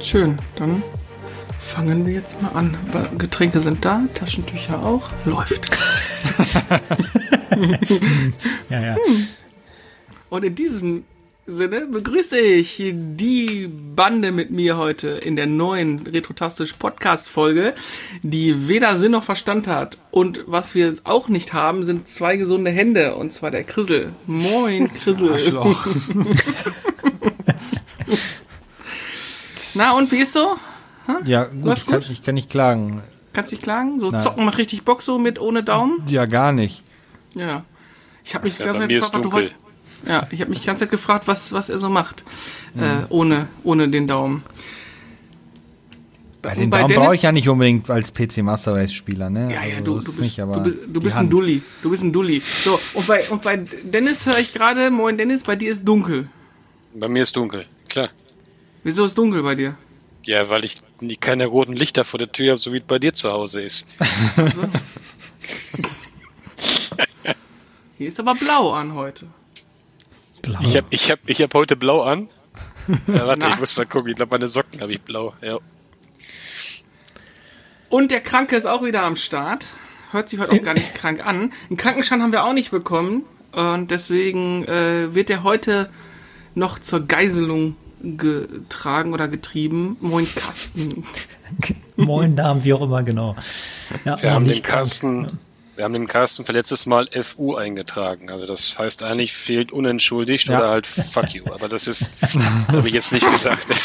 Schön, dann fangen wir jetzt mal an. Getränke sind da, Taschentücher auch. Läuft. Ja, ja. Und in diesem Sinne begrüße ich die Bande mit mir heute in der neuen Retrotastisch Podcast Folge, die weder Sinn noch Verstand hat. Und was wir auch nicht haben, sind zwei gesunde Hände. Und zwar der Krissel. Moin, Krissel. Arschloch. Na, und wie ist so? Ja, gut, ich kann, gut? ich kann nicht klagen. Kannst dich klagen? So Nein. zocken macht richtig Bock so mit ohne Daumen? Ja, gar nicht. Ja. Ich habe mich Ja, ist gefragt, was du heute. Ja, ich habe mich die ganze Zeit gefragt, was, was er so macht. Mhm. Äh, ohne, ohne den Daumen. Bei den bei Daumen Dennis- brauche ich ja nicht unbedingt als PC Master Race Spieler, ne? Ja, ja, Also, du, bist, nicht, aber du bist, du bist ein. Dulli. Du bist ein Dulli. So, und bei, und bei Dennis höre ich gerade, moin Dennis, bei dir ist dunkel. Bei mir ist dunkel, klar. Wieso ist dunkel bei dir? Ja, weil ich nie- keine roten Lichter vor der Tür habe, so wie es bei dir zu Hause ist. Also. Hier ist aber blau an heute. Blau. Ich habe ich hab, ich hab heute blau an. Ja, warte, Na? ich muss mal gucken. Ich glaube, meine Socken habe ich blau. Ja. Und der Kranke ist auch wieder am Start. Hört sich heute auch gar nicht krank an. Einen Krankenschein haben wir auch nicht bekommen. Und deswegen äh, wird er heute noch zur Geiselung getragen oder getrieben. Moin Kasten. Moin Damen, wie auch immer, genau. Ja, Wir haben den krank. Carsten, wir haben den Carsten für letztes Mal FU eingetragen. Also das heißt eigentlich fehlt unentschuldigt Ja. oder halt fuck you. Aber das ist, habe ich jetzt nicht gesagt.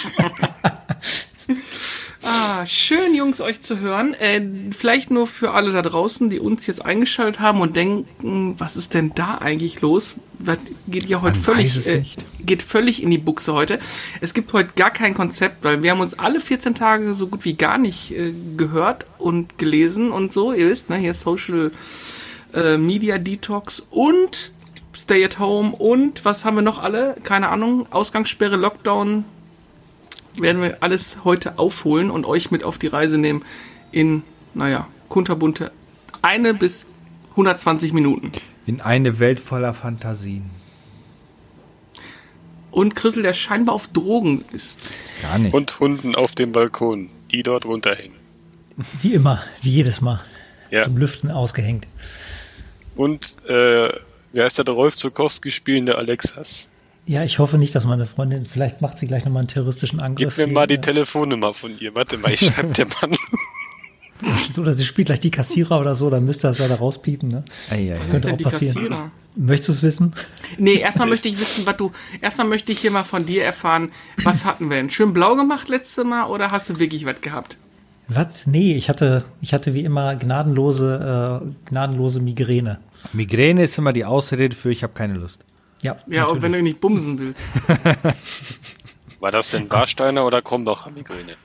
Ah, schön, Jungs, euch zu hören. Äh, vielleicht nur für alle da draußen, die uns jetzt eingeschaltet haben und denken, was ist denn da eigentlich los? Das geht ja heute Man völlig, äh, geht völlig in die Buchse heute. Es gibt heute gar kein Konzept, weil wir haben uns alle 14 Tage so gut wie gar nicht äh, gehört und gelesen und so. Ihr wisst, ne, hier Social äh, Media Detox und Stay at Home und was haben wir noch alle? Keine Ahnung. Ausgangssperre, Lockdown, werden wir alles heute aufholen und euch mit auf die Reise nehmen in, naja, kunterbunte eine bis 120 Minuten. In eine Welt voller Fantasien. Und Chrisel, der scheinbar auf Drogen ist. Gar nicht. Und Hunden auf dem Balkon, die dort runterhängen. Wie immer, wie jedes Mal. Ja. Zum Lüften ausgehängt. Und äh, wie heißt der, der Rolf Zukowski spielende Alexas? Ja, ich hoffe nicht, dass meine Freundin, vielleicht macht sie gleich nochmal einen terroristischen Angriff. Gib mir hier. mal die Telefonnummer von ihr. Warte mal, ich schreibe dir mal. Oder sie spielt gleich die Kassierer oder so, dann müsste das leider rauspiepen. Ne? Ei, ei, ist Könnte auch passieren. Kassierer? Möchtest du es wissen? Nee, erstmal möchte ich wissen, was du. Erstmal möchte ich hier mal von dir erfahren, was hatten wir denn? Schön blau gemacht letzte Mal oder hast du wirklich was gehabt? Was? Nee, ich hatte, ich hatte wie immer gnadenlose, äh, gnadenlose Migräne. Migräne ist immer die Ausrede für ich habe keine Lust. Ja, Ja, und wenn du nicht bumsen willst. War das denn Warsteiner oder Krombacher Migräne?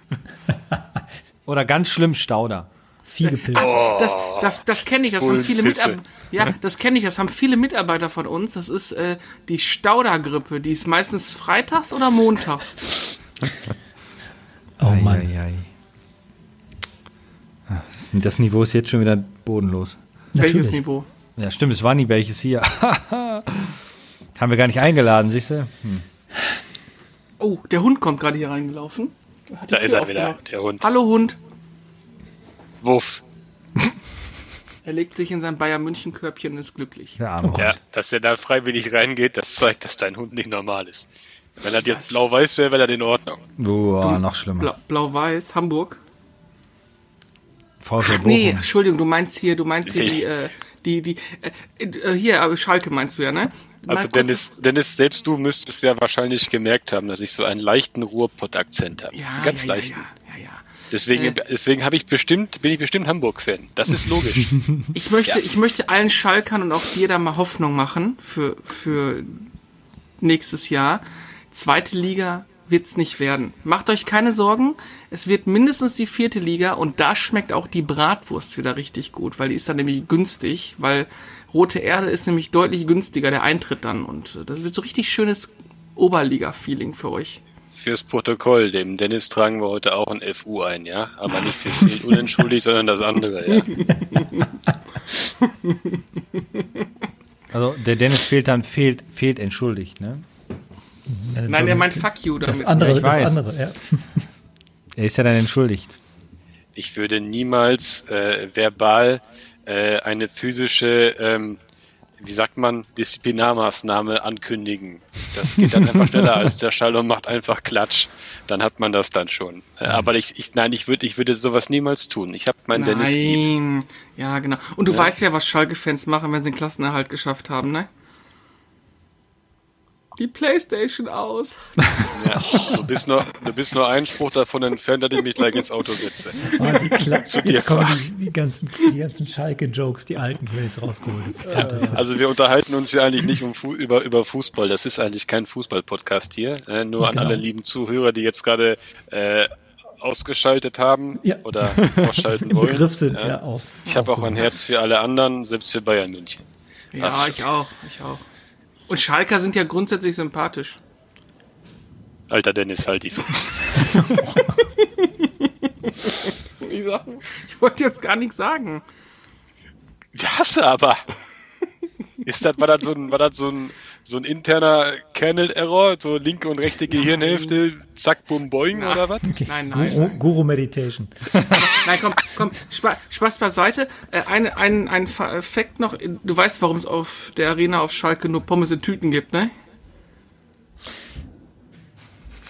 Oder ganz schlimm Stauder. viel gepilzt. Das, das, das kenne ich, das haben viele. Mitarbeiter. Ja, das kenne ich, das haben viele Mitarbeiter von uns. Das ist äh, die Staudergrippe. Die ist meistens freitags oder montags. Oh Mann. ei, ei. Ah, Das, das Niveau ist jetzt schon wieder bodenlos. Welches Natürlich. Niveau? Ja, stimmt, es war nie welches hier. Haben wir gar nicht eingeladen, siehst du? Hm. Oh, der Hund kommt gerade hier reingelaufen. Hat Da ist er wieder, der Hund. Hallo Hund. Wuff. Er legt sich in sein Bayern München Körbchen und ist glücklich. Der arme Ja, Hund. dass er da freiwillig reingeht, das zeigt, dass dein Hund nicht normal ist. Wenn er jetzt blau-weiß wäre, wäre er in Ordnung. Boah, noch schlimmer. Blau- Blau-Weiß, Hamburg. Bochum. Nee, Entschuldigung, du meinst hier, du meinst hier die, äh, die, die, äh, äh, hier, aber Schalke meinst du ja, ne? Also Dennis, Dennis, selbst du müsstest ja wahrscheinlich gemerkt haben, dass ich so einen leichten Ruhrpott-Akzent habe. Ja, Ganz ja, leichten. Ja, ja. Deswegen, Äh. deswegen habe ich bestimmt, bin ich bestimmt Hamburg-Fan. Das ist logisch. Ich möchte, Ja. ich möchte allen Schalkern und auch dir da mal Hoffnung machen für, für nächstes Jahr. Zweite Liga wird's nicht werden. Macht euch keine Sorgen. Es wird mindestens die vierte Liga und da schmeckt auch die Bratwurst wieder richtig gut, weil die ist dann nämlich günstig, weil Rote Erde ist nämlich deutlich günstiger, der Eintritt dann und äh, das wird so richtig schönes Oberliga-Feeling für euch. Fürs Protokoll, dem Dennis tragen wir heute auch ein FU ein, ja? Aber nicht für viel unentschuldigt, sondern das andere, ja. Also der Dennis fehlt dann, fehlt, fehlt entschuldigt, ne? Nein, er meint fuck you Das damit. andere, Ja, ich das weiß. andere, ja. Er ist ja dann entschuldigt. Ich würde niemals äh, verbal äh, eine physische, ähm, wie sagt man, Disziplinarmaßnahme ankündigen. Das geht dann einfach schneller als der Schall und macht einfach Klatsch. Dann hat man das dann schon. Äh, aber ich, ich, nein, ich würde, ich würde sowas niemals tun. Ich habe meinen Dennis lieb. Nein, ja genau. Und du weißt ja, was Schalke-Fans machen, wenn sie den Klassenerhalt geschafft haben, ne? Die Playstation aus. Ja, du bist nur, du bist nur einen Spruch davon entfernt, dass ich mich gleich ins Auto setze. Oh, die Kla dir jetzt kommen die, die ganzen, die ganzen Schalke-Jokes, die alten, jetzt rausgeholt. Also wir unterhalten uns ja eigentlich nicht um Fu über, über Fußball. Das ist eigentlich kein Fußball-Podcast hier. Äh, nur an Genau. alle lieben Zuhörer, die jetzt gerade äh, ausgeschaltet haben Ja. oder ausschalten Im wollen. Begriff sind, ja, aus. Ich habe auch ein Herz für alle anderen, selbst für Bayern München. Ja, Ach. ich auch, ich auch. Und Schalker sind ja grundsätzlich sympathisch. Alter Dennis, halt die. Ich, wollte jetzt gar nichts sagen. Das aber. Ist das, war das so ein, war das so ein, so ein interner Kernel-Error? So linke und rechte Gehirnhälfte, zack, bum, boing oder was? Nein, nein. Guru, Guru Meditation. Nein, komm, komm, Spa Spaß beiseite. Äh, ein, ein Fa- Fakt noch. Du weißt, warum es auf der Arena auf Schalke nur Pommes in Tüten gibt, ne?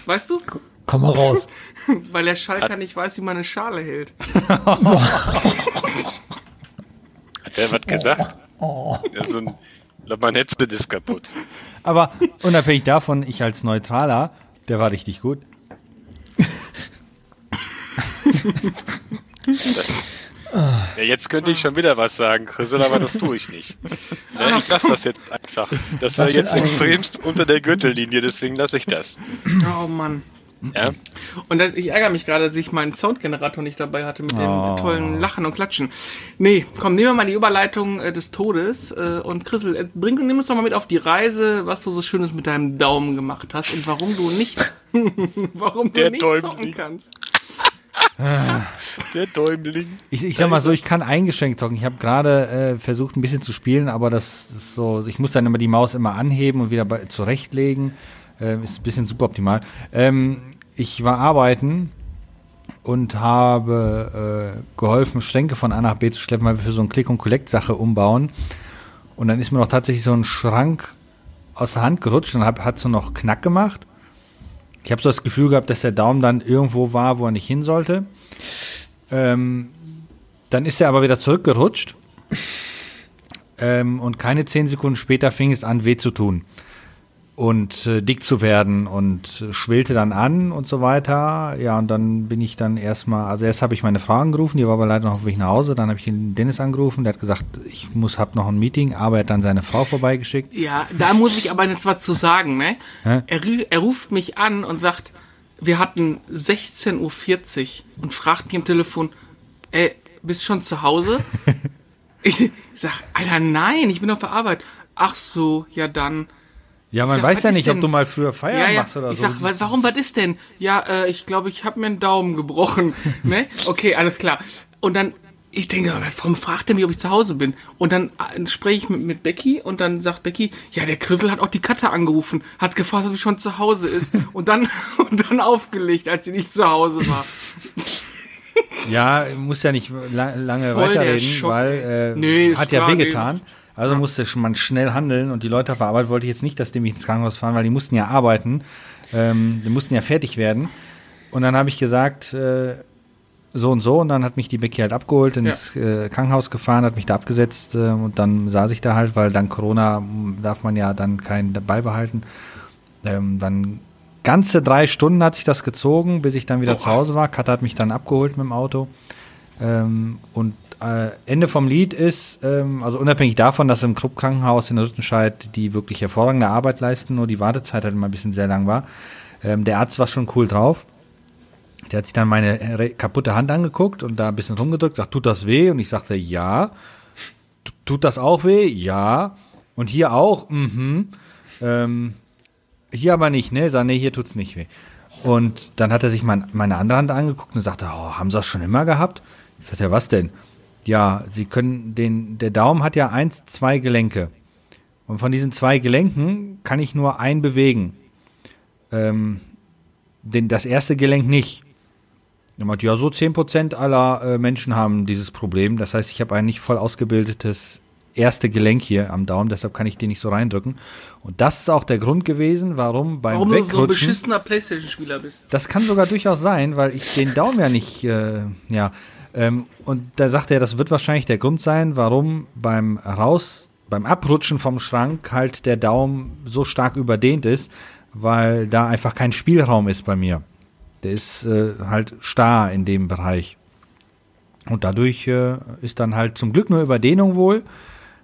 Weißt du? Komm mal raus. Weil der Schalker nicht weiß, wie man eine Schale hält. Hat der was gesagt? Oh. Ja, so ein, ich glaub, mein Headset ist kaputt. Aber unabhängig davon, ich als Neutraler, der war richtig gut. Das, ja, jetzt könnte ich schon wieder was sagen, Chrisel, aber das tue ich nicht. Ja, ich lasse das jetzt einfach. Das war Was jetzt extremst unter der Gürtellinie, deswegen lasse ich das. Oh Mann. Ja? Und das, ich ärgere mich gerade, dass ich meinen Soundgenerator nicht dabei hatte mit dem Oh. tollen Lachen und Klatschen. Nee, komm, nehmen wir mal die Überleitung äh, des Todes. Äh, und Chrisel, äh, bring, nimm uns doch mal mit auf die Reise, was du so Schönes mit deinem Daumen gemacht hast und warum du nicht, warum du Der nicht Däumling. zocken kannst. Der Däumling. Ich, ich sag mal so, ich kann eingeschränkt zocken. Ich habe gerade äh, versucht, ein bisschen zu spielen, aber das ist so, ich muss dann immer die Maus immer anheben und wieder bei, zurechtlegen. Ähm, ist ein bisschen suboptimal. Ähm, ich war arbeiten und habe äh, geholfen, Schränke von A nach B zu schleppen, weil wir für so eine Click-und-Collect-Sache umbauen. Und dann ist mir noch tatsächlich so ein Schrank aus der Hand gerutscht und hab, hat so noch Knack gemacht. Ich habe so das Gefühl gehabt, dass der Daumen dann irgendwo war, wo er nicht hin sollte. Ähm, dann ist er aber wieder zurückgerutscht. Ähm, und keine zehn Sekunden später fing es an, weh zu tun. Und äh, dick zu werden und äh, schwillte dann an und so weiter. Ja, und dann bin ich dann erstmal, also erst habe ich meine Frau angerufen, die war aber leider noch auf dem Weg nach Hause. Dann habe ich den Dennis angerufen, der hat gesagt, ich muss, hab noch ein Meeting, aber er hat dann seine Frau vorbeigeschickt. Ja, da muss ich aber jetzt was zu sagen, ne? Hä? Er, er ruft mich an und sagt, wir hatten 16.40 Uhr und fragt mich am Telefon, ey, bist schon zu Hause? ich sag, Alter, nein, ich bin auf der Arbeit. Ach so, ja dann. Ja, man sag, weiß ja nicht, ob denn? du mal früher Feierabend Ja, ja. machst oder ich so. sag, wa- warum, was ist denn? Ja, äh, ich glaube, ich habe mir einen Daumen gebrochen. ne? Okay, alles klar. Und dann, ich denke, warum fragt er mich, ob ich zu Hause bin? Und dann äh, spreche ich mit, mit Becky und dann sagt Becky, ja, der Griffel hat auch die Katze angerufen, hat gefragt, ob ich schon zu Hause ist und dann, und dann aufgelegt, als sie nicht zu Hause war. Ja, muss ja nicht la lange Voll weiterreden, Schock, weil äh, Nee, hat ja klar, wehgetan. Also musste man schnell handeln und die Leute auf der Arbeit wollte ich jetzt nicht, dass die mich ins Krankenhaus fahren, weil die mussten ja arbeiten. Ähm, die mussten ja fertig werden. Und dann habe ich gesagt, äh, so und so, und dann hat mich die Becky halt abgeholt, ins äh, Krankenhaus gefahren, hat mich da abgesetzt äh, und dann saß ich da halt, weil dann Corona m, darf man ja dann keinen dabei behalten. Ähm, dann ganze drei Stunden hat sich das gezogen, bis ich dann wieder zu Hause war. Katha hat mich dann abgeholt mit dem Auto. Ähm, und äh, Ende vom Lied ist, ähm, also unabhängig davon, dass im Clubkrankenhaus in Rüttenscheid die wirklich hervorragende Arbeit leisten, nur die Wartezeit halt immer ein bisschen sehr lang war. Ähm, der Arzt war schon cool drauf. Der hat sich dann meine re- kaputte Hand angeguckt und da ein bisschen rumgedrückt, sagt, tut das weh? Und ich sagte, ja. "Tu- Tut das auch weh? Ja. Und hier auch? Mhm. Ähm, hier aber nicht, ne? Sag, nee, hier tut's nicht weh. Und dann hat er sich mein, meine andere Hand angeguckt und sagte, oh, haben sie das schon immer gehabt? Ich sagte, ja, was denn? Ja, Sie können den, der Daumen hat ja eins, zwei Gelenke. Und von diesen zwei Gelenken kann ich nur ein bewegen. Ähm, den, das erste Gelenk nicht. Er meinte, ja, so 10% aller äh, Menschen haben dieses Problem. Das heißt, ich habe ein nicht voll ausgebildetes erste Gelenk hier am Daumen, deshalb kann ich den nicht so reindrücken. Und das ist auch der Grund gewesen, warum beim Warum du so ein Wegrutschen... beschissener Playstation-Spieler bist. Das kann sogar durchaus sein, weil ich den Daumen ja nicht, äh, ja. Ähm, und da sagte er, das wird wahrscheinlich der Grund sein, warum beim Raus, beim Abrutschen vom Schrank halt der Daumen so stark überdehnt ist, weil da einfach kein Spielraum ist bei mir. Der ist äh, halt starr in dem Bereich. Und dadurch äh, ist dann halt zum Glück nur Überdehnung wohl,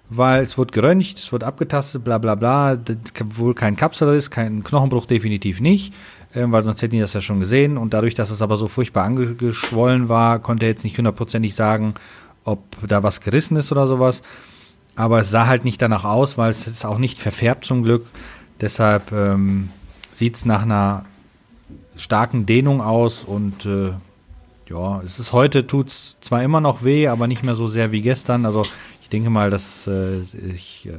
weil es wird geröntgt, es wird abgetastet, bla bla bla, wohl kein Kapselriss, kein Knochenbruch definitiv nicht, weil sonst hätten die das ja schon gesehen. Und dadurch, dass es aber so furchtbar angeschwollen war, konnte er jetzt nicht hundertprozentig sagen, ob da was gerissen ist oder sowas. Aber es sah halt nicht danach aus, weil es ist auch nicht verfärbt zum Glück. Deshalb ähm, sieht es nach einer starken Dehnung aus und äh, ja, es ist heute, tut es zwar immer noch weh, aber nicht mehr so sehr wie gestern. Also ich denke mal, dass äh, ich äh,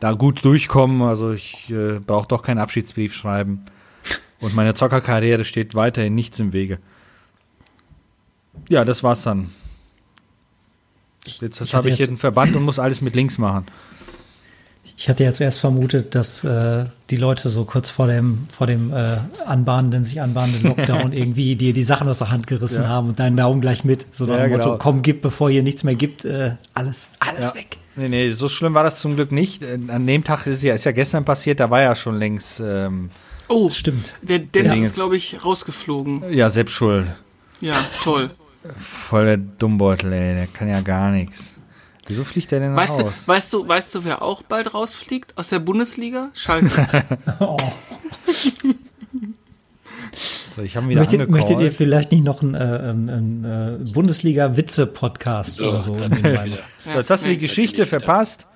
da gut durchkomme. Also ich äh, brauche doch keinen Abschiedsbrief schreiben. Und meine Zockerkarriere steht weiterhin nichts im Wege. Ja, das war's dann. Jetzt ich habe ich hier jetzt- einen Verband und muss alles mit links machen. Ich hatte ja zuerst vermutet, dass äh, die Leute so kurz vor dem, vor dem äh, anbahnenden, sich anbahnenden Lockdown irgendwie dir die Sachen aus der Hand gerissen Ja. haben und deinen Daumen gleich mit. So nach Ja, dem Motto, genau. komm, gib, bevor hier nichts mehr gibt, äh, alles, alles Ja. weg. Nee, nee, so schlimm war das zum Glück nicht. Äh, An dem Tag ist ja, ist ja gestern passiert, da war ja schon längst, ähm, Oh, Stimmt. der Dennis Ding ist, glaube ich, rausgeflogen. ja, selbst schuld. Ja, toll. Voll der Dummbeutel, ey, der kann ja gar nichts. Wieso fliegt der denn Weißt du, raus? weißt du, weißt du, wer auch bald rausfliegt aus der Bundesliga? Schalke. Oh. So, ich habe wieder Möchtet, möchtet ihr vielleicht nicht noch einen, äh, einen, einen äh, Bundesliga-Witze-Podcast So, oder so machen? So, jetzt hast du die Geschichte verpasst.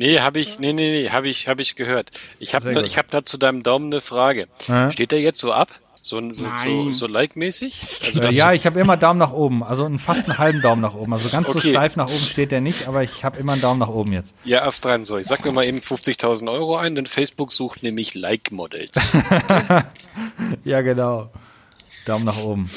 Nee, habe ich, nee, nee, nee, habe ich, habe ich gehört. Ich habe, ich habe da zu deinem Daumen eine Frage. Ja. Steht der jetzt so ab? So, so, so, so like-mäßig? Also, Äh, dass ja, ich habe immer Daumen nach oben, also einen fast einen halben Daumen nach oben. Also ganz so Okay. steif nach oben steht der nicht, aber ich habe immer einen Daumen nach oben jetzt. ja, erst rein so. Ich sag mir mal eben 50.000 Euro ein, denn Facebook sucht nämlich Like-Models. Ja, genau. Daumen nach oben.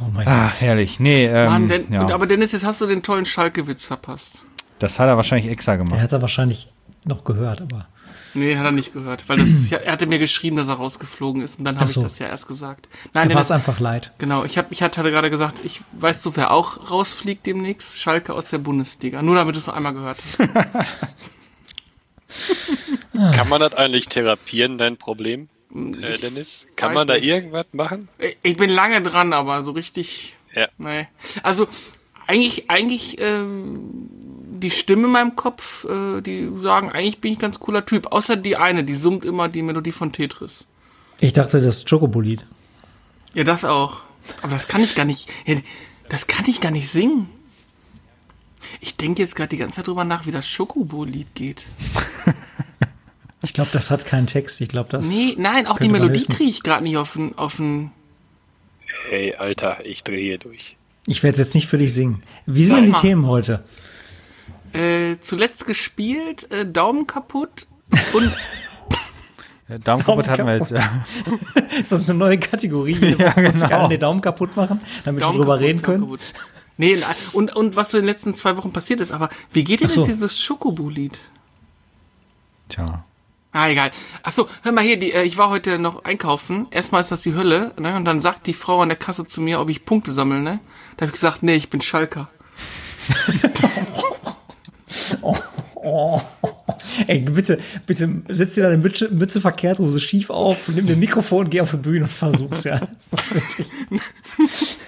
Oh mein Ah, Gott. herrlich. Nee, ähm, Mann, Den, ja. und, aber Dennis, jetzt hast du den tollen Schalke-Witz verpasst. Das hat er wahrscheinlich extra Der gemacht. hat er wahrscheinlich noch gehört, aber Nee, hat er nicht gehört. Weil das, er hatte mir geschrieben, dass er rausgeflogen ist und dann habe so. ich das ja erst gesagt. Nein, mir war es einfach leid. genau. Ich, hab, ich hatte gerade gesagt, ich weißt du, wer auch rausfliegt demnächst? Schalke aus der Bundesliga. Nur damit du es noch einmal gehört hast. Kann man das eigentlich therapieren, dein Problem, äh, Dennis? Kann man da nicht. irgendwas machen? Ich- Ich bin lange dran, aber so richtig. Ja. Nee. Also eigentlich, eigentlich ähm, die Stimme in meinem Kopf, äh, die sagen, eigentlich bin ich ein ganz cooler Typ. Außer die eine, die summt immer die Melodie von Tetris. Ich dachte, das ist Chocobolid. Ja, das auch. Aber das kann ich gar nicht. Das kann ich gar nicht singen. Ich denke jetzt gerade die ganze Zeit drüber nach, wie das Schokobo-Lied geht. Ich glaube, das hat keinen Text. Ich glaube, das. Nee, nein, auch die Melodie kriege ich gerade nicht auf den, auf den. Hey, Alter, ich drehe hier durch. Ich werde es jetzt nicht für dich singen. Wie sind denn die mal. Themen heute? Äh, zuletzt gespielt, äh, Daumen kaputt und Ja, Daumen kaputt hatten wir jetzt. Ja. Ist das eine neue Kategorie? Ja, Woche muss genau. einer den Daumen kaputt machen, damit Daumen wir drüber kaputt, reden Daumen können? kaputt. Nee, und, und was so in den letzten zwei Wochen passiert ist, aber wie geht denn so. jetzt dieses Schokobo-Lied? Tja. Ah, egal. Achso, hör mal hier, die, äh, ich war heute noch einkaufen. Erstmal ist das die Hölle, ne? Und dann sagt die Frau an der Kasse zu mir, ob ich Punkte sammle, ne? Da habe ich gesagt, nee, ich bin Schalker. Ey, bitte, bitte setz dir deine Mütze, Mütze verkehrt, so schief auf, nimm den Mikrofon, geh auf die Bühne und versuch's, ja.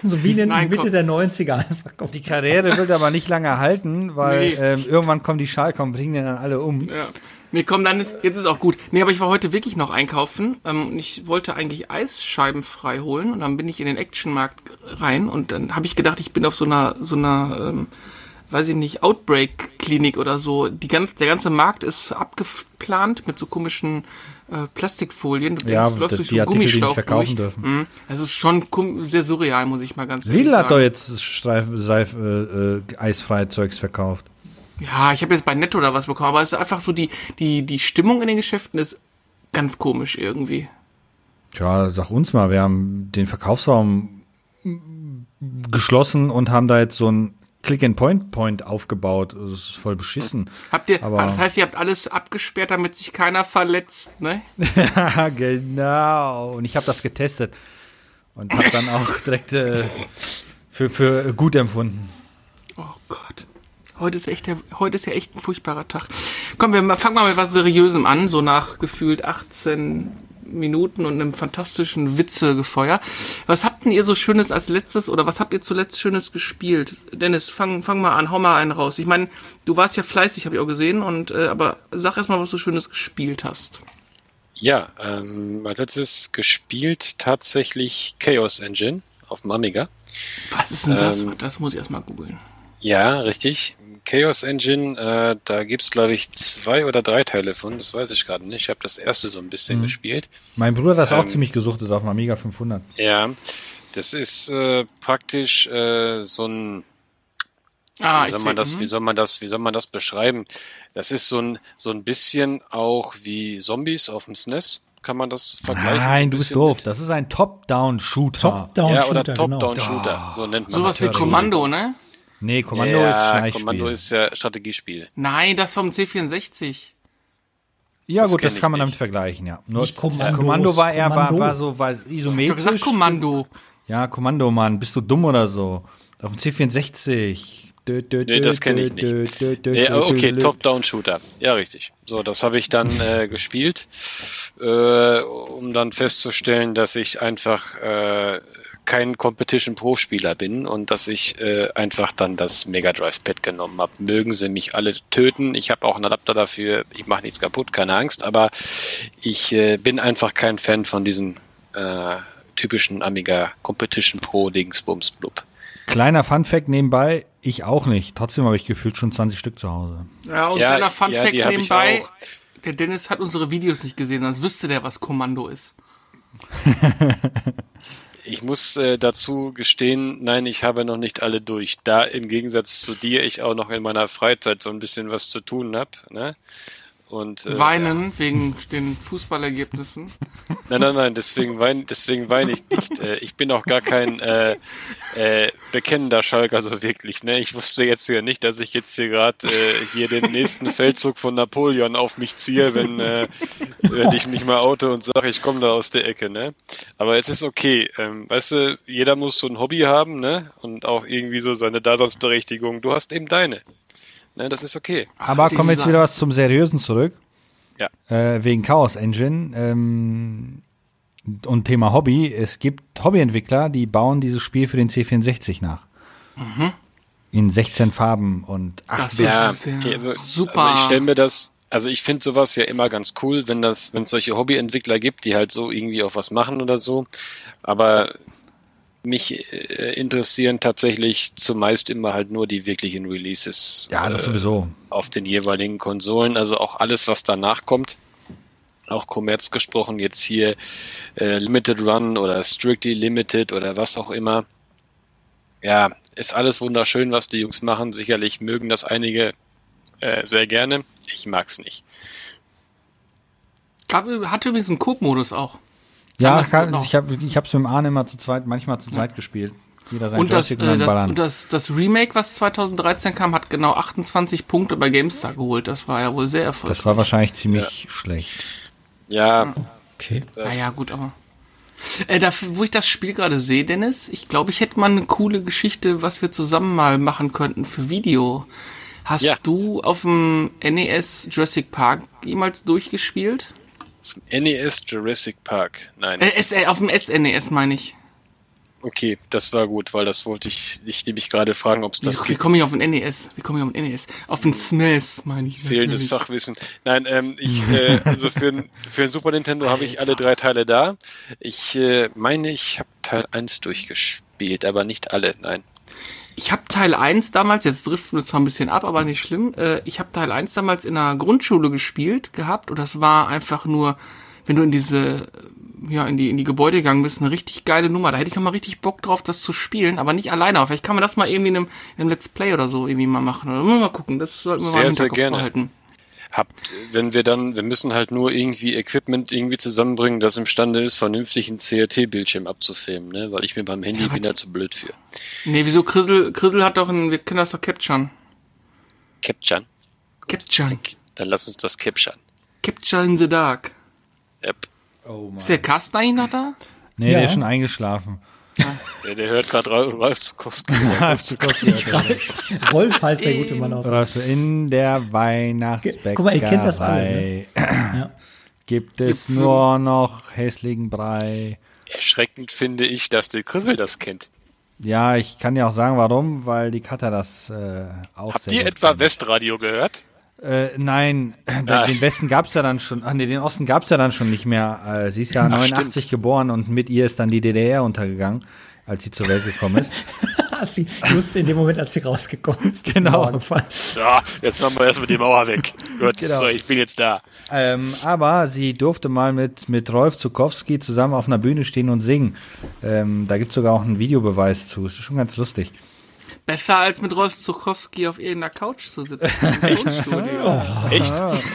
So wie in der Nein, Mitte komm. der 90er einfach. Komm. Die Karriere wird aber nicht lange halten, weil Nee. ähm, irgendwann kommen die Schalker und bringen den dann alle um. Ja. Nee, komm, dann ist, jetzt ist auch gut. Nee, aber ich war heute wirklich noch einkaufen ähm, und ich wollte eigentlich Eisscheiben frei holen und dann bin ich in den Actionmarkt rein und dann habe ich gedacht, ich bin auf so einer, so einer, ähm, weiß ich nicht, Outbreak-Klinik oder so. Die ganz, der ganze Markt ist abgeplant mit so komischen äh, Plastikfolien. Du Ja, denkst, du läufst die durch so einen die Gummischlauch verkaufen durch. dürfen. Mhm. Das ist schon sehr surreal, muss ich mal ganz ehrlich Lidl sagen. hat doch jetzt Streif, Seif, äh, äh, eisfreie Zeugs verkauft. Ja, ich habe jetzt bei Netto oder was bekommen, aber es ist einfach so, die, die, die Stimmung in den Geschäften ist ganz komisch irgendwie. Tja, sag uns mal, wir haben den Verkaufsraum geschlossen und haben da jetzt so ein Click-and-Point-Point aufgebaut. Das ist voll beschissen. Habt ihr, Aber- das heißt, ihr habt alles abgesperrt, damit sich keiner verletzt, ne? Ja, genau. Und ich habe das getestet und habe dann auch direkt äh, für, für gut empfunden. Oh Gott. Heute ist, echt der, heute ist ja echt ein furchtbarer Tag. Komm, wir fangen mal mit was Seriösem an, so nach gefühlt 18 Minuten und einem fantastischen Witzegefeuer. Was habt denn ihr so Schönes als letztes oder was habt ihr zuletzt Schönes gespielt? Dennis, fang, fang mal an, hau mal einen raus. Ich meine, du warst ja fleißig, habe ich auch gesehen, und äh, aber sag erst mal, was du Schönes gespielt hast. Ja, ähm, als letztes gespielt tatsächlich Chaos Engine auf dem Amiga. Was ist denn das? Ähm, das muss ich erst mal googeln. Ja, richtig. Chaos Engine, äh, da gibt's glaube ich zwei oder drei Teile von, das weiß ich gerade nicht. Ich habe das erste so ein bisschen gespielt. Mein Bruder hat das auch Ähm, ziemlich gesuchtet auf dem Amiga 500. Ja, das ist äh, praktisch äh, so ein Ah, wie soll man das, wie soll man das, wie soll man das beschreiben? Das ist so ein, so ein bisschen auch wie Zombies auf dem SNES. Kann man das vergleichen? Nein, du bist doof. mit- Das ist ein Top-Down-Shooter. Top-Down-Shooter, Ja, oder genau. Top-Down-Shooter. So nennt man Sowas wie das. Kommando, ne? Nee, Kommando ist ja, Schleichspiel. Kommando ist ja Strategiespiel. Nein, das vom C64. ja das gut, das kann man nicht. damit vergleichen, ja. Nur Nicht Kommandos, Kommando war eher, war, Kommando. war so, war Ich hab isometrisch. gesagt Kommando. Ja, Kommando, Mann. Bist du dumm oder so? Auf dem C64. Dö, dö, Nee, das kenn ich dö, nicht. dö, dö, Nee, okay. Top-Down-Shooter. Ja, richtig. So, das habe ich dann äh, gespielt, äh, um dann festzustellen, dass ich einfach äh, kein Competition Pro-Spieler bin und dass ich äh, einfach dann das Mega Drive Pad genommen habe. Mögen sie mich alle töten. Ich habe auch einen Adapter dafür. Ich mache nichts kaputt, keine Angst. Aber ich äh, bin einfach kein Fan von diesen äh, typischen Amiga Competition Pro Dingsbums Blub. Kleiner Fun-Fact nebenbei, ich auch nicht. Trotzdem habe ich gefühlt schon 20 Stück zu Hause. Ja, und Ja, kleiner ja, Funfact die hab ich nebenbei. Der Dennis hat unsere Videos nicht gesehen, sonst wüsste der, was Kommando ist. Ich muss äh, dazu gestehen, nein, ich habe noch nicht alle durch. Da im Gegensatz zu dir ich auch noch in meiner Freizeit so ein bisschen was zu tun habe. Ne? Und, äh, Weinen wegen den Fußballergebnissen. Nein, nein, nein, deswegen weine deswegen weine ich nicht. Äh, ich bin auch gar kein äh, äh, bekennender Schalker so wirklich. Ne? Ich wusste jetzt ja nicht, dass ich jetzt hier gerade äh, hier den nächsten Feldzug von Napoleon auf mich ziehe, wenn, äh, wenn ich mich mal auto und sage, ich komme da aus der Ecke. Ne? Aber es ist okay. Ähm, weißt du, jeder muss so ein Hobby haben ne? und auch irgendwie so seine Daseinsberechtigung. Du hast eben deine. Ne? Das ist okay. Aber kommen wir jetzt wieder was zum Seriösen zurück. Ja. Äh, wegen Chaos Engine. Ähm, und Thema Hobby. Es gibt Hobbyentwickler, die bauen dieses Spiel für den C64 nach. In 16 Farben und 8 Das Bit. ist ja also, super. Also ich stelle mir das, also ich finde sowas ja immer ganz cool, wenn das, wenn es solche Hobbyentwickler gibt, die halt so irgendwie auch was machen oder so. Aber mich äh, interessieren tatsächlich zumeist immer halt nur die wirklichen Releases Ja, das äh, sowieso. auf den jeweiligen Konsolen. Also auch alles, was danach kommt. Auch Commerz gesprochen, jetzt hier äh, Limited Run oder Strictly Limited oder was auch immer. Ja, ist alles wunderschön, was die Jungs machen. Sicherlich mögen das einige äh, sehr gerne. Ich mag's nicht. Gab, hatte übrigens einen Coop-Modus auch. Ja, kann, ich habe ich hab's mit dem Arne immer zu zweit, manchmal zu zweit gespielt. Jeder sein Und das, äh, das, ballern. und das, das Remake, was 2013 kam, hat genau 28 Punkte bei GameStar geholt. Das war ja wohl sehr erfolgreich. das war wahrscheinlich ziemlich schlecht. Ja, Okay. Naja, gut, aber. Äh, da, wo ich das Spiel gerade sehe, Dennis, ich glaube, ich hätte mal eine coole Geschichte, was wir zusammen mal machen könnten für Video. Hast Ja. du auf dem NES Jurassic Park jemals durchgespielt? NES E Jurassic Park. Nein. Äh, auf dem SNES meine ich. Okay, das war gut, weil das wollte ich dich nämlich gerade fragen, ob es das Wie, wie gibt. komme ich auf den NES? Wie komme ich auf den NES? Auf den SNES meine ich. Fehlendes natürlich. Fachwissen. Nein, ähm, ich, äh, also für, ein- für ein Super Nintendo habe ich alle drei Teile da. Ich äh, meine, ich habe Teil 1 durchgespielt, aber nicht alle, nein. Ich habe Teil 1 damals, jetzt driften wir zwar ein bisschen ab, aber nicht schlimm. Äh, ich habe Teil 1 damals in einer Grundschule gespielt gehabt und das war einfach nur, wenn du in diese, ja, in die, in die Gebäude gegangen bist, eine richtig geile Nummer. Da hätte ich noch mal richtig Bock drauf, das zu spielen, aber nicht alleine. Aber vielleicht kann man das mal irgendwie in einem, in einem Let's Play oder so irgendwie mal machen. Oder mal gucken, das sollten wir Sehr, mal im sehr gerne. behalten. Habt, wenn wir dann, wir müssen halt nur irgendwie Equipment irgendwie zusammenbringen, das imstande ist, vernünftig einen CRT-Bildschirm abzufilmen, ne? Weil ich mir beim Handy Ja, bin da zu blöd für. Nee, wieso Krissel, Krissel hat doch ein, wir kennen das doch Capturen. Capturen. Capturen. Dann lass uns das capturen. Capture in the Dark. Yep. Oh Ist der Carsten eigentlich noch da? Nee, Ja. der ist schon eingeschlafen. Ja, der hört gerade Ralf Zukowski. Rolf heißt der gute Mann aus. So in der Weihnachtsbäckerei Guck mal, ihr kennt das alle, ne? Ja. gibt es Gibt's- nur noch hässlichen Brei. Erschreckend finde ich, dass der Krissel das kennt. Ja, ich kann dir auch sagen, warum, weil die Katja das äh, auch Habt sehr ihr gut etwa kennt. Westradio gehört? Äh, nein, den, Ah. den Westen gab's ja dann schon, ah, nee, den Osten gab's ja dann schon nicht mehr. Äh, sie ist ja 89 geboren und mit ihr ist dann die DDR untergegangen, als sie zur Welt gekommen ist. Als sie, just in dem Moment, als sie rausgekommen ist, ist Genau. gefallen. So, jetzt machen wir erstmal die Mauer weg. Gut, Genau. so, ich bin jetzt da. ähm, aber sie durfte mal mit, mit Rolf Zukowski zusammen auf einer Bühne stehen und singen. Ähm, da gibt's sogar auch einen Videobeweis zu. Ist schon ganz lustig. Besser als mit Rolf Zukowski auf irgendeiner Couch zu sitzen. Im Tonstudio. Echt?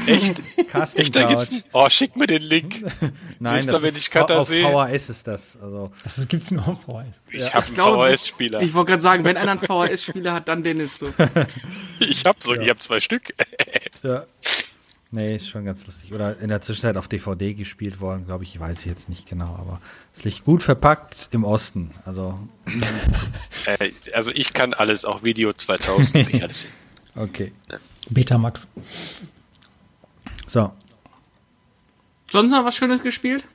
Echt? Casting Echt, da gibt's. Oh, schick mir den Link. Nein, das wenn ist ich Katha auf sehe. VHS ist das. Also Das gibt's nur auf VHS. Ich habe einen VHS-Spieler. Ich wollte gerade sagen, wenn einer einen VHS-Spieler hat, dann Dennis. So. Ich habe so, ich habe zwei Stück. Ja. Nee, ist schon ganz lustig. Oder in der Zwischenzeit auf DVD gespielt worden, glaube ich, weiß ich jetzt nicht genau, aber es liegt gut verpackt im Osten. Also, Äh, also ich kann alles, auch Video 2000. krieg ich alles hin. okay. Betamax. So. Sonst noch was Schönes gespielt?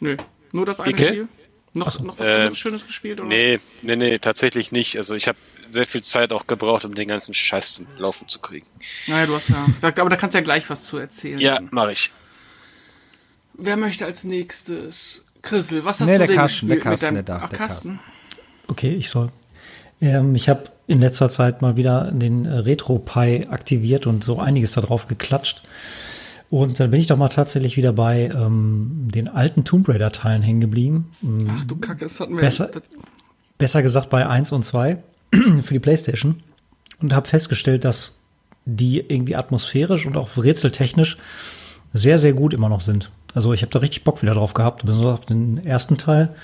Nö. Nur das eine Icke? Spiel? Noch, noch was Äh, anderes Schönes gespielt? Oder? Nee, nee, nee, tatsächlich nicht. Also ich habe sehr viel Zeit auch gebraucht, um den ganzen Scheiß zum Laufen zu kriegen. Naja, du hast ja. Da, aber da kannst du ja gleich was zu erzählen. Ja, mache ich. Wer möchte als nächstes? Chrisel, was hast Nee, du der denn Carsten, der gespielt Carsten, mit deinem der darf, Ach, der Carsten? Okay, ich soll. Ähm, ich habe in letzter Zeit mal wieder den äh, RetroPie aktiviert und so einiges darauf geklatscht. Und dann bin ich doch mal tatsächlich wieder bei ähm, den alten Tomb Raider-Teilen hängen geblieben. Ähm, Ach du Kacke, das hatten wir. Besser- besser gesagt bei 1 und 2 für die Playstation und habe festgestellt, dass die irgendwie atmosphärisch und auch rätseltechnisch sehr, sehr gut immer noch sind. Also ich habe da richtig Bock wieder drauf gehabt, besonders auf den ersten Teil.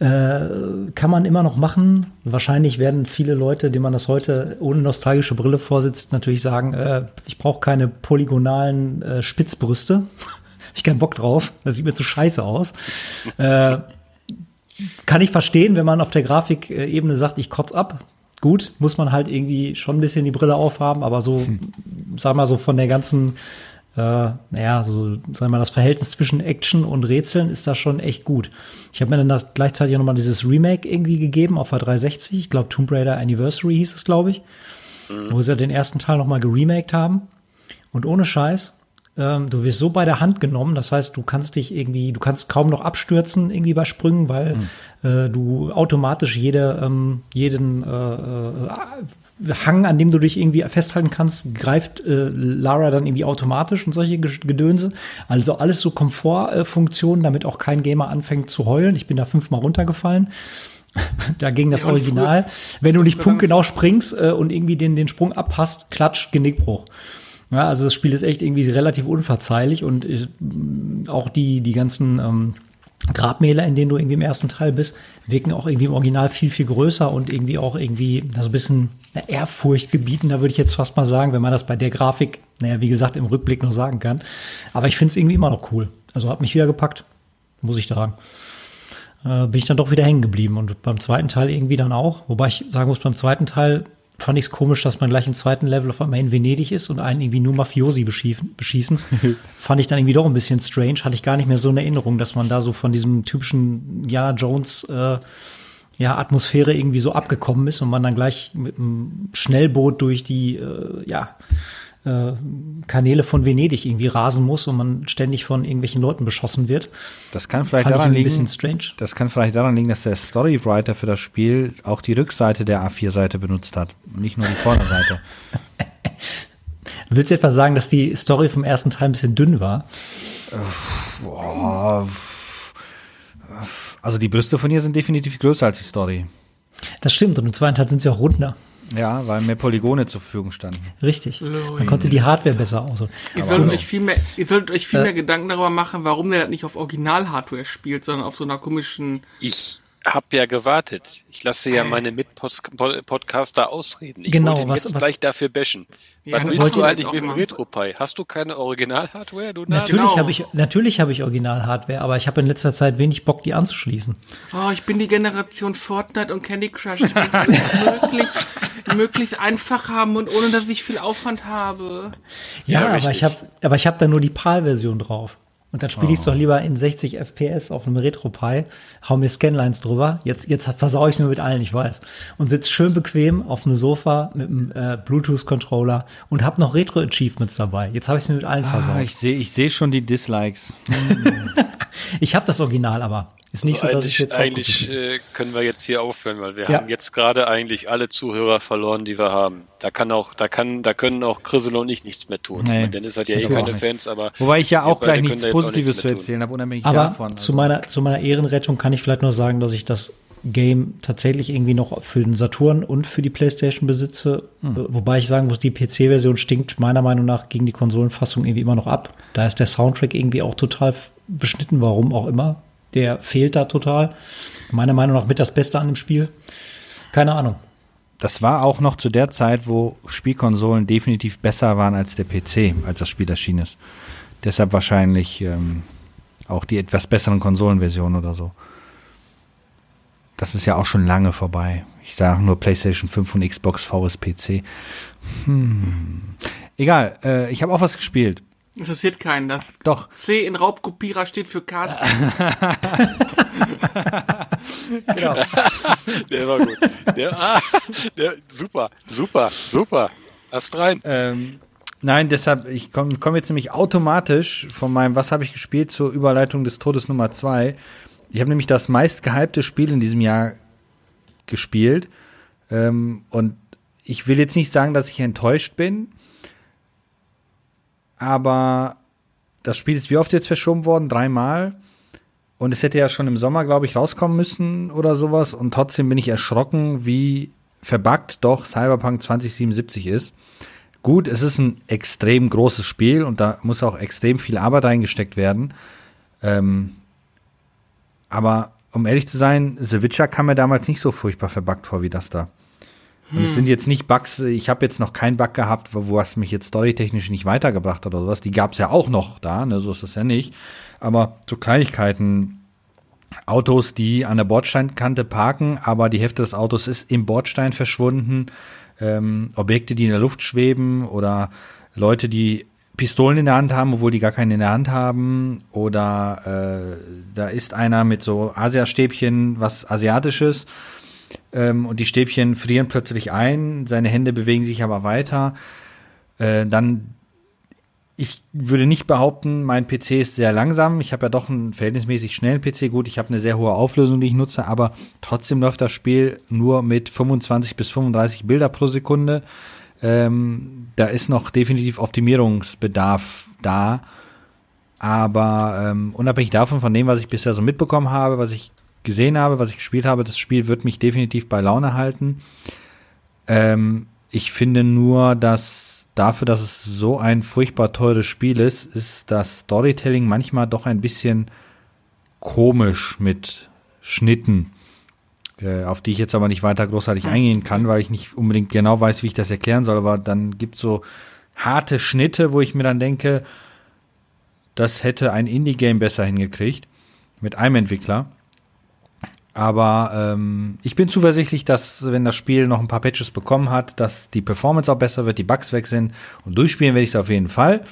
Äh, kann man immer noch machen. Wahrscheinlich werden viele Leute, denen man das heute ohne nostalgische Brille vorsitzt, natürlich sagen, äh, ich brauche keine polygonalen äh, Spitzbrüste. ich keinen Bock drauf. Das sieht mir zu scheiße aus. äh, kann ich verstehen, wenn man auf der Grafikebene sagt, ich kotz ab. Gut, muss man halt irgendwie schon ein bisschen die Brille aufhaben, aber so, sag mal so von der ganzen, äh, naja, so, sag mal, das Verhältnis zwischen Action und Rätseln ist da schon echt gut. Ich habe mir dann das gleichzeitig nochmal dieses Remake irgendwie gegeben auf der 360. Ich glaube, Tomb Raider Anniversary hieß es, glaube ich. Wo sie den ersten Teil nochmal geremaked haben. Und ohne Scheiß, ähm, du wirst so bei der Hand genommen, das heißt, du kannst dich irgendwie, du kannst kaum noch abstürzen irgendwie bei Sprüngen, weil äh, du automatisch jede, ähm, jeden äh, äh, Hang, an dem du dich irgendwie festhalten kannst, greift äh, Lara dann irgendwie automatisch und solche Ge- Gedönse. Also alles so Komfortfunktionen, damit auch kein Gamer anfängt zu heulen. Ich bin da fünfmal runtergefallen. da ging das Ja, Original. Wenn du nicht punktgenau springst äh, und irgendwie den, den Sprung abpasst, klatsch, Genickbruch. Ja, also das Spiel ist echt irgendwie relativ unverzeihlich und ich, mh, auch die, die ganzen ähm, Grabmäler, in denen du irgendwie im ersten Teil bist, wirken auch irgendwie im Original viel, viel größer und irgendwie auch irgendwie so ein bisschen Ehrfurcht gebieten, da würde ich jetzt fast mal sagen, wenn man das bei der Grafik, naja, wie gesagt, im Rückblick noch sagen kann. Aber ich finde es irgendwie immer noch cool. Also hat mich wieder gepackt, muss ich sagen. Äh, bin ich dann doch wieder hängen geblieben und beim zweiten Teil irgendwie dann auch. Wobei ich sagen muss, beim zweiten Teil fand ich es komisch, dass man gleich im zweiten Level auf einmal in Venedig ist und einen irgendwie nur Mafiosi beschießen. beschießen. fand ich dann irgendwie doch ein bisschen strange. Hatte ich gar nicht mehr so eine Erinnerung, dass man da so von diesem typischen Indiana Jones äh, ja, Atmosphäre irgendwie so abgekommen ist und man dann gleich mit einem Schnellboot durch die, äh, ja, äh, Kanäle von Venedig irgendwie rasen muss und man ständig von irgendwelchen Leuten beschossen wird. Das kann vielleicht Fand daran ein liegen, bisschen strange. das kann vielleicht daran liegen, dass der Storywriter für das Spiel auch die Rückseite der A4-Seite benutzt hat und nicht nur die Vorderseite. Willst du etwa sagen, dass die Story vom ersten Teil ein bisschen dünn war? F- also die Brüste von ihr sind definitiv größer als die Story. Das stimmt. Und im zweiten Teil sind sie auch runder. Ja, weil mehr Polygone zur Verfügung standen. Richtig. Ui. Man konnte die Hardware besser aussuchen. Ihr solltet, euch viel mehr, ihr solltet euch viel Äh. mehr Gedanken darüber machen, warum der das nicht auf Original-Hardware spielt, sondern auf so einer komischen. Ich habe ja gewartet. Ich lasse ja meine Mitpodcaster ausreden. Ich Genau, wollte ihn was- jetzt was- gleich dafür bashen. Ja, was willst du eigentlich mit dem. RetroPie? Hast du keine Original-Hardware, du? Natürlich Genau. habe ich, natürlich habe ich Original-Hardware, aber ich habe in letzter Zeit wenig Bock, die anzuschließen. Oh, ich bin die Generation Fortnite und Candy Crush. Ich will möglich, möglichst einfach haben und ohne, dass ich viel Aufwand habe. Ja, Ja, aber ich habe, aber ich habe da nur die PAL-Version drauf. Und dann spiele ich es doch lieber in 60 FPS auf einem RetroPie, hau mir Scanlines drüber. Jetzt, jetzt versau ich mir mit allen, ich weiß. Und sitz schön bequem auf einem Sofa mit einem äh, Bluetooth-Controller und hab noch Retro-Achievements dabei. Jetzt habe ich es mir mit allen versaut. Ah, ich ich sehe ich seh schon die Dislikes. ich habe das Original aber. Ist nicht Also so, dass ich eigentlich jetzt eigentlich äh, können wir jetzt hier aufhören, weil wir Ja. haben jetzt gerade eigentlich alle Zuhörer verloren, die wir haben. Da kann auch, da kann, da können auch Chrisel und ich nichts mehr tun. Nee. Dennis hat ja eh keine nicht. Fans, aber Wobei ich ja auch gleich nichts Positives nichts zu erzählen habe, unabhängig Aber davon. zu Also, meiner, zu meiner Ehrenrettung kann ich vielleicht nur sagen, dass ich das Game tatsächlich irgendwie noch für den Saturn und für die Playstation besitze. Hm. Äh, Wobei ich sagen muss, die PC-Version stinkt meiner Meinung nach gegen die Konsolenfassung irgendwie immer noch ab. Da ist der Soundtrack irgendwie auch total beschnitten, warum auch immer. Der fehlt da total. Meiner Meinung nach mit das Beste an dem Spiel. Keine Ahnung. das war auch noch zu der Zeit, wo Spielkonsolen definitiv besser waren als der PC, als das Spiel erschienen ist. Deshalb wahrscheinlich ähm, auch die etwas besseren Konsolenversionen oder so. Das ist ja auch schon lange vorbei. Ich sage nur PlayStation 5 und Xbox VSPC. Hm. Egal, äh, ich habe auch was gespielt. Interessiert keinen. Das Doch. C in Raubkopierer steht für Carsten. Der war gut. Der, ah, der, super, super, super. Ast rein. Ähm, nein, deshalb, ich komme komm jetzt nämlich automatisch von meinem Was habe ich gespielt zur Überleitung des Todes Nummer 2. Ich habe nämlich das meist gehypte Spiel in diesem Jahr gespielt. Ähm, und ich will jetzt nicht sagen, dass ich enttäuscht bin, aber das Spiel ist wie oft jetzt verschoben worden? Dreimal. Und es hätte ja schon im Sommer, glaube ich, rauskommen müssen oder sowas. Und trotzdem bin ich erschrocken, wie verbuggt doch Cyberpunk 2077 ist. Gut, es ist ein extrem großes Spiel und da muss auch extrem viel Arbeit reingesteckt werden. Ähm, aber um ehrlich zu sein, The Witcher kam mir damals nicht so furchtbar verbuggt vor wie das da. Und es sind jetzt nicht Bugs, ich habe jetzt noch keinen Bug gehabt, wo, es mich jetzt storytechnisch nicht weitergebracht hat oder sowas. Die gab es ja auch noch da, ne, so ist das ja nicht. Aber so Kleinigkeiten, Autos, die an der Bordsteinkante parken, aber die Hälfte des Autos ist im Bordstein verschwunden. Ähm, Objekte, die in der Luft schweben oder Leute, die Pistolen in der Hand haben, obwohl die gar keine in der Hand haben. Oder äh, da ist einer mit so Asiastäbchen, was Asiatisches. Ähm, und die Stäbchen frieren plötzlich ein, seine Hände bewegen sich aber weiter. Äh, dann ich würde nicht behaupten, mein PC ist sehr langsam. Ich habe ja doch einen verhältnismäßig schnellen PC. Gut, ich habe eine sehr hohe Auflösung, die ich nutze, aber trotzdem läuft das Spiel nur mit 25 bis 35 Bilder pro Sekunde. Ähm, da ist noch definitiv Optimierungsbedarf da. Aber ähm, unabhängig davon, von dem, was ich bisher so mitbekommen habe, was ich gesehen habe, was ich gespielt habe, das Spiel wird mich definitiv bei Laune halten. Ähm, ich finde nur, dass dafür, dass es so ein furchtbar teures Spiel ist, ist das Storytelling manchmal doch ein bisschen komisch mit Schnitten, äh, auf die ich jetzt aber nicht weiter großartig eingehen kann, weil ich nicht unbedingt genau weiß, wie ich das erklären soll. Aber dann gibt es so harte Schnitte, wo ich mir dann denke, das hätte ein Indie-Game besser hingekriegt mit einem Entwickler. Aber ähm, ich bin zuversichtlich, dass wenn das Spiel noch ein paar Patches bekommen hat, dass die Performance auch besser wird, die Bugs weg sind. Und durchspielen werde ich es auf jeden Fall.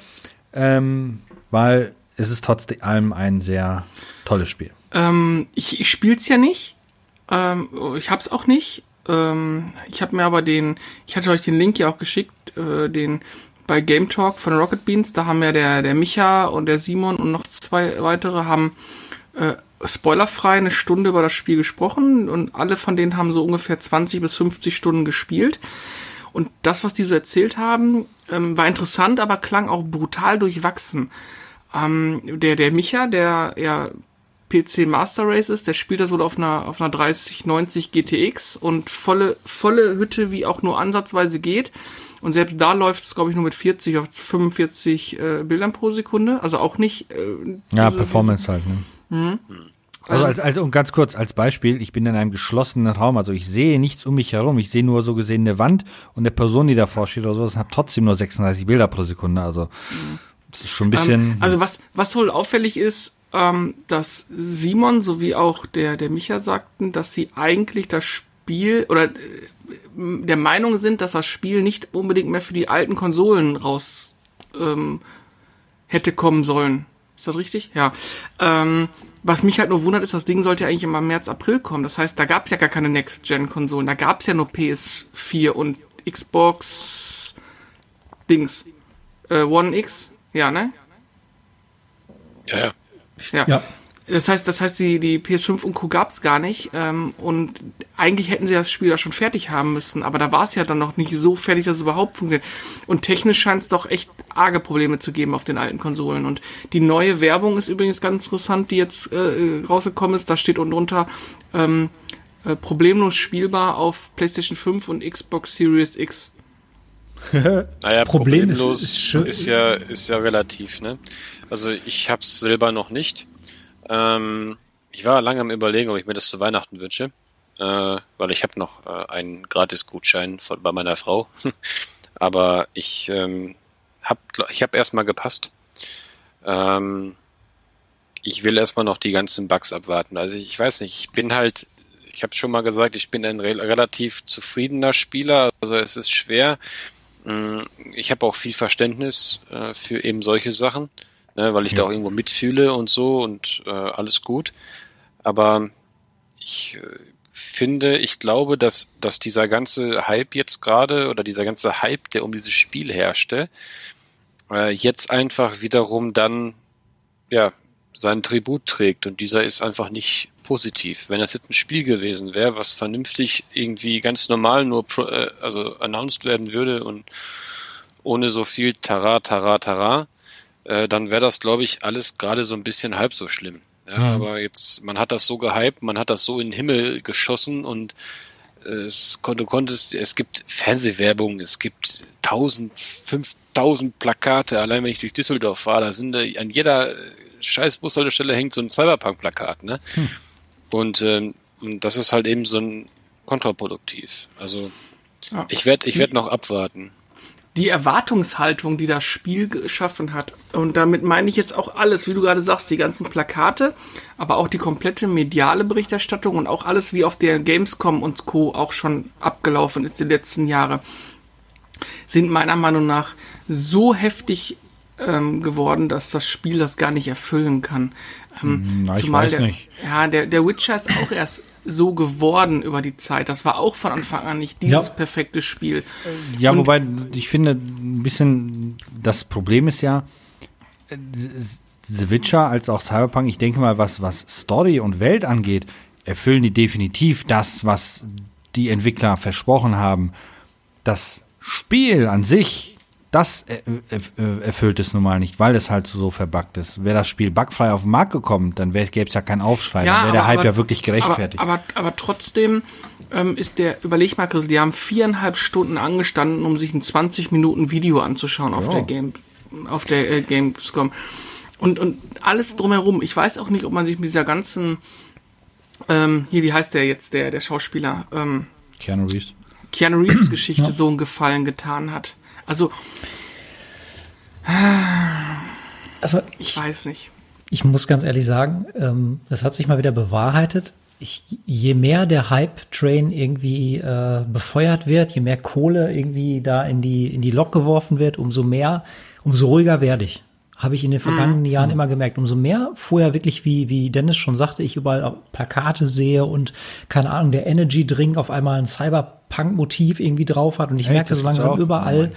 Ähm, weil es ist trotz allem ein sehr tolles Spiel. Ähm, ich ich spiel's ja nicht. Ähm, ich hab's auch nicht. Ähm, ich habe mir aber den, ich hatte euch den Link ja auch geschickt, äh, den bei Game Talk von Rocket Beans, da haben ja der, der Micha und der Simon und noch zwei weitere haben äh, spoilerfrei eine Stunde über das Spiel gesprochen und alle von denen haben so ungefähr 20 bis 50 Stunden gespielt. Und das, was die so erzählt haben, ähm, war interessant, aber klang auch brutal durchwachsen. Ähm, der, der Micha, der ja PC Master Race ist, der spielt das wohl auf einer, auf einer 3090 GTX und volle, volle Hütte, wie auch nur ansatzweise geht. Und selbst da läuft es, glaube ich, nur mit 40 auf 45 äh, Bildern pro Sekunde. Also auch nicht. Äh, ja, Performance diese, halt. Ne? Mhm. Also, als, also, und ganz kurz als Beispiel, ich bin in einem geschlossenen Raum, also ich sehe nichts um mich herum, ich sehe nur so gesehen eine Wand und eine Person, die davor steht oder sowas, habe trotzdem nur 36 Bilder pro Sekunde, also das ist schon ein bisschen... Ähm, also was, was wohl auffällig ist, ähm, dass Simon sowie auch der, der Micha sagten, dass sie eigentlich das Spiel oder äh, der Meinung sind, dass das Spiel nicht unbedingt mehr für die alten Konsolen raus ähm, hätte kommen sollen. Ist das richtig? Ja. Ähm, was mich halt nur wundert, ist, das Ding sollte ja eigentlich immer März, April kommen. Das heißt, da gab es ja gar keine Next-Gen-Konsolen. Da gab es ja nur PS4 und Xbox Dings. Äh, One X? Ja, ne? Ja, ja. Ja. ja. Das heißt, das heißt, die, die PS5 und Co. gab es gar nicht. Ähm, und eigentlich hätten sie das Spiel da schon fertig haben müssen, aber da war es ja dann noch nicht so fertig, dass es überhaupt funktioniert. Und technisch scheint es doch echt arge Probleme zu geben auf den alten Konsolen. Und die neue Werbung ist übrigens ganz interessant, die jetzt äh, rausgekommen ist. Da steht unten drunter ähm, äh, problemlos spielbar auf PlayStation 5 und Xbox Series X. naja, Problem problemlos ist, ist, ist, ja, ist ja relativ, ne? Also ich hab's selber noch nicht. Ähm, ich war lange am überlegen, ob ich mir das zu Weihnachten wünsche, äh, weil ich habe noch äh, einen Gratis-Gutschein von, bei meiner Frau. Aber ich ähm, habe ich hab erstmal gepasst. Ähm, ich will erstmal noch die ganzen Bugs abwarten. Also ich weiß nicht, ich bin halt, ich habe schon mal gesagt, ich bin ein re relativ zufriedener Spieler. Also es ist schwer. Mm, ich habe auch viel Verständnis äh, für eben solche Sachen ne, weil ich ja. da auch irgendwo mitfühle und so und äh, alles gut. Aber ich äh, finde, ich glaube, dass, dass dieser ganze Hype jetzt gerade oder dieser ganze Hype, der um dieses Spiel herrschte, äh, jetzt einfach wiederum dann ja seinen Tribut trägt und dieser ist einfach nicht positiv. Wenn das jetzt ein Spiel gewesen wäre, was vernünftig irgendwie ganz normal nur pro, äh, also announced werden würde und ohne so viel Tara, Tara, Tara, äh, dann wäre das, glaube ich, alles gerade so ein bisschen halb so schlimm. Ja, mhm. Aber jetzt, man hat das so gehypt, man hat das so in den Himmel geschossen und äh, es, du konntest, es gibt Fernsehwerbung, es gibt tausend, fünftausend Plakate, allein wenn ich durch Düsseldorf fahre, da sind äh, an jeder scheiß Bushaltestelle hängt so ein Cyberpunk-Plakat, ne? Hm. Und, ähm, und das ist halt eben so ein kontraproduktiv. Also ja. ich werde ich werd noch abwarten die Erwartungshaltung, die das Spiel geschaffen hat. Und damit meine ich jetzt auch alles, wie du gerade sagst, die ganzen Plakate, aber auch die komplette mediale Berichterstattung und auch alles, wie auf der Gamescom und Co. auch schon abgelaufen ist die letzten Jahre, sind meiner Meinung nach so heftig ähm, geworden, dass das Spiel das gar nicht erfüllen kann. Ähm, Na, ich zumal weiß der, nicht. Ja, der, der Witcher ist auch erst so geworden über die Zeit. Das war auch von Anfang an nicht dieses ja. perfekte Spiel. Ja, Und wobei ich finde, ein bisschen das Problem ist ja, The Witcher als auch Cyberpunk, ich denke mal, was, was Story und Welt angeht, erfüllen die definitiv das, was die Entwickler versprochen haben. Das Spiel an sich das erfüllt es nun mal nicht, weil es halt so verbuggt ist. Wäre das Spiel bugfrei auf den Markt gekommen, dann gäbe es ja keinen Aufschrei. Ja, dann wäre der Hype aber, ja wirklich gerechtfertigt. Aber, aber, aber trotzdem ähm, ist der, überleg mal, Chris, die haben viereinhalb Stunden angestanden, um sich ein 20 Minuten Video anzuschauen auf ja. der Game, auf der äh, Gamescom. Und, und alles drumherum. Ich weiß auch nicht, ob man sich mit dieser ganzen, ähm, hier, wie heißt der jetzt, der, der Schauspieler? Ähm, Keanu Reeves. Keanu Reeves Geschichte ja. so einen Gefallen getan hat. Also, also ich, ich weiß nicht. Ich muss ganz ehrlich sagen, ähm, es hat sich mal wieder bewahrheitet. Ich, je mehr der Hype-Train irgendwie äh, befeuert wird, je mehr Kohle irgendwie da in die, in die Lok geworfen wird, umso mehr, umso ruhiger werde ich. Habe ich in den vergangenen mhm. Jahren immer gemerkt. Umso mehr vorher wirklich, wie, wie Dennis schon sagte, ich überall Plakate sehe und keine Ahnung, der Energy Drink auf einmal ein Cyberpunk-Motiv irgendwie drauf hat und ich Echt? merke so langsam überall,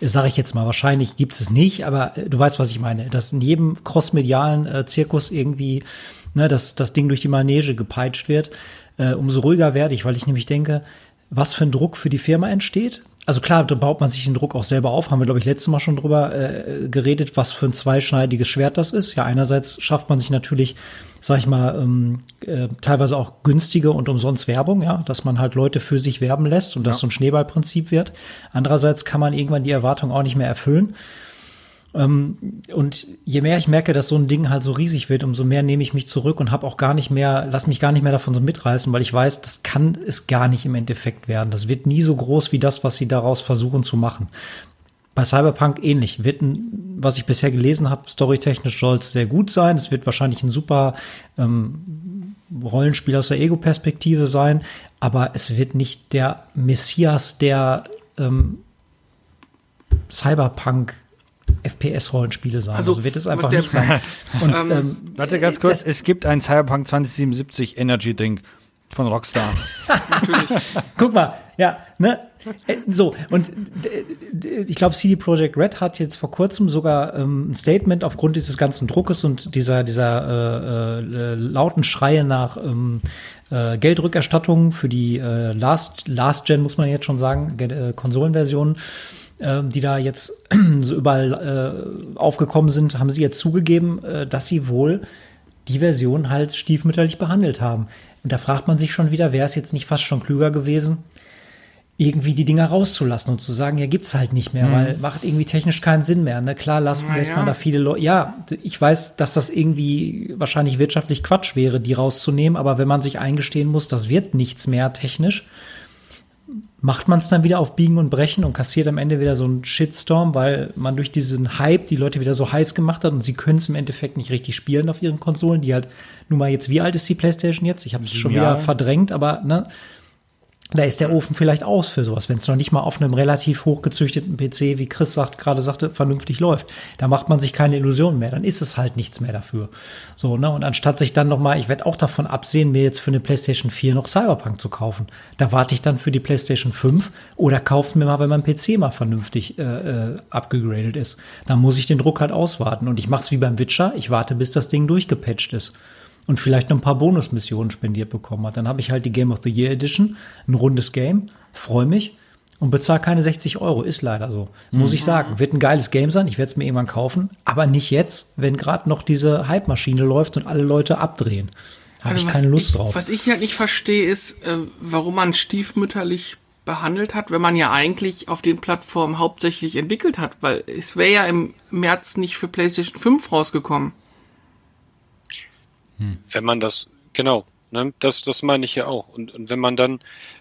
sage ich jetzt mal, wahrscheinlich gibt es es nicht, aber äh, du weißt, was ich meine, dass in jedem crossmedialen äh, Zirkus irgendwie ne, dass das Ding durch die Manege gepeitscht wird, äh, umso ruhiger werde ich, weil ich nämlich denke, was für ein Druck für die Firma entsteht. Also klar, da baut man sich den Druck auch selber auf, haben wir, glaube ich, letztes Mal schon drüber äh, geredet, was für ein zweischneidiges Schwert das ist. Ja, einerseits schafft man sich natürlich sag ich mal, ähm, äh, teilweise auch günstige und umsonst Werbung, ja, dass man halt Leute für sich werben lässt und das ja. so ein Schneeballprinzip wird. Andererseits kann man irgendwann die Erwartung auch nicht mehr erfüllen. Ähm, und je mehr ich merke, dass so ein Ding halt so riesig wird, umso mehr nehme ich mich zurück und habe auch gar nicht mehr, lass mich gar nicht mehr davon so mitreißen, weil ich weiß, das kann es gar nicht im Endeffekt werden. Das wird nie so groß wie das, was sie daraus versuchen zu machen bei Cyberpunk ähnlich. Wird was ich bisher gelesen habe, storytechnisch soll es sehr gut sein. Es wird wahrscheinlich ein super ähm, Rollenspiel aus der Ego-Perspektive sein, aber es wird nicht der Messias der ähm, Cyberpunk FPS-Rollenspiele sein. Also, also, wird es einfach nicht sein. Und, ähm, ähm, warte ganz kurz, es gibt einen Cyberpunk 2077 Energy Drink von Rockstar. Natürlich. Guck mal, ja, ne? Äh, so, und ich glaube, CD Projekt Red hat jetzt vor kurzem sogar ähm, ein Statement aufgrund dieses ganzen Druckes und dieser, dieser äh, äh, lauten Schreie nach ähm, äh, Geldrückerstattung für die äh, Last, Last Gen, muss man jetzt schon sagen, äh, Konsolenversionen die da jetzt so überall äh, aufgekommen sind, haben sie jetzt zugegeben, äh, dass sie wohl die Version halt stiefmütterlich behandelt haben. Und da fragt man sich schon wieder, wäre es jetzt nicht fast schon klüger gewesen, irgendwie die Dinger rauszulassen und zu sagen, ja, gibt's halt nicht mehr, mhm. weil macht irgendwie technisch keinen Sinn mehr. Ne? Klar, lass, lässt ja. man da viele Leute. Ja, ich weiß, dass das irgendwie wahrscheinlich wirtschaftlich Quatsch wäre, die rauszunehmen, aber wenn man sich eingestehen muss, das wird nichts mehr technisch, macht man es dann wieder auf Biegen und Brechen und kassiert am Ende wieder so einen Shitstorm, weil man durch diesen Hype die Leute wieder so heiß gemacht hat und sie können es im Endeffekt nicht richtig spielen auf ihren Konsolen, die halt nun mal jetzt, wie alt ist die PlayStation jetzt? Ich habe es schon wieder verdrängt, aber ne, da ist der Ofen vielleicht aus für sowas, wenn es noch nicht mal auf einem relativ hochgezüchteten PC, wie Chris sagt, gerade sagte, vernünftig läuft. Da macht man sich keine Illusionen mehr, dann ist es halt nichts mehr dafür. So, ne? Und anstatt sich dann noch mal, ich werde auch davon absehen, mir jetzt für eine PlayStation 4 noch Cyberpunk zu kaufen. Da warte ich dann für die PlayStation 5 oder kauft mir mal, wenn mein PC mal vernünftig äh, äh, abgegradet ist. Dann muss ich den Druck halt auswarten. Und ich mache es wie beim Witcher, ich warte, bis das Ding durchgepatcht ist und vielleicht noch ein paar Bonusmissionen spendiert bekommen hat. Dann habe ich halt die Game of the Year Edition, ein rundes Game, freue mich und bezahle keine 60 Euro. Ist leider so. Muss mhm. ich sagen. Wird ein geiles Game sein. Ich werde es mir irgendwann kaufen. Aber nicht jetzt, wenn gerade noch diese Hype-Maschine läuft und alle Leute abdrehen. Habe also ich keine Lust ich, drauf. Was ich halt nicht verstehe, ist, äh, warum man stiefmütterlich behandelt hat, wenn man ja eigentlich auf den Plattformen hauptsächlich entwickelt hat, weil es wäre ja im März nicht für PlayStation 5 rausgekommen. Hm. Wenn man das, genau, ne, das, das meine ich ja auch. Und, und wenn man dann,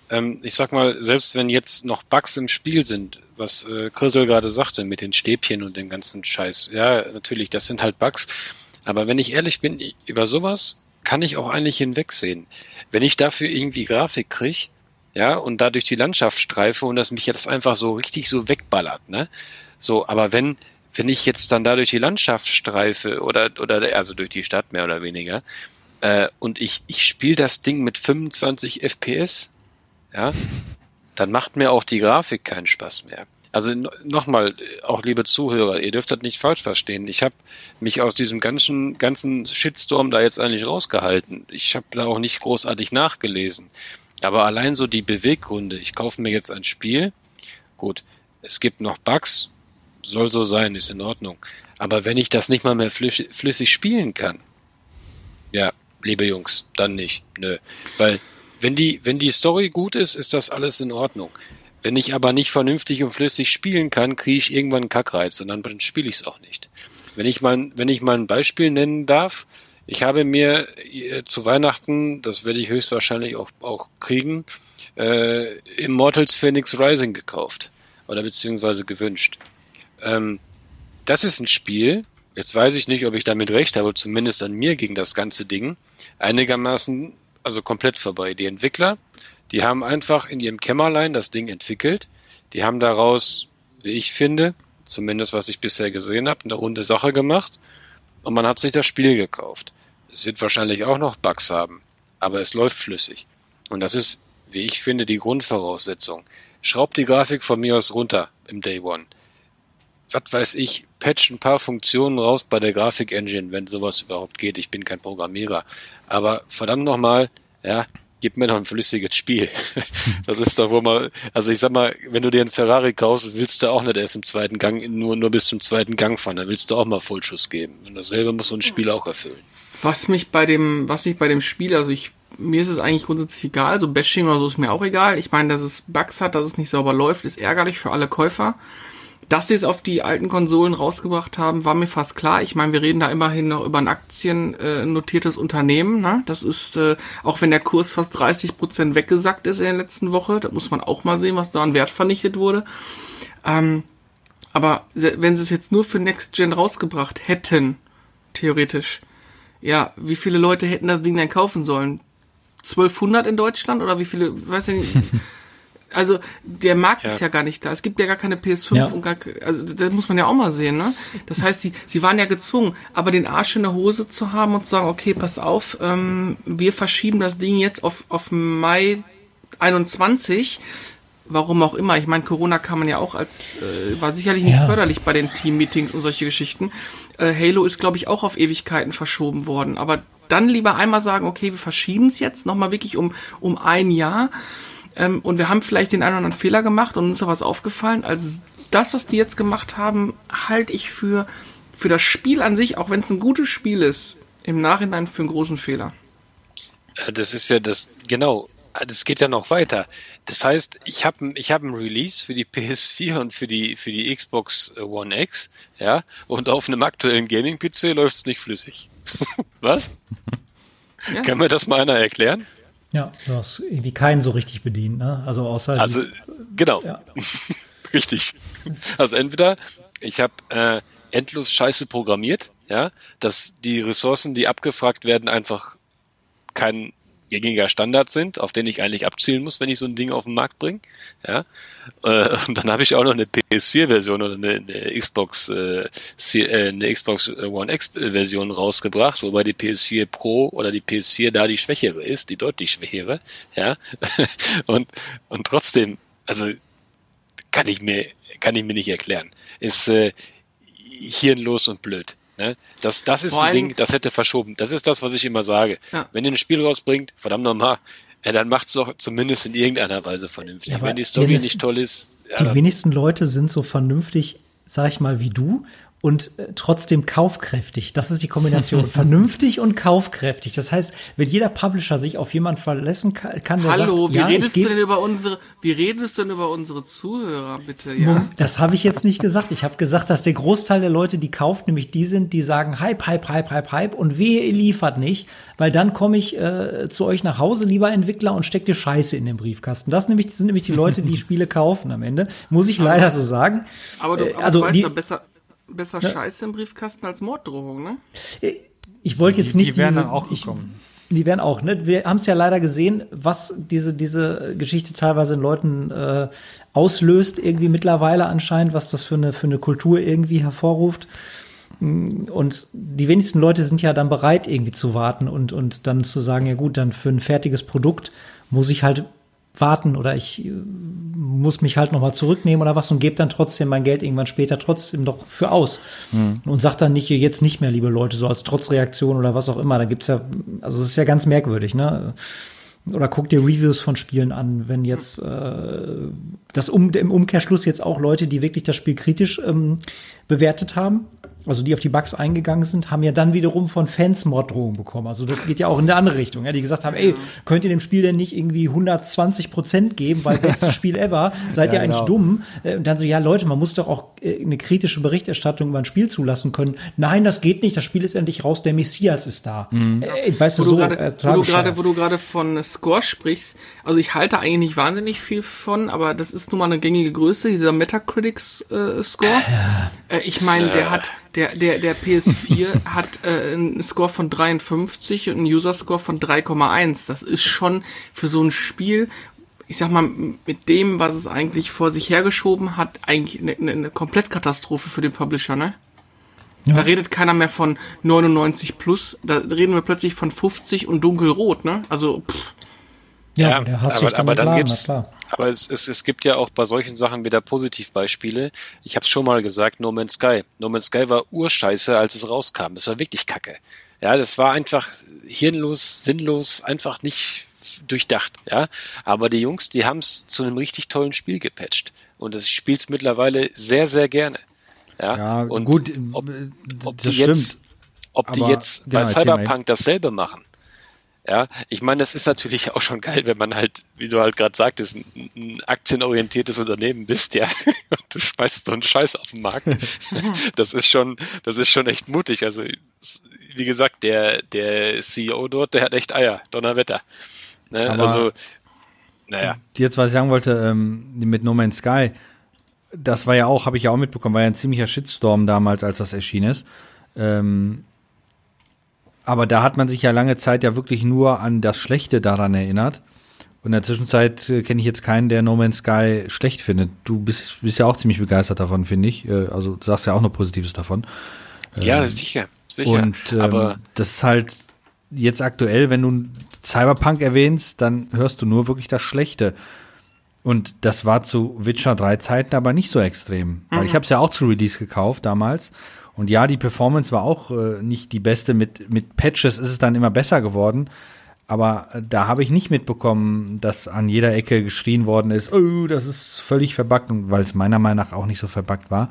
ähm, ich sag mal, selbst wenn jetzt noch Bugs im Spiel sind, was äh, Chrisel gerade sagte mit den Stäbchen und dem ganzen Scheiß, ja, natürlich, das sind halt Bugs. Aber wenn ich ehrlich bin, über sowas kann ich auch eigentlich hinwegsehen. Wenn ich dafür irgendwie Grafik kriege, ja, und da durch die Landschaft streife und das mich jetzt einfach so richtig so wegballert, ne? So, aber wenn, wenn ich jetzt dann da durch die Landschaft streife oder, oder also durch die Stadt mehr oder weniger, äh, und ich, ich spiele das Ding mit 25 FPS, ja, dann macht mir auch die Grafik keinen Spaß mehr. Also nochmal, auch liebe Zuhörer, ihr dürft das nicht falsch verstehen. Ich habe mich aus diesem ganzen, ganzen Shitstorm da jetzt eigentlich rausgehalten. Ich habe da auch nicht großartig nachgelesen. Aber allein so die Beweggründe, ich kaufe mir jetzt ein Spiel, gut, es gibt noch Bugs, soll so sein, ist in Ordnung. Aber wenn ich das nicht mal mehr flüssig spielen kann, ja, liebe Jungs, dann nicht. Nö. Weil, wenn die, wenn die Story gut ist, ist das alles in Ordnung. Wenn ich aber nicht vernünftig und flüssig spielen kann, kriege ich irgendwann einen Kackreiz und dann spiele ich es auch nicht. Wenn ich mal, wenn ich mal ein Beispiel nennen darf, ich habe mir äh, zu Weihnachten, das werde ich höchstwahrscheinlich auch, auch kriegen, äh, Immortals Phoenix Rising gekauft oder beziehungsweise gewünscht. Ähm, das ist ein Spiel, jetzt weiß ich nicht, ob ich damit recht habe, zumindest an mir ging das ganze Ding einigermaßen, also komplett vorbei. Die Entwickler, die haben einfach in ihrem Kämmerlein das Ding entwickelt. Die haben daraus, wie ich finde, zumindest was ich bisher gesehen habe, eine runde Sache gemacht. Und man hat sich das Spiel gekauft. Es wird wahrscheinlich auch noch Bugs haben, aber es läuft flüssig. Und das ist, wie ich finde, die Grundvoraussetzung. Schraubt die Grafik von mir aus runter im Day One was weiß ich, patch ein paar Funktionen raus bei der Grafik-Engine, wenn sowas überhaupt geht. Ich bin kein Programmierer. Aber verdammt nochmal, ja, gib mir noch ein flüssiges Spiel. Das ist doch wohl mal, also ich sag mal, wenn du dir einen Ferrari kaufst, willst du auch nicht erst im zweiten Gang, nur, nur bis zum zweiten Gang fahren, dann willst du auch mal Vollschuss geben. Und dasselbe muss so ein Spiel auch erfüllen. Was mich bei dem, was mich bei dem Spiel, also ich, mir ist es eigentlich grundsätzlich egal, so Bashing oder so ist mir auch egal. Ich meine, dass es Bugs hat, dass es nicht sauber läuft, ist ärgerlich für alle Käufer. Dass sie es auf die alten Konsolen rausgebracht haben, war mir fast klar. Ich meine, wir reden da immerhin noch über ein aktiennotiertes äh, Unternehmen. Ne? Das ist, äh, auch wenn der Kurs fast 30 Prozent weggesackt ist in der letzten Woche, da muss man auch mal sehen, was da an Wert vernichtet wurde. Ähm, aber wenn sie es jetzt nur für Next Gen rausgebracht hätten, theoretisch, ja, wie viele Leute hätten das Ding denn kaufen sollen? 1200 in Deutschland oder wie viele, weiß ich nicht. Also der Markt ja. ist ja gar nicht da. Es gibt ja gar keine PS5 ja. und gar, also das muss man ja auch mal sehen, ne? Das heißt, sie, sie waren ja gezwungen, aber den Arsch in der Hose zu haben und zu sagen, okay, pass auf, ähm, wir verschieben das Ding jetzt auf, auf Mai 21. Warum auch immer. Ich meine, Corona kann man ja auch als, äh, war sicherlich nicht ja. förderlich bei den Team-Meetings und solche Geschichten. Äh, Halo ist, glaube ich, auch auf Ewigkeiten verschoben worden. Aber dann lieber einmal sagen, okay, wir verschieben es jetzt nochmal wirklich um, um ein Jahr ähm, und wir haben vielleicht den einen oder anderen Fehler gemacht und uns ist was aufgefallen. Also das, was die jetzt gemacht haben, halte ich für, für das Spiel an sich, auch wenn es ein gutes Spiel ist, im Nachhinein für einen großen Fehler. Äh, das ist ja das, genau, das geht ja noch weiter. Das heißt, ich habe ich hab ein Release für die PS4 und für die, für die Xbox One X, ja, und auf einem aktuellen Gaming-PC läuft es nicht flüssig. Was? Ja. Kann mir das mal einer erklären? Ja, du hast irgendwie keinen so richtig bedient, ne? Also außer. Also, genau. Ja. richtig. Also entweder ich habe äh, endlos Scheiße programmiert, ja, dass die Ressourcen, die abgefragt werden, einfach kein gängiger Standard sind, auf den ich eigentlich abzielen muss, wenn ich so ein Ding auf den Markt bringe. Ja? Äh, und dann habe ich auch noch eine PS4-Version oder eine, eine Xbox äh, äh eine Xbox One X-Version rausgebracht, wobei die PS4 Pro oder die PS4 da die schwächere ist, die deutlich schwächere. Ja? und, und trotzdem, also kann ich mir, kann ich mir nicht erklären. Ist äh, hirnlos und blöd. Ne? Das, das ist Vor ein Ding, das hätte verschoben. Das ist das, was ich immer sage. Ja. Wenn ihr ein Spiel rausbringt, verdammt nochmal, ja, dann macht's doch zumindest in irgendeiner Weise vernünftig. Ja, Wenn die Story nicht toll ist. Ja, die wenigsten Leute sind so vernünftig, sag ich mal, wie du und äh, trotzdem kaufkräftig. Das ist die Kombination. Vernünftig und kaufkräftig. Das heißt, wenn jeder Publisher sich auf jemanden verlassen kann, kann der Hallo, sagt, wie ja, redest du denn über unsere, wie redest du denn über unsere Zuhörer, bitte, ja? Das habe ich jetzt nicht gesagt. Ich habe gesagt, dass der Großteil der Leute, die kauft, nämlich die sind, die sagen Hype, Hype, Hype, Hype, Hype und wehe, ihr liefert nicht, weil dann komme ich äh, zu euch nach Hause, lieber Entwickler, und steck dir Scheiße in den Briefkasten. Das nämlich, sind nämlich die Leute, die Spiele kaufen am Ende. Muss ich leider so sagen. Aber du, aber also, du weißt die, besser, besser ja. Scheiße im Briefkasten als Morddrohung, ne? Ich wollte jetzt nicht. Die wären diese, dann auch gekommen. Ich, die wären auch, ne? Wir haben es ja leider gesehen, was diese, diese Geschichte teilweise in Leuten äh, auslöst, irgendwie mittlerweile anscheinend, was das für eine, für eine Kultur irgendwie hervorruft. Und die wenigsten Leute sind ja dann bereit, irgendwie zu warten und, und dann zu sagen, ja gut, dann für ein fertiges Produkt muss ich halt warten oder ich äh, muss mich halt nochmal zurücknehmen oder was und gebe dann trotzdem mein Geld irgendwann später trotzdem doch für aus. Mhm. Und sag dann nicht, jetzt nicht mehr, liebe Leute, so als Trotzreaktion oder was auch immer. Da gibt's ja, also es ist ja ganz merkwürdig, ne? Oder guck dir Reviews von Spielen an, wenn jetzt äh, das um, im Umkehrschluss jetzt auch Leute, die wirklich das Spiel kritisch ähm, bewertet haben, also die auf die Bugs eingegangen sind, haben ja dann wiederum von Fans Morddrohungen bekommen. Also das geht ja auch in eine andere Richtung. Ja, die gesagt haben, ey, könnt ihr dem Spiel denn nicht irgendwie 120 Prozent geben, weil bestes Spiel ever? Seid ja, ihr eigentlich genau. dumm? Äh, und dann so, ja Leute, man muss doch auch äh, eine kritische Berichterstattung über ein Spiel zulassen können. Nein, das geht nicht. Das Spiel ist endlich raus. Der Messias ist da. Mhm. Ey, weißt wo du, so, grade, äh, wo du gerade, wo du gerade von Score sprichst. Also ich halte eigentlich nicht wahnsinnig viel von, aber das ist nun mal eine gängige Größe, dieser Metacritics äh, Score. Äh, ich meine, der hat der, der, der PS4 hat äh, einen Score von 53 und einen User-Score von 3,1. Das ist schon für so ein Spiel, ich sag mal, mit dem, was es eigentlich vor sich hergeschoben hat, eigentlich eine, eine, eine Komplettkatastrophe für den Publisher, ne? Ja. Da redet keiner mehr von 99 plus, da reden wir plötzlich von 50 und dunkelrot, ne? Also, pff. Ja, sich aber, aber dann Laden, gibt's, aber es, es, es gibt ja auch bei solchen Sachen wieder Positivbeispiele. Ich habe es schon mal gesagt, No Man's Sky. No Man's Sky war urscheiße, als es rauskam. Es war wirklich kacke. Ja, das war einfach hirnlos, sinnlos, einfach nicht durchdacht. Ja, aber die Jungs, die haben es zu einem richtig tollen Spiel gepatcht und das spielt's mittlerweile sehr, sehr gerne. Ja, Ja, und gut, ob, äh, ob das die jetzt, stimmt. ob die Aber- jetzt genau, bei Cyberpunk dasselbe machen. Ja, ich meine, das ist natürlich auch schon geil, wenn man halt, wie du halt gerade sagtest, ein, ein aktienorientiertes Unternehmen bist, ja, und du schmeißt so einen Scheiß auf den Markt. Das ist schon, das ist schon echt mutig. Also, wie gesagt, der, der CEO dort, der hat echt Eier, Donnerwetter. Ne? Also, naja. Jetzt, was ich sagen wollte, ähm, mit No Man's Sky, das war ja auch, habe ich ja auch mitbekommen, war ja ein ziemlicher Shitstorm damals, als das erschienen ist. Ähm, aber da hat man sich ja lange Zeit ja wirklich nur an das Schlechte daran erinnert. Und in der Zwischenzeit äh, kenne ich jetzt keinen, der No Man's Sky schlecht findet. Du bist, bist ja auch ziemlich begeistert davon, finde ich. Äh, also du sagst ja auch nur Positives davon. Ja, sicher, sicher. Und ähm, aber das ist halt jetzt aktuell, wenn du Cyberpunk erwähnst, dann hörst du nur wirklich das Schlechte. Und das war zu Witcher 3 Zeiten aber nicht so extrem. Weil ich habe es ja auch zu Release gekauft damals. Und ja, die Performance war auch äh, nicht die beste. Mit, mit Patches ist es dann immer besser geworden. Aber äh, da habe ich nicht mitbekommen, dass an jeder Ecke geschrien worden ist, oh, das ist völlig verbuggt, weil es meiner Meinung nach auch nicht so verbuggt war.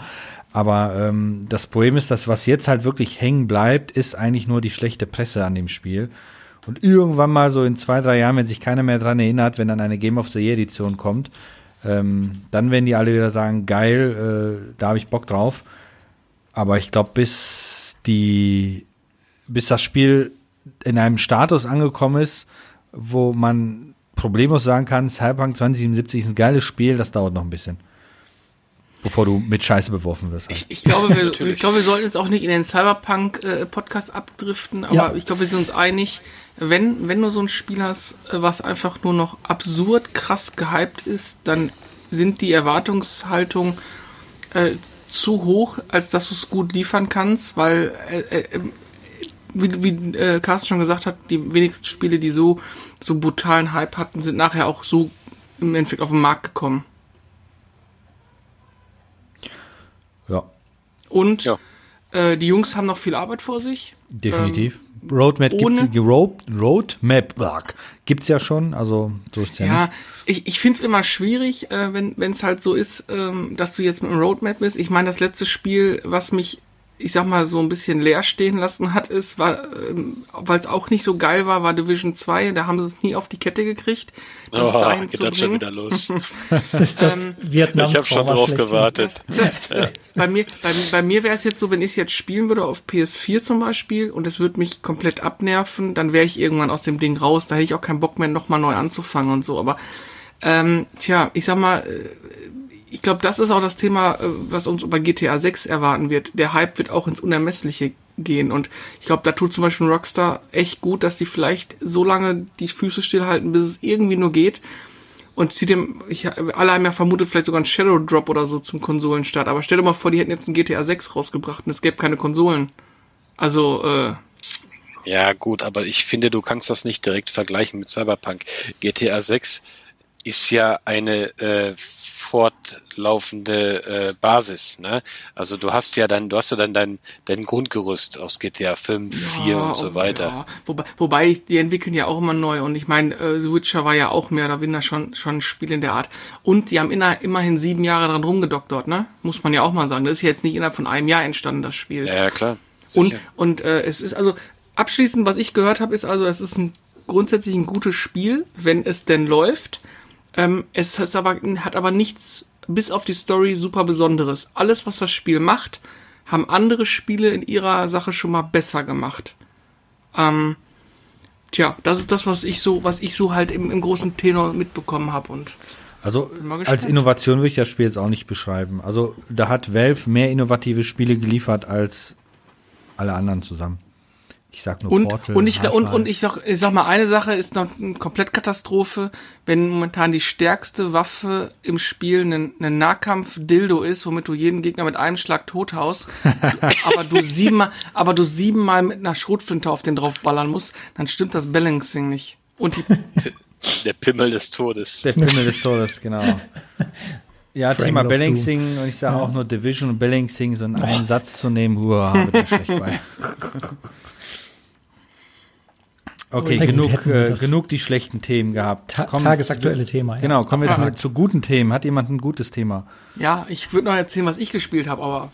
Aber ähm, das Problem ist, dass was jetzt halt wirklich hängen bleibt, ist eigentlich nur die schlechte Presse an dem Spiel. Und irgendwann mal so in zwei, drei Jahren, wenn sich keiner mehr dran erinnert, wenn dann eine Game of the Year Edition kommt, ähm, dann werden die alle wieder sagen, geil, äh, da habe ich Bock drauf. Aber ich glaube, bis die, bis das Spiel in einem Status angekommen ist, wo man problemlos sagen kann, Cyberpunk 2077 ist ein geiles Spiel, das dauert noch ein bisschen. Bevor du mit Scheiße beworfen wirst. Ich, ich, glaube, wir, ich glaube, wir sollten jetzt auch nicht in den Cyberpunk-Podcast abdriften, aber Ja. ich glaube, wir sind uns einig, wenn, wenn du so ein Spiel hast, äh, was einfach nur noch absurd krass gehypt ist, dann sind die Erwartungshaltungen äh, zu hoch, als dass du es gut liefern kannst, weil, äh, äh, wie, wie äh, Carsten schon gesagt hat, die wenigsten Spiele, die so, so brutalen Hype hatten, sind nachher auch so im Endeffekt auf den Markt gekommen. ja, Und Ja. äh, die Jungs haben noch viel Arbeit vor sich. definitiv. Roadmap ohne- gibt's, Road, Roadmap ugh, gibt's ja schon, also so ist ja, Ja, nicht. ich, ich finde es immer schwierig, äh, wenn es halt so ist, ähm, dass du jetzt mit einem Roadmap bist. Ich meine, das letzte Spiel, was mich, ich sag mal, so ein bisschen leer stehen lassen hat, ist, ähm, weil es auch nicht so geil war, war Division 2. Da haben sie es nie auf die Kette gekriegt, das Oh, dahin geht zu dann schon wieder los. Das das Ähm, ich habe schon drauf gewartet. Das, bei mir, bei, bei mir wäre es jetzt so, wenn ich es jetzt spielen würde auf PS4 zum Beispiel und es würde mich komplett abnerven, dann wäre ich irgendwann aus dem Ding raus. Da hätte ich auch keinen Bock mehr, nochmal neu anzufangen und so. Aber ähm, tja, ich sag mal, äh, ich glaube, das ist auch das Thema, äh, was uns bei GTA 6 erwarten wird. Der Hype wird auch ins Unermessliche gehen. Und ich glaube, da tut zum Beispiel Rockstar echt gut, dass die vielleicht so lange die Füße stillhalten, bis es irgendwie nur geht. Und zieht dem, ich, alle haben ja vermutet, vielleicht sogar ein Shadow Drop oder so zum Konsolenstart. Aber stell dir mal vor, die hätten jetzt ein GTA 6 rausgebracht und es gäbe keine Konsolen. Also, äh, Ja, gut, aber ich finde, du kannst das nicht direkt vergleichen mit Cyberpunk. GTA 6 ist ja eine äh, fortlaufende äh, Basis, ne? Also du hast ja dann, du hast ja dann dein, dein Grundgerüst aus GTA 5, 4 und so oh, weiter. Ja. Wobei, wobei, die entwickeln ja auch immer neu. Und ich meine, äh, The Witcher war ja auch mehr oder weniger schon, schon ein Spiel in der Art. Und die haben inner, immerhin sieben Jahre dran rumgedoktert, ne? Muss man ja auch mal sagen. Das ist ja jetzt nicht innerhalb von einem Jahr entstanden, das Spiel. Ja, ja klar. Und, Sicher. und äh, es ist also, abschließend, was ich gehört habe, ist also, es ist ein grundsätzlich ein gutes Spiel, wenn es denn läuft. Ähm, es ist aber, hat aber nichts, bis auf die Story, super Besonderes. Alles, was das Spiel macht, haben andere Spiele in ihrer Sache schon mal besser gemacht. Ähm, tja, das ist das, was ich so, was ich so halt im, im großen Tenor mitbekommen habe. Und Also als. Innovation würde ich das Spiel jetzt auch nicht beschreiben. Also da hat Valve mehr innovative Spiele geliefert als alle anderen zusammen. Ich sag nur Und, Portal. und, ich, und, Half-Life. und ich sag, ich sag mal, eine Sache ist noch eine Komplettkatastrophe, wenn momentan die stärkste Waffe im Spiel ein, ein Nahkampf-Dildo ist, womit du jeden Gegner mit einem Schlag tothaust, aber du siebenmal, aber du siebenmal mit einer Schrotflinte auf den draufballern musst, dann stimmt das Balancing nicht. Und die, Der Pimmel des Todes. Der Pimmel des Todes, genau. Ja, Triangle Thema Balancing und ich sage auch nur Division und Balancing, so in einen Satz zu nehmen, uah, wird mir schlecht bei. Okay, genug, äh, genug die schlechten Themen gehabt. Ta Kommen- tagesaktuelle Thema. Ja. Genau, kommen wir jetzt mal zu guten Themen. Hat jemand ein gutes Thema? Ja, ich würde noch erzählen, was ich gespielt habe, aber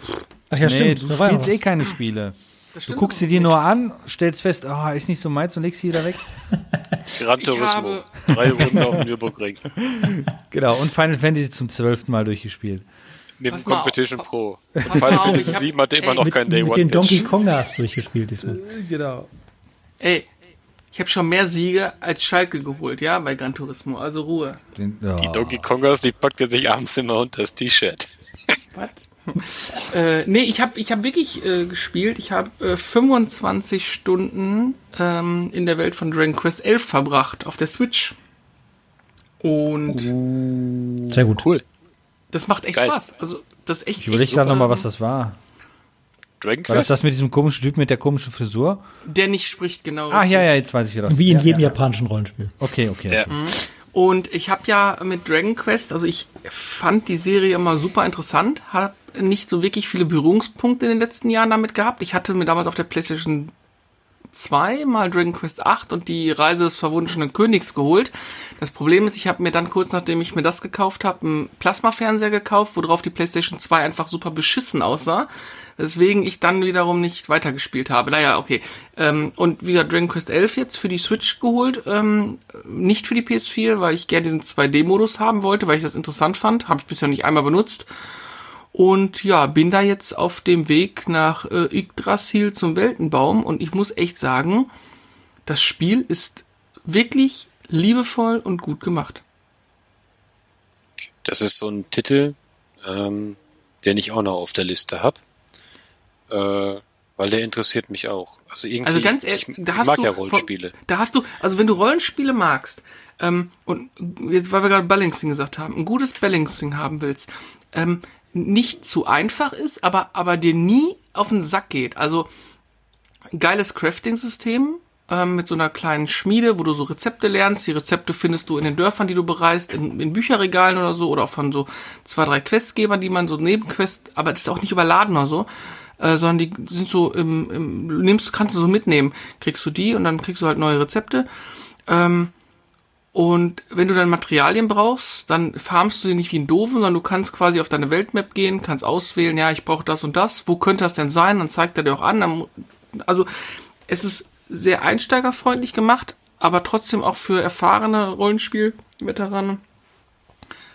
Ach ja, nee, stimmt. du spielst eh keine Spiele. das Du guckst sie dir nur an, stellst fest, ah, ist nicht so meins und legst sie wieder weg. Gran Turismo. habe- Drei Runden auf dem Nürburgring. Genau, und Final Fantasy zum zwölften Mal durchgespielt. Mit Pass Competition auf. Pro. Final Fantasy ich hab- 7 hatte immer ey, noch Mit, kein Day mit One den Donkey. Kongas durchgespielt diesmal. Genau. Ey, ich habe schon mehr Siege als Schalke geholt, ja, bei Gran Turismo. Also Ruhe. Den, ja. Die Donkey Kongers, die packt er sich abends immer unter das T-Shirt. Was? äh, nee, ich habe ich hab wirklich äh, gespielt. Ich habe äh, 25 Stunden ähm, in der Welt von Dragon Quest 11 verbracht auf der Switch. Und Sehr gut. Cool. das macht echt Geil. Spaß. Also, das ist echt. Ich überlege gerade nochmal, was das war. Dragon War das Quest? das mit diesem komischen Typ mit der komischen Frisur? Der nicht spricht, genau. Ah, ja, ja, jetzt weiß ich, wie das Wie in ja, jedem ja. japanischen Rollenspiel. Okay, okay. Ja. Und ich habe ja mit Dragon Quest, also ich fand die Serie immer super interessant, habe nicht so wirklich viele Berührungspunkte in den letzten Jahren damit gehabt. Ich hatte mir damals auf der PlayStation 2 mal Dragon Quest 8 und die Reise des verwunschenen Königs geholt. Das Problem ist, ich habe mir dann kurz nachdem ich mir das gekauft habe, einen Plasma-Fernseher gekauft, worauf die PlayStation 2 einfach super beschissen aussah. Weswegen ich dann wiederum nicht weitergespielt habe. Naja, okay. Ähm, und wieder Dragon Quest 11 jetzt für die Switch geholt. Ähm, nicht für die PS4, weil ich gerne diesen 2D-Modus haben wollte, weil ich das interessant fand. Habe ich bisher nicht einmal benutzt. Und ja, bin da jetzt auf dem Weg nach äh, Yggdrasil zum Weltenbaum. Und ich muss echt sagen, das Spiel ist wirklich liebevoll und gut gemacht. Das ist so ein Titel, ähm, den ich auch noch auf der Liste habe. Äh, weil der interessiert mich auch. Also irgendwie, Also ganz ehrlich, ich, da ich hast mag du ja Rollenspiele. Da hast du, also wenn du Rollenspiele magst, ähm, und jetzt, weil wir gerade Balancing gesagt haben, ein gutes Balancing haben willst, ähm, nicht zu einfach ist, aber, aber dir nie auf den Sack geht. Also geiles Crafting-System ähm, mit so einer kleinen Schmiede, wo du so Rezepte lernst. Die Rezepte findest du in den Dörfern, die du bereist, in, in Bücherregalen oder so, oder auch von so zwei, drei Questgebern, die man so Nebenquest, aber das ist auch nicht überladen oder so, äh, sondern die sind so im, im nimmst, kannst du so mitnehmen. Kriegst du die und dann kriegst du halt neue Rezepte. Ähm, und wenn du dann Materialien brauchst, dann farmst du die nicht wie ein Doofen, sondern du kannst quasi auf deine Weltmap gehen, kannst auswählen, ja, ich brauche das und das, wo könnte das denn sein? Dann zeigt er dir auch an. Dann, also es ist sehr einsteigerfreundlich gemacht, aber trotzdem auch für erfahrene Rollenspiel-Veteranen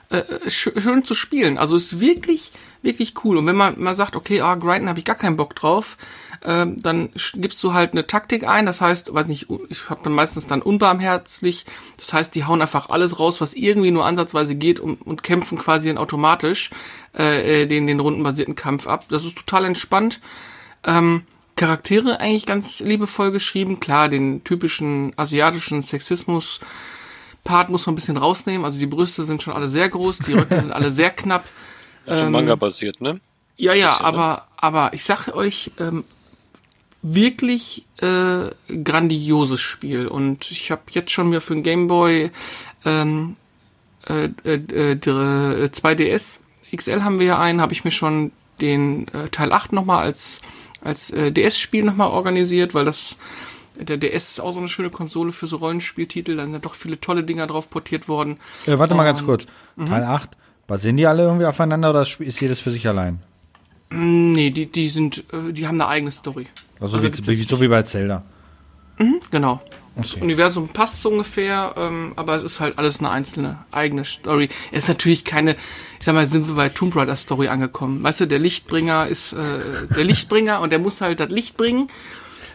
äh, sch schön zu spielen. Also es ist wirklich, wirklich cool. Und wenn man mal sagt, okay, ah, grinden habe ich gar keinen Bock drauf, ähm, dann gibst du halt eine Taktik ein. Das heißt, weiß nicht, ich habe dann meistens dann unbarmherzig. Das heißt, die hauen einfach alles raus, was irgendwie nur ansatzweise geht und, und kämpfen quasi dann automatisch äh, äh, den, den rundenbasierten Kampf ab. Das ist total entspannt. Ähm, Charaktere eigentlich ganz liebevoll geschrieben. Klar, den typischen asiatischen Sexismus Part muss man ein bisschen rausnehmen. Also die Brüste sind schon alle sehr groß, die Röcke sind alle sehr knapp. Schon ähm, Manga basiert, ne? Ja, ja, Bisschen, ne? aber, aber ich sage euch, ähm, wirklich äh, grandioses Spiel. Und ich habe jetzt schon mir für den Gameboy ähm, äh, äh, äh, der, äh, 2DS XL haben wir ja einen, habe ich mir schon den äh, Teil 8 nochmal als, als äh, DS-Spiel nochmal organisiert, weil das der DS ist auch so eine schöne Konsole für so Rollenspieltitel, da sind ja doch viele tolle Dinger drauf portiert worden. Äh, warte mal ganz kurz. Teil 8. Basieren die alle irgendwie aufeinander oder ist jedes für sich allein? Nee, die, die sind, äh, die haben eine eigene Story. Also, Also wie, wie, so wie bei Zelda. Genau. Das Okay. Universum passt so ungefähr, ähm, aber es ist halt alles eine einzelne eigene Story. Es ist natürlich keine, ich sag mal, sind wir bei Tomb Raider Story angekommen. Weißt du, der Lichtbringer ist äh, der Lichtbringer und der muss halt das Licht bringen.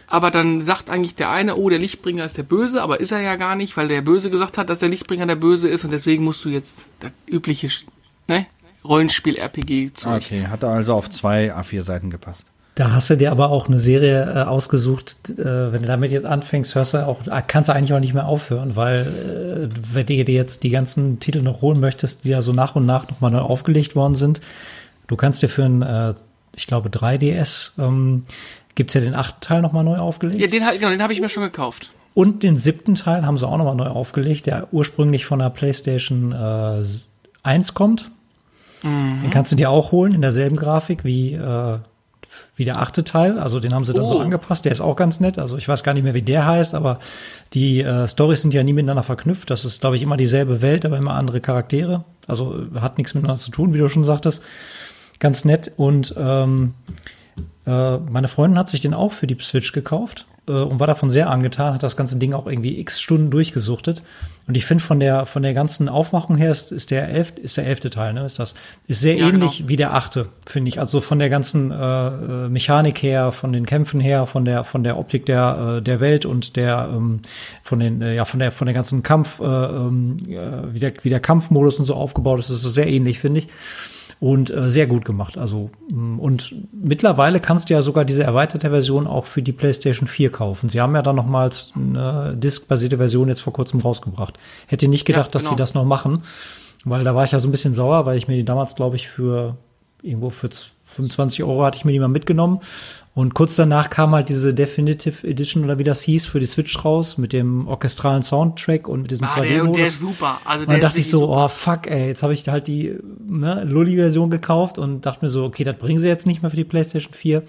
Aber dann sagt eigentlich der eine, oh, der Lichtbringer ist der Böse, aber ist er ja gar nicht, weil der Böse gesagt hat, dass der Lichtbringer der Böse ist und deswegen musst du jetzt das übliche, ne, Rollenspiel-RPG-Zeug. Okay, hat also auf zwei A4-Seiten gepasst. Da hast du dir aber auch eine Serie äh, ausgesucht, äh, wenn du damit jetzt anfängst, hörst du auch, kannst du eigentlich auch nicht mehr aufhören, weil äh, wenn du dir jetzt die ganzen Titel noch holen möchtest, die ja so nach und nach nochmal neu aufgelegt worden sind, du kannst dir für ein, äh, ich glaube, 3DS, ähm, gibt's ja den achten Teil nochmal neu aufgelegt. Ja, den, genau, den habe ich mir schon gekauft. Und den siebten Teil haben sie auch nochmal neu aufgelegt, der ursprünglich von der PlayStation äh, 1 kommt. Mhm. Den kannst du dir auch holen in derselben Grafik wie, äh, wie der achte Teil. Also den haben sie dann oh. so angepasst. Der ist auch ganz nett. Also ich weiß gar nicht mehr, wie der heißt, aber die äh, Storys sind ja nie miteinander verknüpft. Das ist, glaube ich, immer dieselbe Welt, aber immer andere Charaktere. Also hat nichts miteinander zu tun, wie du schon sagtest. Ganz nett. Und ähm, äh, meine Freundin hat sich den auch für die Switch gekauft äh, und war davon sehr angetan, hat das ganze Ding auch irgendwie x Stunden durchgesuchtet. Und ich finde von der von der ganzen Aufmachung her ist, ist der elfte ist der elfte Teil, ne? Ist das ist sehr ja, ähnlich genau. wie der achte, finde ich. Also von der ganzen äh, äh, Mechanik her, von den Kämpfen her, von der von der Optik der äh, der Welt und der ähm, von den äh, ja von der von der ganzen Kampf äh, äh, wie der wie der Kampfmodus und so aufgebaut ist, ist sehr ähnlich, finde ich und äh, sehr gut gemacht. Also mm, und mittlerweile kannst du ja sogar diese erweiterte Version auch für die PlayStation 4 kaufen. Sie haben ja dann nochmals eine diskbasierte Version jetzt vor kurzem rausgebracht. Hätte nicht gedacht, ja, genau. dass sie genau. das noch machen, weil da war ich ja so ein bisschen sauer, weil ich mir die damals, glaube ich, für irgendwo für 25 Euro hatte ich mir die mal mitgenommen und kurz danach kam halt diese Definitive Edition oder wie das hieß für die Switch raus mit dem orchestralen Soundtrack und mit diesem ah, 2D-Modus. Der, der ist super. Also und dann dachte ich so, super. oh fuck, ey, jetzt habe ich halt die ne, Lully-Version gekauft und dachte mir so, okay, das bringen sie jetzt nicht mehr für die PlayStation 4.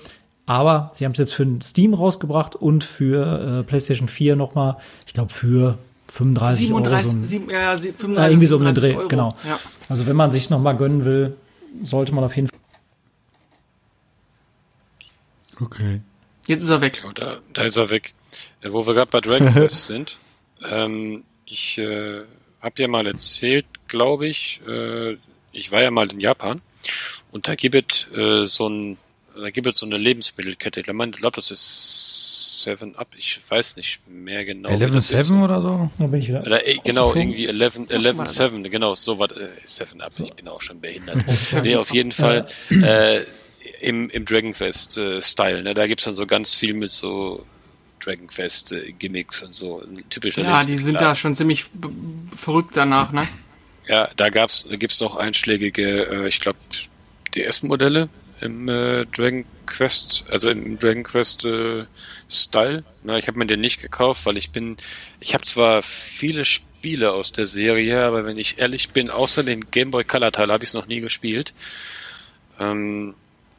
Aber sie haben es jetzt für Steam rausgebracht und für äh, PlayStation 4 nochmal, ich glaube, für 35 37, Euro. So 7, ja, 35, ja, irgendwie so um den Dreh, Euro. genau. Ja. Also wenn man sich nochmal gönnen will, sollte man auf jeden Fall Okay. Jetzt ist er weg. Ja, da, da ist er weg. Äh, wo wir gerade bei Dragon Quest sind, ähm, ich äh, habe ja mal erzählt, glaube ich, äh, ich war ja mal in Japan und da gibt es äh, so ein, da gibt es so eine Lebensmittelkette. Ich glaube, das ist Seven Up. Ich weiß nicht mehr genau. Eleven Seven oder so? Da bin ich wieder. Oder, äh, genau, irgendwie Eleven, Eleven Seven. Genau, so was. Äh, Seven Up. So. Ich bin auch schon behindert. nee, auf jeden Fall. Äh, im, im Dragon Quest-Style. Äh, ne? Da gibt's dann so ganz viel mit so Dragon Quest-Gimmicks und so. Typischer ja, die sind da schon ziemlich verrückt danach, ne? Ja, da gab's, da gibt's noch einschlägige, äh, ich glaube, DS-Modelle im äh, Dragon Quest, also im Dragon Quest äh, Style. Na, ich habe mir den nicht gekauft, weil ich bin, ich habe zwar viele Spiele aus der Serie, aber wenn ich ehrlich bin, außer den Game Boy Color Teil habe ich es noch nie gespielt. Ähm,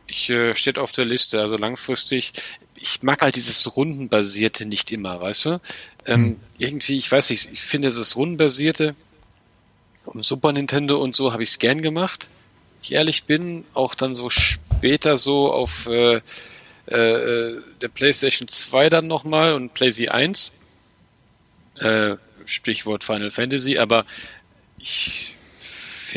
ich äh, steht auf der Liste, also langfristig. Ich mag halt dieses Rundenbasierte nicht immer, weißt du? Ähm, hm. Irgendwie, ich weiß nicht, ich finde das Rundenbasierte um Super Nintendo und so habe ich es gern gemacht. Ich ehrlich bin, auch dann so später so auf äh, äh, der PlayStation 2 dann nochmal und PlayStation 1. Äh, Stichwort Final Fantasy, aber ich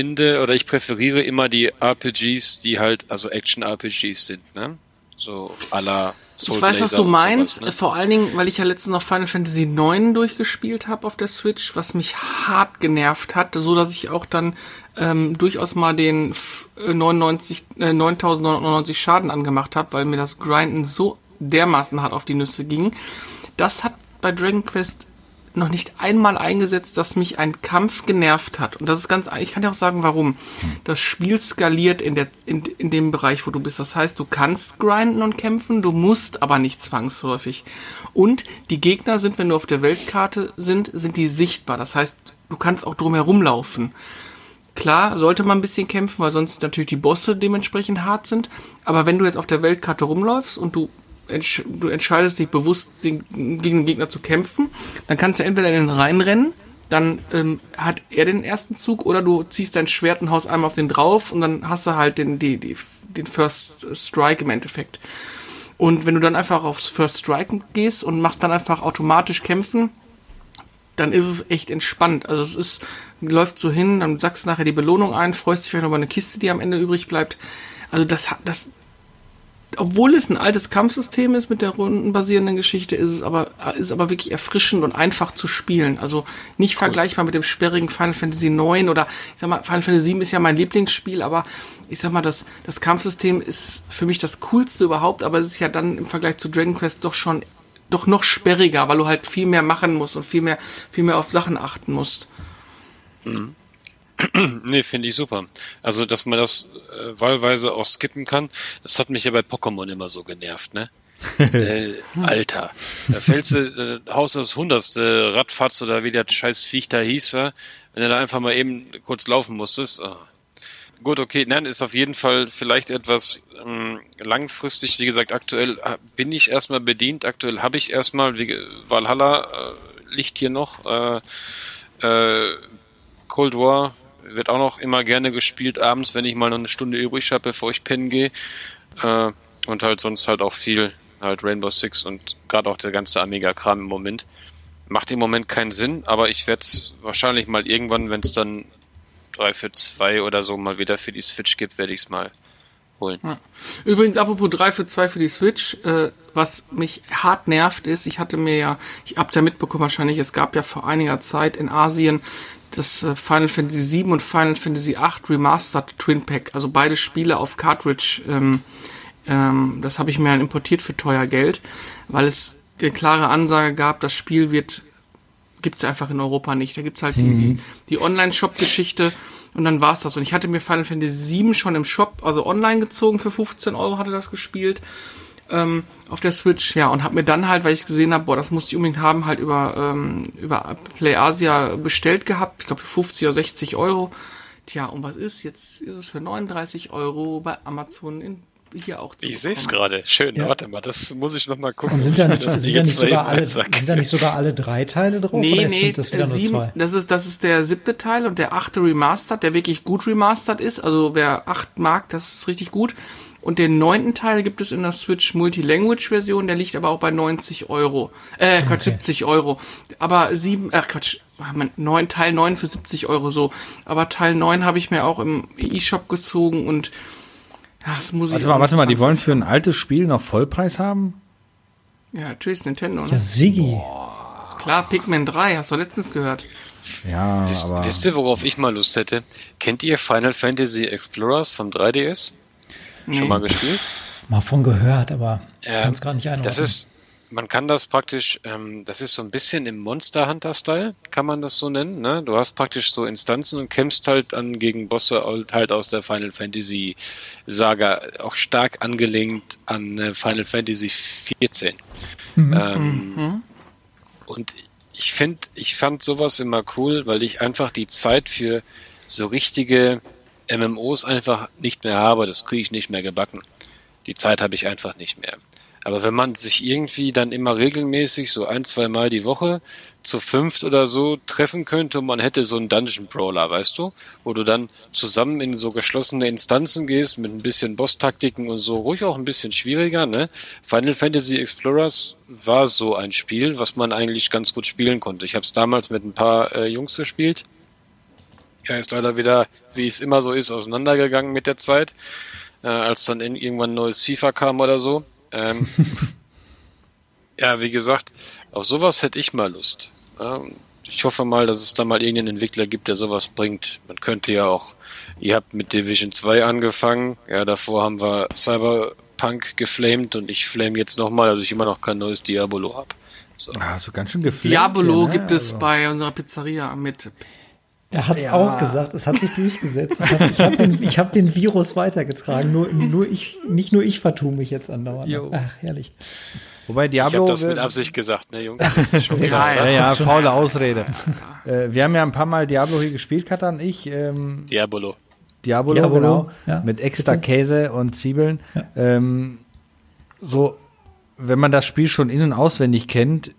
finde oder ich präferiere immer die RPGs, die halt also Action-RPGs sind, ne? So à la Soul Ich weiß, was du meinst. Sowas, ne? Vor allen Dingen, weil ich ja letztens noch Final Fantasy IX durchgespielt habe auf der Switch, was mich hart genervt hat, so dass ich auch dann ähm, durchaus mal den 99, äh, 9999 Schaden angemacht habe, weil mir das Grinden so dermaßen hart auf die Nüsse ging. Das hat bei Dragon Quest noch nicht einmal eingesetzt, dass mich ein Kampf genervt hat. Und das ist ganz, ich kann dir auch sagen, warum. Das Spiel skaliert in, der, in, in dem Bereich, wo du bist. Das heißt, du kannst grinden und kämpfen, du musst aber nicht zwangsläufig. Und die Gegner sind, wenn du auf der Weltkarte sind, sind die sichtbar. Das heißt, du kannst auch drumherum laufen. Klar, sollte man ein bisschen kämpfen, weil sonst natürlich die Bosse dementsprechend hart sind. Aber wenn du jetzt auf der Weltkarte rumläufst und du entsch du entscheidest dich bewusst, den, gegen den Gegner zu kämpfen, dann kannst du entweder in den reinrennen, dann ähm, hat er den ersten Zug, oder du ziehst dein Schwert und haust einmal auf den drauf und dann hast du halt den, die, die, den First Strike im Endeffekt. Und wenn du dann einfach aufs First Strike gehst und machst dann einfach automatisch kämpfen, dann ist es echt entspannt. Also es ist, läuft so hin, dann sagst du nachher die Belohnung ein, freust dich vielleicht über eine Kiste, die am Ende übrig bleibt. Also das, das, obwohl es ein altes Kampfsystem ist mit der rundenbasierenden Geschichte, ist es aber, ist aber wirklich erfrischend und einfach zu spielen. Also nicht cool. vergleichbar mit dem sperrigen Final Fantasy IX oder ich sag mal, Final Fantasy VII ist ja mein Lieblingsspiel, aber ich sag mal, das, das Kampfsystem ist für mich das coolste überhaupt, aber es ist ja dann im Vergleich zu Dragon Quest doch schon doch noch sperriger, weil du halt viel mehr machen musst und viel mehr, viel mehr auf Sachen achten musst. Mhm. nee, finde ich super. Also, dass man das äh, wahlweise auch skippen kann, das hat mich ja bei Pokémon immer so genervt, ne? äh, Alter, da fällst du, äh, haust das hundertste Radfatz oder wie der scheiß Viech da hieß, ja, wenn du da einfach mal eben kurz laufen musstest. Oh. Gut, okay, nein, ist auf jeden Fall vielleicht etwas ähm, langfristig. Wie gesagt, aktuell äh, bin ich erstmal bedient. Aktuell habe ich erstmal, wie, Valhalla äh, liegt hier noch. Äh, äh, Cold War wird auch noch immer gerne gespielt abends, wenn ich mal noch eine Stunde übrig habe, bevor ich pennen gehe. Äh, und halt sonst halt auch viel halt Rainbow Six und gerade auch der ganze Amiga-Kram im Moment. Macht im Moment keinen Sinn, aber ich werde es wahrscheinlich mal irgendwann, wenn es dann 3 für 2 oder so mal wieder für die Switch gibt, werde ich es mal holen. Ja. Übrigens, apropos 3 für 2 für die Switch, äh, was mich hart nervt ist, ich hatte mir ja, ich hab's ja mitbekommen wahrscheinlich, es gab ja vor einiger Zeit in Asien das äh, Final Fantasy 7 und Final Fantasy 8 Remastered Twin Pack, also beide Spiele auf Cartridge. Ähm, ähm, das habe ich mir dann importiert für teuer Geld, weil es eine klare Ansage gab, das Spiel wird gibt es einfach in Europa nicht. Da gibt es halt mhm. die, die Online-Shop-Geschichte und dann war es das. Und ich hatte mir Final Fantasy VII schon im Shop, also online gezogen für 15 Euro, hatte das gespielt ähm, auf der Switch, ja, und habe mir dann halt, weil ich gesehen habe, boah, das musste ich unbedingt haben, halt über, ähm, über Play Asia bestellt gehabt. Ich glaube, für 50 oder 60 Euro. Tja, und was ist? Jetzt ist es für 39 Euro bei Amazon in hier auch zu Ich sehe es gerade. Schön. Ja. Warte mal, das muss ich noch mal gucken. Und sind da nicht, sind da nicht, sogar, alle, sind da nicht sogar alle drei Teile drauf? Nee, nee, das, wieder sieben, nur zwei? Das, ist, das ist der siebte Teil und der achte Remastered, der wirklich gut remastered ist. Also wer acht mag, das ist richtig gut. Und den neunten Teil gibt es in der Switch Multilanguage Version, der liegt aber auch bei 90 Euro. Äh, Quatsch, okay. 70 Euro. Aber sieben, äh, Quatsch, neun, Teil neun für 70 Euro so. Aber Teil neun habe ich mir auch im E-Shop gezogen und das muss warte ich mal, warte mal, die wollen für ein altes Spiel noch Vollpreis haben? Ja, natürlich Nintendo, ne? Ja, Siggi. Klar, Pikmin 3, hast du letztens gehört. Ja, wisst, aber... Wisst ihr, worauf ich mal Lust hätte? Kennt ihr Final Fantasy Explorers vom 3DS? Nee. Schon mal gespielt? Mal von gehört, aber ich ähm, kann es gar nicht einordnen. Das ist, man kann das praktisch, ähm, das ist so ein bisschen im Monster Hunter Style, kann man das so nennen. Ne? Du hast praktisch so Instanzen und kämpfst halt an gegen Bosse halt aus der Final Fantasy Saga, auch stark angelehnt an äh, Final Fantasy 14. Mhm. Ähm, mhm. Und ich finde, ich fand sowas immer cool, weil ich einfach die Zeit für so richtige MMOs einfach nicht mehr habe. Das kriege ich nicht mehr gebacken. Die Zeit habe ich einfach nicht mehr. Aber wenn man sich irgendwie dann immer regelmäßig so ein, zwei Mal die Woche zu fünft oder so treffen könnte und man hätte so einen Dungeon Brawler, weißt du? Wo du dann zusammen in so geschlossene Instanzen gehst mit ein bisschen Boss-Taktiken und so, ruhig auch ein bisschen schwieriger, ne? Final Fantasy Explorers war so ein Spiel, was man eigentlich ganz gut spielen konnte. Ich habe es damals mit ein paar äh, Jungs gespielt. Er ist leider wieder, wie es immer so ist, auseinandergegangen mit der Zeit, äh, als dann irgendwann ein neues FIFA kam oder so. Ähm, ja, wie gesagt, auf sowas hätte ich mal Lust. Ich hoffe mal, dass es da mal irgendeinen Entwickler gibt, der sowas bringt. Man könnte ja auch, ihr habt mit Division 2 angefangen, ja, davor haben wir Cyberpunk geflamed und ich flame jetzt nochmal, also ich immer noch kein neues Diabolo habe. So. Ah, so ganz schön geflamed. Diabolo hier, ne? gibt es also. bei unserer Pizzeria mit er hat es ja. auch gesagt, es hat sich durchgesetzt. Ich habe den, hab den Virus weitergetragen. Nur, nur ich, nicht nur ich vertue mich jetzt andauernd. Jo. Ach, herrlich. Wobei Diablo. Ich habe das mit Absicht gesagt, ne, Jungs? ja, ja, ja, faule Ausrede. äh, wir haben ja ein paar Mal Diablo hier gespielt, Katar und ich. Ähm, Diabolo. Diabolo, Diabolo genau. Ja. Mit extra Käse und Zwiebeln. Ja. Ähm, so, wenn man das Spiel schon in- und auswendig kennt,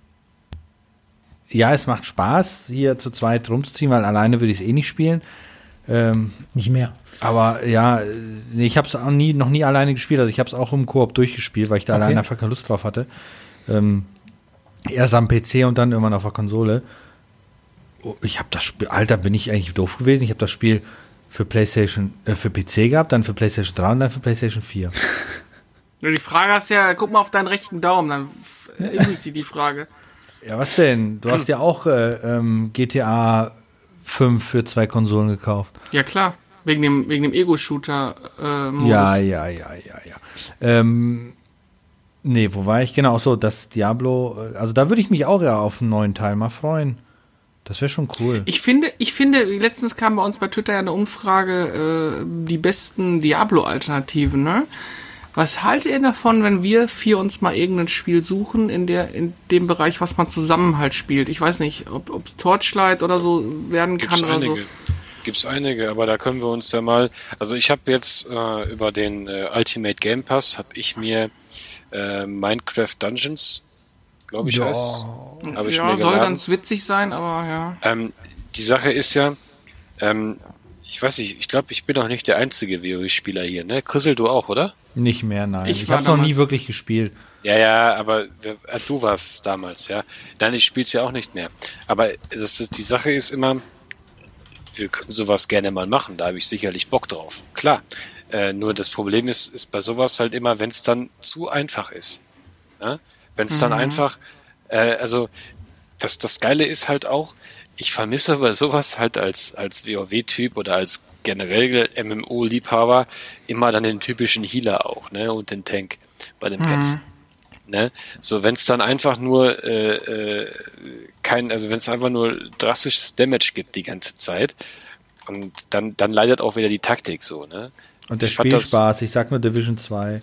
ja, es macht Spaß, hier zu zweit rumzuziehen, weil alleine würde ich es eh nicht spielen. Ähm, nicht mehr. Aber ja, nee, ich habe es auch nie, noch nie alleine gespielt. Also ich habe es auch im Koop durchgespielt, weil ich da okay. alleine einfach keine Lust drauf hatte. Ähm, erst am PC und dann irgendwann auf der Konsole. Oh, ich habe das Spiel, Alter, bin ich eigentlich doof gewesen. Ich habe das Spiel für PlayStation, äh, für PC gehabt, dann für PlayStation 3 und dann für PlayStation 4. Die Frage hast ja, guck mal auf deinen rechten Daumen, dann ergibt sie die Frage. Ja, was denn? Du hast ja auch äh, ähm, GTA 5 für zwei Konsolen gekauft. Ja, klar. Wegen dem, wegen dem Ego-Shooter. Äh, ja, ja, ja, ja, ja. Ähm, nee, wo war ich? Genau, so, das Diablo. Äh, also da würde ich mich auch ja auf einen neuen Teil mal freuen. Das wäre schon cool. Ich finde, ich finde, letztens kam bei uns bei Twitter ja eine Umfrage, äh, die besten Diablo-Alternativen, ne? Was haltet ihr davon, wenn wir vier uns mal irgendein Spiel suchen in der in dem Bereich, was man zusammen halt spielt? Ich weiß nicht, ob es Torchlight oder so werden Gibt's kann oder so. einige. Gibt's einige, aber da können wir uns ja mal. Also ich habe jetzt äh, über den äh, Ultimate Game Pass habe ich mir äh, Minecraft Dungeons, glaube ich, heißt. Habe ich ja, mir soll geladen. ganz witzig sein, aber ja. Ähm, die Sache ist ja, ähm, ich weiß nicht, ich glaube, ich bin auch nicht der einzige WoW-Spieler hier, ne? Chrisel, du auch, oder? Nicht mehr, nein. Ich Ich, habe noch nie wirklich gespielt. Ja, ja, aber äh, du warst es damals, ja. Nein, ich spiel's ja auch nicht mehr. Aber das ist, die Sache ist immer, wir können sowas gerne mal machen, da habe ich sicherlich Bock drauf. Klar. Äh, nur das Problem ist, ist bei sowas halt immer, wenn es dann zu einfach ist. Ne? Wenn es dann einfach, äh, also das, das Geile ist halt auch, ich vermisse bei sowas halt als, als WoW-Typ oder als generell MMO-Liebhaber immer dann den typischen Healer auch, ne? Und den Tank bei den Plätzen. Ne? So, wenn es dann einfach nur äh, äh, kein, also wenn es einfach nur drastisches Damage gibt die ganze Zeit, und dann, dann leidet auch wieder die Taktik so, ne? Und der Ich fand das- Spielspaß, ich sag nur Division 2.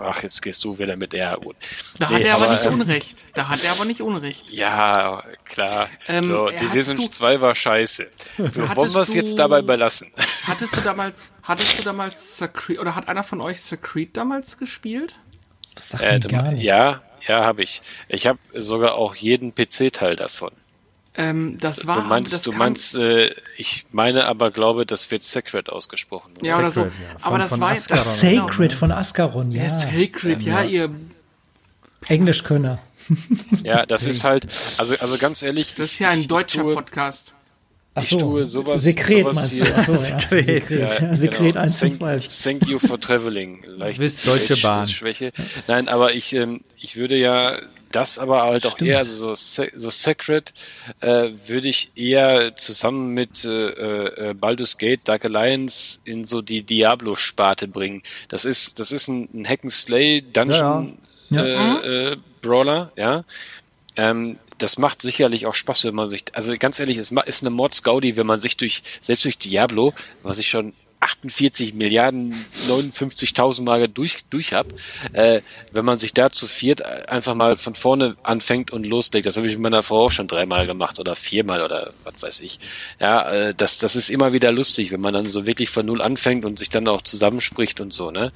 Ach, jetzt gehst du wieder mit R gut. Da Nee, hat er aber, nicht ähm, Unrecht. Da hat er aber nicht Unrecht. Ja, klar. Ähm, so, die Division du- 2 war scheiße. Wollen Hattest wir es jetzt dabei belassen? Hattest du damals, hattest du damals Secret, oder hat einer von euch Secret damals gespielt? Das sagt Äh, gar ja, ja, habe ich. Ich habe sogar auch jeden PC-Teil davon. Ähm, das war, du meinst, das du meinst, äh, ich meine aber glaube, das wird Sacred ausgesprochen. oder? ja oder so. Ja. Aber Von- das von war Ascaron. Ach, genau. Sacred von Ascaron, ja. Ja, Sacred, ja, ihr, Englischkönner. Ja, das ist halt, also, also ganz ehrlich. das ist ich- ja ein ich- deutscher ich tue, Podcast. Ach Ich so. tue sowas- Sekret sowas meinst hier- du? So, ja. Sekret. Ja, Sekret genau. 1 und thank, 2. thank you for traveling. Leicht Wisst, Deutsche Bahn. Schwäche. Nein, aber ich, ähm, ich würde ja das aber halt auch Stimmt. eher, also so, so Sacred, äh, würde ich eher zusammen mit äh, äh, Baldur's Gate, Dark Alliance in so die Diablo-Sparte bringen. Das ist, das ist ein, ein Hack-and-Slay Dungeon Ja, Äh, äh, Brawler, ja. Ähm, das macht sicherlich auch Spaß, wenn man sich, also ganz ehrlich, es ist eine Mordsgaudi, wenn man sich durch, selbst durch Diablo, was ich schon 48 Milliarden 59.000 Mal durch, durch hab, äh, wenn man sich da zu viert einfach mal von vorne anfängt und loslegt. Das habe ich mit meiner Frau auch schon dreimal gemacht oder viermal oder was weiß ich. Ja, äh, das, das ist immer wieder lustig, wenn man dann so wirklich von null anfängt und sich dann auch zusammenspricht und so, ne?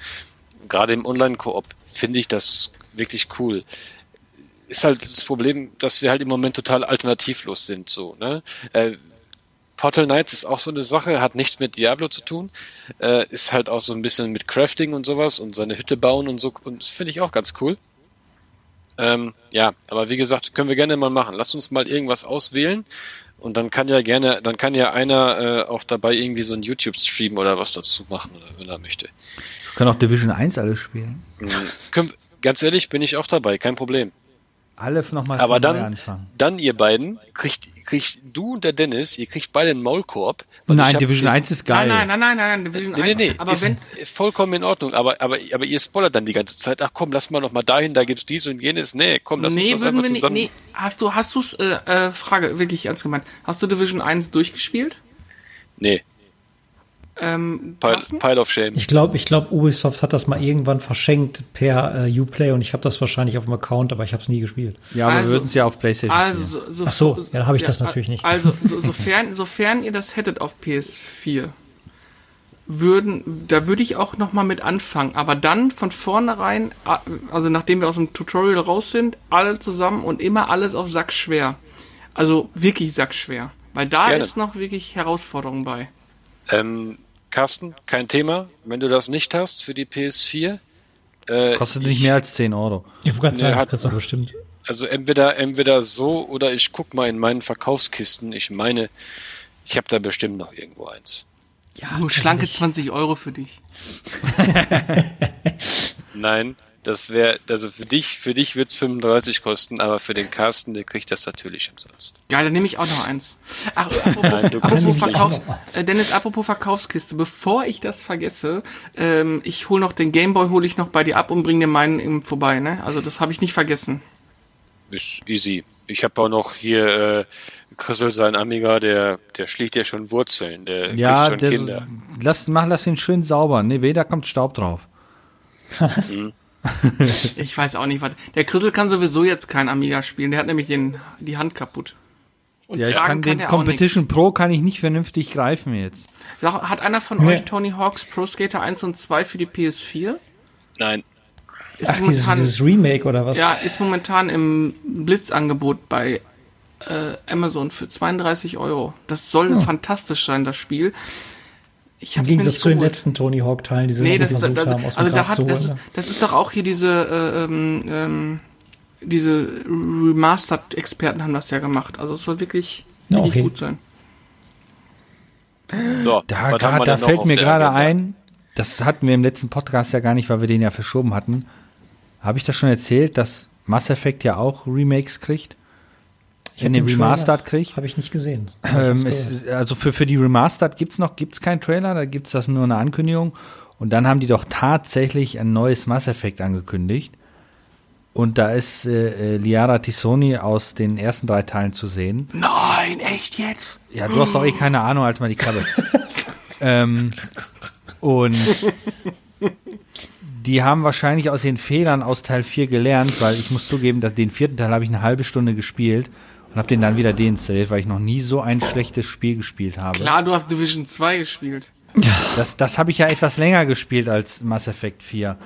Gerade im Online-Koop finde ich das wirklich cool ist halt das Problem, dass wir halt im Moment total alternativlos sind, so, ne? Äh, Portal Knights ist auch so eine Sache, hat nichts mit Diablo zu tun, äh, ist halt auch so ein bisschen mit Crafting und sowas und seine Hütte bauen und so, und das finde ich auch ganz cool. Ähm, ja, aber wie gesagt, können wir gerne mal machen. Lass uns mal irgendwas auswählen und dann kann ja gerne, dann kann ja einer äh, auch dabei irgendwie so ein YouTube-Stream oder was dazu machen, wenn er möchte. Wir können auch Division 1 alles spielen. Mhm. Ganz ehrlich, bin ich auch dabei, kein Problem. Alle nochmal Aber dann, anfangen. dann ihr beiden, kriegt, kriegt du und der Dennis, ihr kriegt beide einen Maulkorb. Nein, Division den- 1 ist geil. Nein, nein, nein, nein, nein, Division Nee, nee, nee, 1. Aber ist wenn, vollkommen in Ordnung, aber, aber, aber ihr spoilert dann die ganze Zeit, ach komm, lass mal noch mal dahin, da gibt's dies und jenes. Nee, komm, lass nee, uns das einfach wir nicht, zusammen. nee, hast du, hast du's, äh, äh, Frage, wirklich ernst gemeint, hast du Division 1 durchgespielt? Nee, Ähm, Pile, of Shame. Ich glaube, ich glaube, Ubisoft hat das mal irgendwann verschenkt per äh, Uplay und ich habe das wahrscheinlich auf dem Account, aber ich habe es nie gespielt. Ja, aber Also- wir würden es ja auf PlayStation Also, spielen. so, so, Ach so, ja, da habe ich das natürlich nicht. Also, so, sofern, sofern ihr das hättet auf PS4, würden, da würde ich auch noch mal mit anfangen, aber dann von vornherein, also nachdem wir aus dem Tutorial raus sind, alle zusammen und immer alles auf Sack schwer. Also wirklich sackschwer, weil da Gerne. ist noch wirklich Herausforderung bei. Ähm, Carsten, kein Thema. Wenn du das nicht hast für die PS4, äh, Kostet nicht mehr als 10 Euro. Ich wollte gerade Nee, sagen, das hat- du bestimmt. Also entweder entweder so oder ich guck mal in meinen Verkaufskisten. Ich meine, ich habe da bestimmt noch irgendwo eins. Ja, Nur schlanke 20 Euro für dich. Nein, das wäre also für dich für dich wird's 35 kosten, aber für den Carsten, der kriegt das natürlich umsonst. Geil, dann nehme ich auch noch eins. Ach, apropos, Nein, du apropos. Verkaufs Auch noch eins. äh, Dennis, apropos Verkaufskiste, bevor ich das vergesse, ähm, ich hole noch den Gameboy, hole ich noch bei dir ab und bringe dir meinen eben vorbei, ne? Also das habe ich nicht vergessen. Ist easy. Ich habe auch noch hier äh, Chrisel sein Amiga, der der schlägt ja schon Wurzeln, der Ja, kriegt schon der, Kinder. lass, mach, lass ihn schön sauber. Nee, weh, da kommt Staub drauf. Was? Ich weiß auch nicht, was. Der Chrisel kann sowieso jetzt kein Amiga spielen. Der hat nämlich den, die Hand kaputt. Und Ja, ich tragen kann den er Competition. Pro kann ich nicht vernünftig greifen jetzt. Hat einer von Nee. euch Tony Hawk's Pro Skater 1 und 2 für die PS4? Nein. Ist Ach, dieses, dieses Remake oder was? ja, ist momentan im Blitzangebot bei äh, Amazon für 32 Euro. Das soll fantastisch sein, das Spiel. Ich Im Gegensatz zu den letzten Tony Hawk-Teilen, die sie Nee, noch das, das, versucht das, haben, aus dem also da Grab hat, zu das, ist, das ist doch auch hier diese, äh, ähm, ähm, diese Remastered-Experten haben das ja gemacht. Also es soll wirklich, Ja, wirklich okay. gut sein. So, Da, grad, da fällt mir gerade ein, das hatten wir im letzten Podcast ja gar nicht, weil wir den ja verschoben hatten. Habe ich das schon erzählt, dass Mass Effect ja auch Remakes kriegt? Ich Wenn hab den den Remastered kriegt? Habe ich nicht gesehen. Ähm, es, also für, für die Remastered gibt's noch gibt's keinen Trailer, da gibt's das nur eine Ankündigung. Und dann haben die doch tatsächlich ein neues Mass Effect angekündigt. Und da ist äh, äh, Liara Tisoni aus den ersten drei Teilen zu sehen. Nein, echt jetzt? Ja, du hast doch eh keine Ahnung, halt mal die Klappe. ähm, und die haben wahrscheinlich aus den Fehlern aus Teil 4 gelernt, weil ich muss zugeben, dass den vierten Teil habe ich eine halbe Stunde gespielt habe den dann wieder deinstalliert, weil ich noch nie so ein schlechtes Spiel gespielt habe. Klar, du hast Division 2 gespielt. Das, das habe ich ja etwas länger gespielt als Mass Effect 4.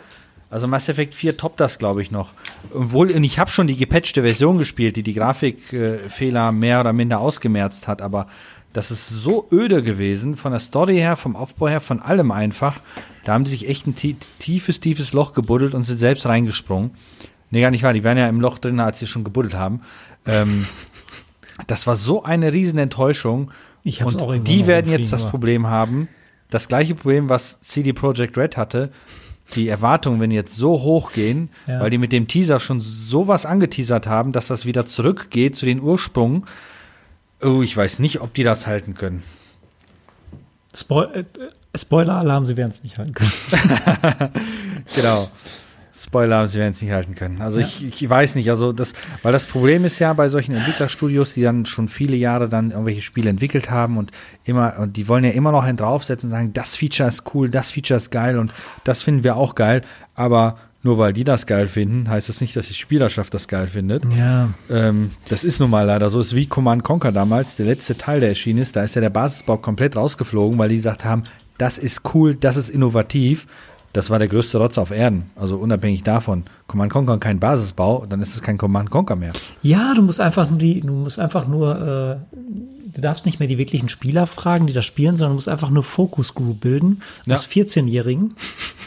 Also Mass Effect 4 toppt das, glaube ich, noch. Obwohl, und ich habe schon die gepatchte Version gespielt, die die Grafikfehler mehr oder minder ausgemerzt hat, aber das ist so öde gewesen, von der Story her, vom Aufbau her, von allem einfach. Da haben die sich echt ein tie- tiefes, tiefes Loch gebuddelt und sind selbst reingesprungen. Nee, gar nicht wahr, die wären ja im Loch drin, als sie schon gebuddelt haben. Ähm, das war so eine riesen Enttäuschung. Ich hab's und auch die werden jetzt das Problem haben, das gleiche Problem, was CD Projekt Red hatte. Die Erwartungen, wenn jetzt so hoch gehen, Ja. weil die mit dem Teaser schon sowas angeteasert haben, dass das wieder zurückgeht zu den Ursprüngen. Oh, ich weiß nicht, ob die das halten können. Spoil äh, Spoiler-Alarm, sie werden es nicht halten können. Genau. Spoiler, sie werden es nicht halten können. Also Ja. ich, ich weiß nicht, also das, weil das Problem ist ja bei solchen Entwicklerstudios, die dann schon viele Jahre dann irgendwelche Spiele entwickelt haben und immer, und die wollen ja immer noch einen draufsetzen und sagen, das Feature ist cool, das Feature ist geil und das finden wir auch geil, aber nur weil die das geil finden, heißt das nicht, dass die Spielerschaft das geil findet. Ja. Ähm, das ist nun mal leider so. Es ist wie Command Conquer damals, der letzte Teil, der erschienen ist. Da ist ja der Basisbau komplett rausgeflogen, weil die gesagt haben, das ist cool, das ist innovativ. Das war der größte Rotz auf Erden. Also unabhängig davon. Command Conquer kein Basisbau, dann ist es kein Command Conquer mehr. Ja, du musst einfach nur die, du musst einfach nur, äh, du darfst nicht mehr die wirklichen Spieler fragen, die das spielen, sondern du musst einfach nur Focus Group bilden Ja. aus 14-Jährigen,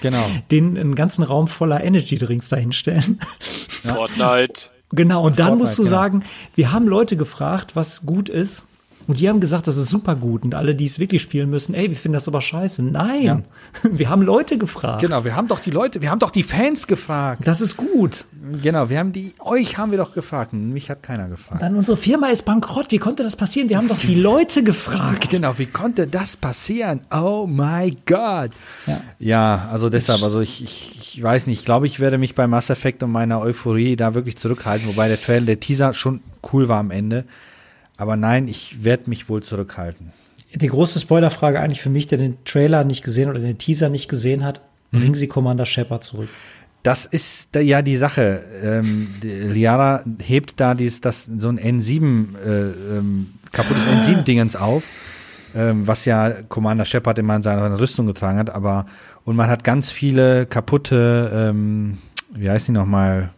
Genau. den einen ganzen Raum voller Energy Drinks dahinstellen. Fortnite. Genau, und dann Fortnite, musst du genau. sagen, wir haben Leute gefragt, was gut ist. Und die haben gesagt, das ist super gut. Und alle, die es wirklich spielen müssen, ey, wir finden das aber scheiße. Nein, wir haben Leute gefragt. Genau, wir haben doch die Leute, wir haben doch die Fans gefragt. Das ist gut. Genau, wir haben die, euch haben wir doch gefragt. Mich hat keiner gefragt. Dann unsere Firma ist bankrott. Wie konnte das passieren? Wir haben doch die Leute gefragt. Genau, wie konnte das passieren? Oh my God. Ja. Ja, also deshalb, also ich, ich, ich weiß nicht, ich glaube, ich werde mich bei Mass Effect und meiner Euphorie da wirklich zurückhalten, wobei der Trailer, der Teaser schon cool war am Ende. Aber nein, ich werde mich wohl zurückhalten. Die große Spoilerfrage eigentlich für mich, der den Trailer nicht gesehen oder den Teaser nicht gesehen hat, bringen Sie Commander Shepard zurück. Das ist ja die Sache. Ähm, Liara hebt da dies, das, so ein N7, äh, ähm, kaputtes N7-Dingens auf, ähm, was ja Commander Shepard immer in seiner Rüstung getragen hat, aber und man hat ganz viele kaputte, ähm, wie heißt die nochmal?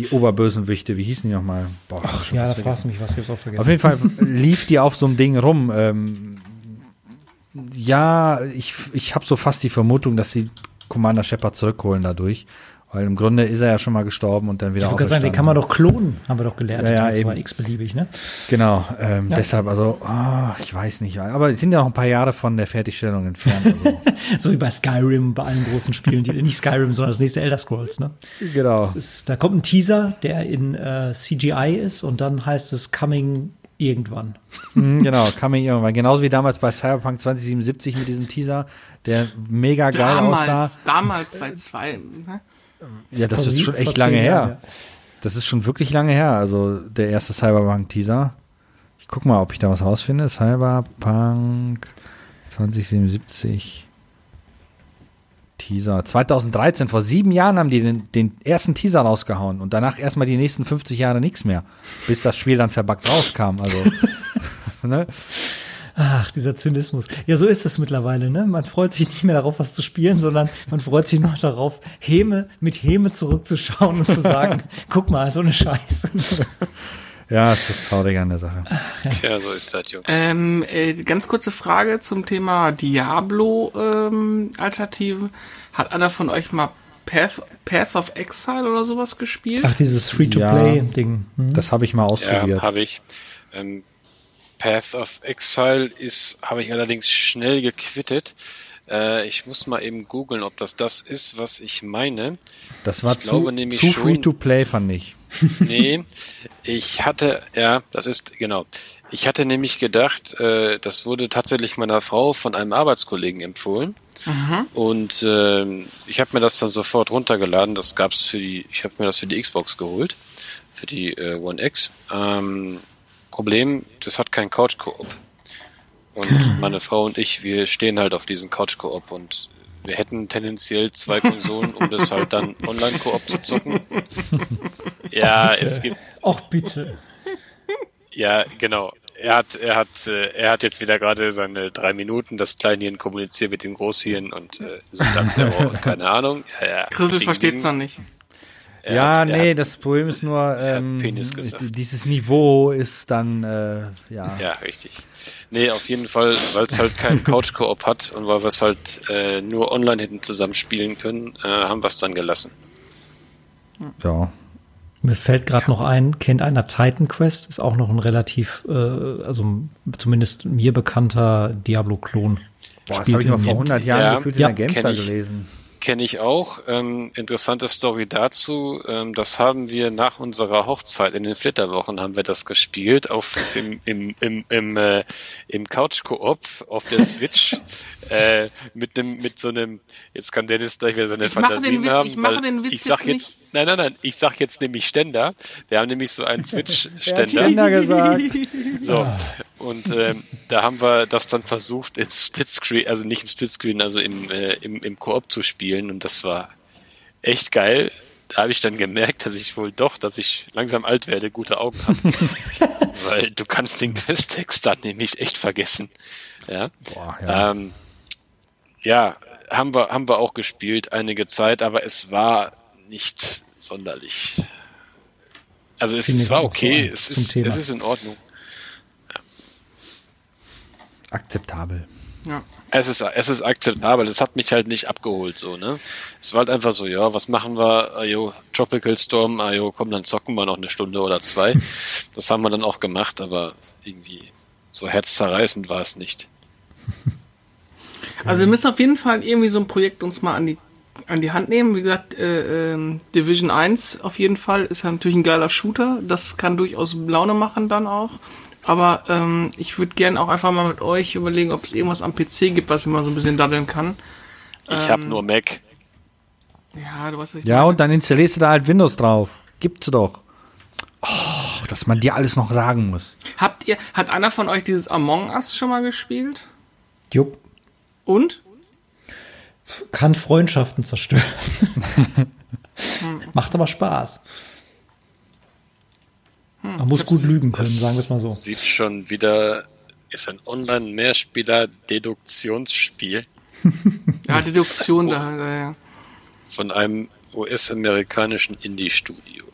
Die Oberbösenwichte, wie hießen die nochmal? Boah, schon Ja, da fragst du mich, was gibt's auch vergessen. auf jeden Fall lief die auf so einem Ding rum. Ähm, ja, ich, ich habe so fast die Vermutung, dass sie Commander Shepard zurückholen dadurch. Weil im Grunde ist er ja schon mal gestorben und dann wieder ich wollte gerade sagen, den kann man doch klonen, haben wir doch gelernt. Ja, ja, eben. x-beliebig, ne? Genau, ähm, Ja. deshalb, also, ah, ich weiß nicht. Aber es sind ja noch ein paar Jahre von der Fertigstellung entfernt. Also. So wie bei Skyrim, bei allen großen Spielen, die nicht Skyrim, sondern das nächste Elder Scrolls, ne? genau. Das ist, da kommt ein Teaser, der in äh, CGI ist und dann heißt es Coming irgendwann. Mhm, genau, mir irgendwann. Genauso wie damals bei Cyberpunk 2077 mit diesem Teaser, der mega geil aussah. Damals, damals bei zwei. ne? Ja, das ist schon echt lange her. Jahren, ja. Das ist schon wirklich lange her, also der erste Cyberpunk-Teaser. Ich guck mal, ob ich da was rausfinde. Cyberpunk 2077. Teaser. 2013, vor sieben Jahren haben die den, den ersten Teaser rausgehauen und danach erstmal die nächsten 50 Jahre nichts mehr, bis das Spiel dann verbuggt rauskam. Also, ne? Ach, dieser Zynismus. Ja, so ist es mittlerweile, ne? Man freut sich nicht mehr darauf, was zu spielen, sondern man freut sich noch darauf, Häme mit Häme zurückzuschauen und zu sagen, guck mal, so eine Scheiße. Ja, es ist traurig an der Sache. Tja, so ist das, Jungs. Ähm, äh, ganz kurze Frage zum Thema Diablo-Alternative. Hat einer von euch mal Path, Path of Exile oder sowas gespielt? Ach, dieses Free-to-Play-Ding. Hm? Das habe ich mal Ja, ausprobiert. habe ich. Ähm, Path of Exile ist, habe ich allerdings schnell gequittet. Äh, ich muss mal eben googeln, ob das das ist, was ich meine. das war ich glaube zu, nämlich zu schon- free to play, fand ich. Nee, ich hatte, ja, das ist, genau. Ich hatte nämlich gedacht, äh, das wurde tatsächlich meiner Frau von einem Arbeitskollegen empfohlen. Und ähm, ich habe mir das dann sofort runtergeladen. Das gab's für die, ich habe mir das für die Xbox geholt, für die äh, One X. Ähm, Problem, das hat kein Couch-Koop. Und meine Frau und ich, wir stehen halt auf diesen Couch-Koop und wir hätten tendenziell zwei Konsolen, um das halt dann Online-Koop zu zocken. Ja, es gibt Ach, bitte. ja, genau. Er hat, er hat, äh, er hat jetzt wieder gerade seine drei Minuten, das Kleinhirn kommuniziert mit dem Großhirn und äh, und keine Ahnung. Ja, ja. Ding, versteht's noch nicht. Er ja, hat, nee, Hat, das Problem ist nur, ähm, dieses Niveau ist dann, äh, ja. ja, richtig. Nee, auf jeden Fall, weil es halt keinen Couch-Koop hat und weil wir es halt äh, nur online hätten zusammen spielen können, äh, haben wir es dann gelassen. ja. Mir fällt gerade noch ein, kennt einer Titan Quest? Ist auch noch ein relativ, äh, also zumindest mir bekannter Diablo-Klon. Boah, das habe ich mal in- vor 100 Jahren Ja, gefühlt ja, in der GameStar gelesen. Kenne ich auch. Ähm, interessante Story dazu. Ähm, das haben wir nach unserer Hochzeit in den Flitterwochen haben wir das gespielt auf im im im im, äh, im Couch Koop auf der Switch äh, mit einem mit so einem. Jetzt kann Dennis gleich wieder seine Ich Fantasien den Witz- haben. ich mache den Witz ich sag jetzt jetzt nein nein nein. Ich sag jetzt nämlich Ständer. Wir haben nämlich so einen Switch Ständer. Ständer gesagt. So, und ähm, da haben wir das dann versucht im Splitscreen, also nicht im Splitscreen, also im, äh, im, im Koop zu spielen und das war echt geil. Da habe ich dann gemerkt, dass ich wohl doch, dass ich langsam alt werde, gute Augen habe. Weil du kannst den Questtext dann nämlich echt vergessen. Ja. Boah, ja. Ähm, ja, haben wir, haben wir auch gespielt einige Zeit, aber es war nicht sonderlich. Also es, es war okay, es ist, es ist in Ordnung. Akzeptabel. Ja. Es ist, es ist akzeptabel, es hat mich halt nicht abgeholt, so, ne? Es war halt einfach so, ja, was machen wir? Ajo, Tropical Storm, ajo, komm, dann zocken wir noch eine Stunde oder zwei. Das haben wir dann auch gemacht, aber irgendwie so herzzerreißend war es nicht. Also wir müssen auf jeden Fall irgendwie so ein Projekt uns mal an die an die Hand nehmen. Wie gesagt, äh, ähm, Division 1 auf jeden Fall ist ja natürlich ein geiler Shooter. Das kann durchaus Laune machen dann auch. Aber ähm, ich würde gerne auch einfach mal mit euch überlegen, ob es irgendwas am PC gibt, was man so ein bisschen daddeln kann. Ich habe Ähm, nur Mac. Ja, du weißt, was ich Ja, meine. und dann installierst du da halt Windows drauf. Gibt's doch. Oh, dass man dir alles noch sagen muss. Habt ihr, hat einer von euch dieses Among Us schon mal gespielt? Jupp. Und? Kann Freundschaften zerstören. Macht aber Spaß. Man muss gut lügen können, sagen wir es mal so. Sieht schon wieder, ist ein Online-Mehrspieler-Deduktionsspiel Ja, Deduktion da, da ja. von einem US-amerikanischen Indie-Studio.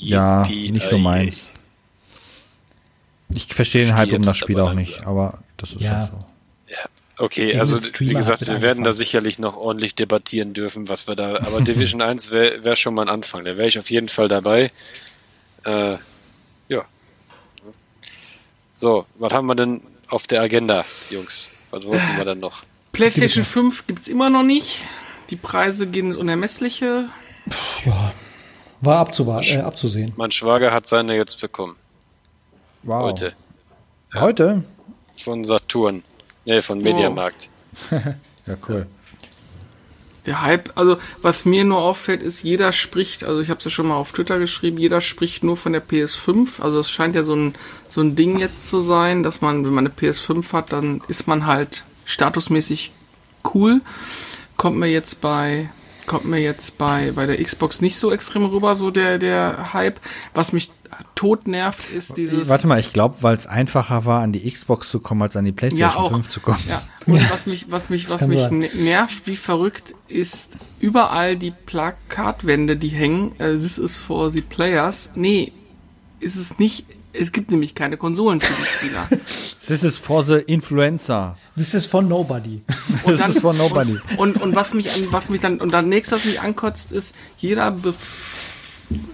Ja, nicht so meins. Ich verstehe den Hype um das Spiel auch nicht, langsam. aber das ist Ja. halt so. Okay, Irgendein also wie gesagt, wir werden da sicherlich noch ordentlich debattieren dürfen, was wir da. Aber Division 1 wäre wär schon mal ein Anfang. Da wäre ich auf jeden Fall dabei. Äh, ja. So, was haben wir denn auf der Agenda, Jungs? Was wollten wir dann noch? PlayStation 5 gibt's immer noch nicht. Die Preise gehen ins Unermessliche. Ja. War abzuwarten, äh, abzusehen. Mein Schwager hat seine jetzt bekommen. Wow. Heute. Heute? Von Saturn. Nee, von Mediamarkt. Ja, cool. Der Hype, also was mir nur auffällt, ist, jeder spricht, also ich habe es ja schon mal auf Twitter geschrieben, jeder spricht nur von der PS5. Also es scheint ja so ein, so ein Ding jetzt zu sein, dass man, wenn man eine PS5 hat, dann ist man halt statusmäßig cool. kommt mir jetzt bei kommt mir jetzt bei bei der Xbox nicht so extrem rüber, so der der Hype. Was mich tot nervt, ist dieses. Warte mal, ich glaube, weil es einfacher war, an die Xbox zu kommen, als an die PlayStation Ja, auch. 5 zu kommen. Ja, und was mich, was mich, was mich sein. ne- nervt wie verrückt, ist überall die Plakatwände, die hängen. Äh, This is for the players. Nee, ist es nicht. Es gibt nämlich keine Konsolen für die Spieler. This is for the influencer. Das ist von Nobody. This dann- is for nobody. Und, und was mich an, was mich dann, und dann nächstes, was mich ankotzt, ist, jeder Bef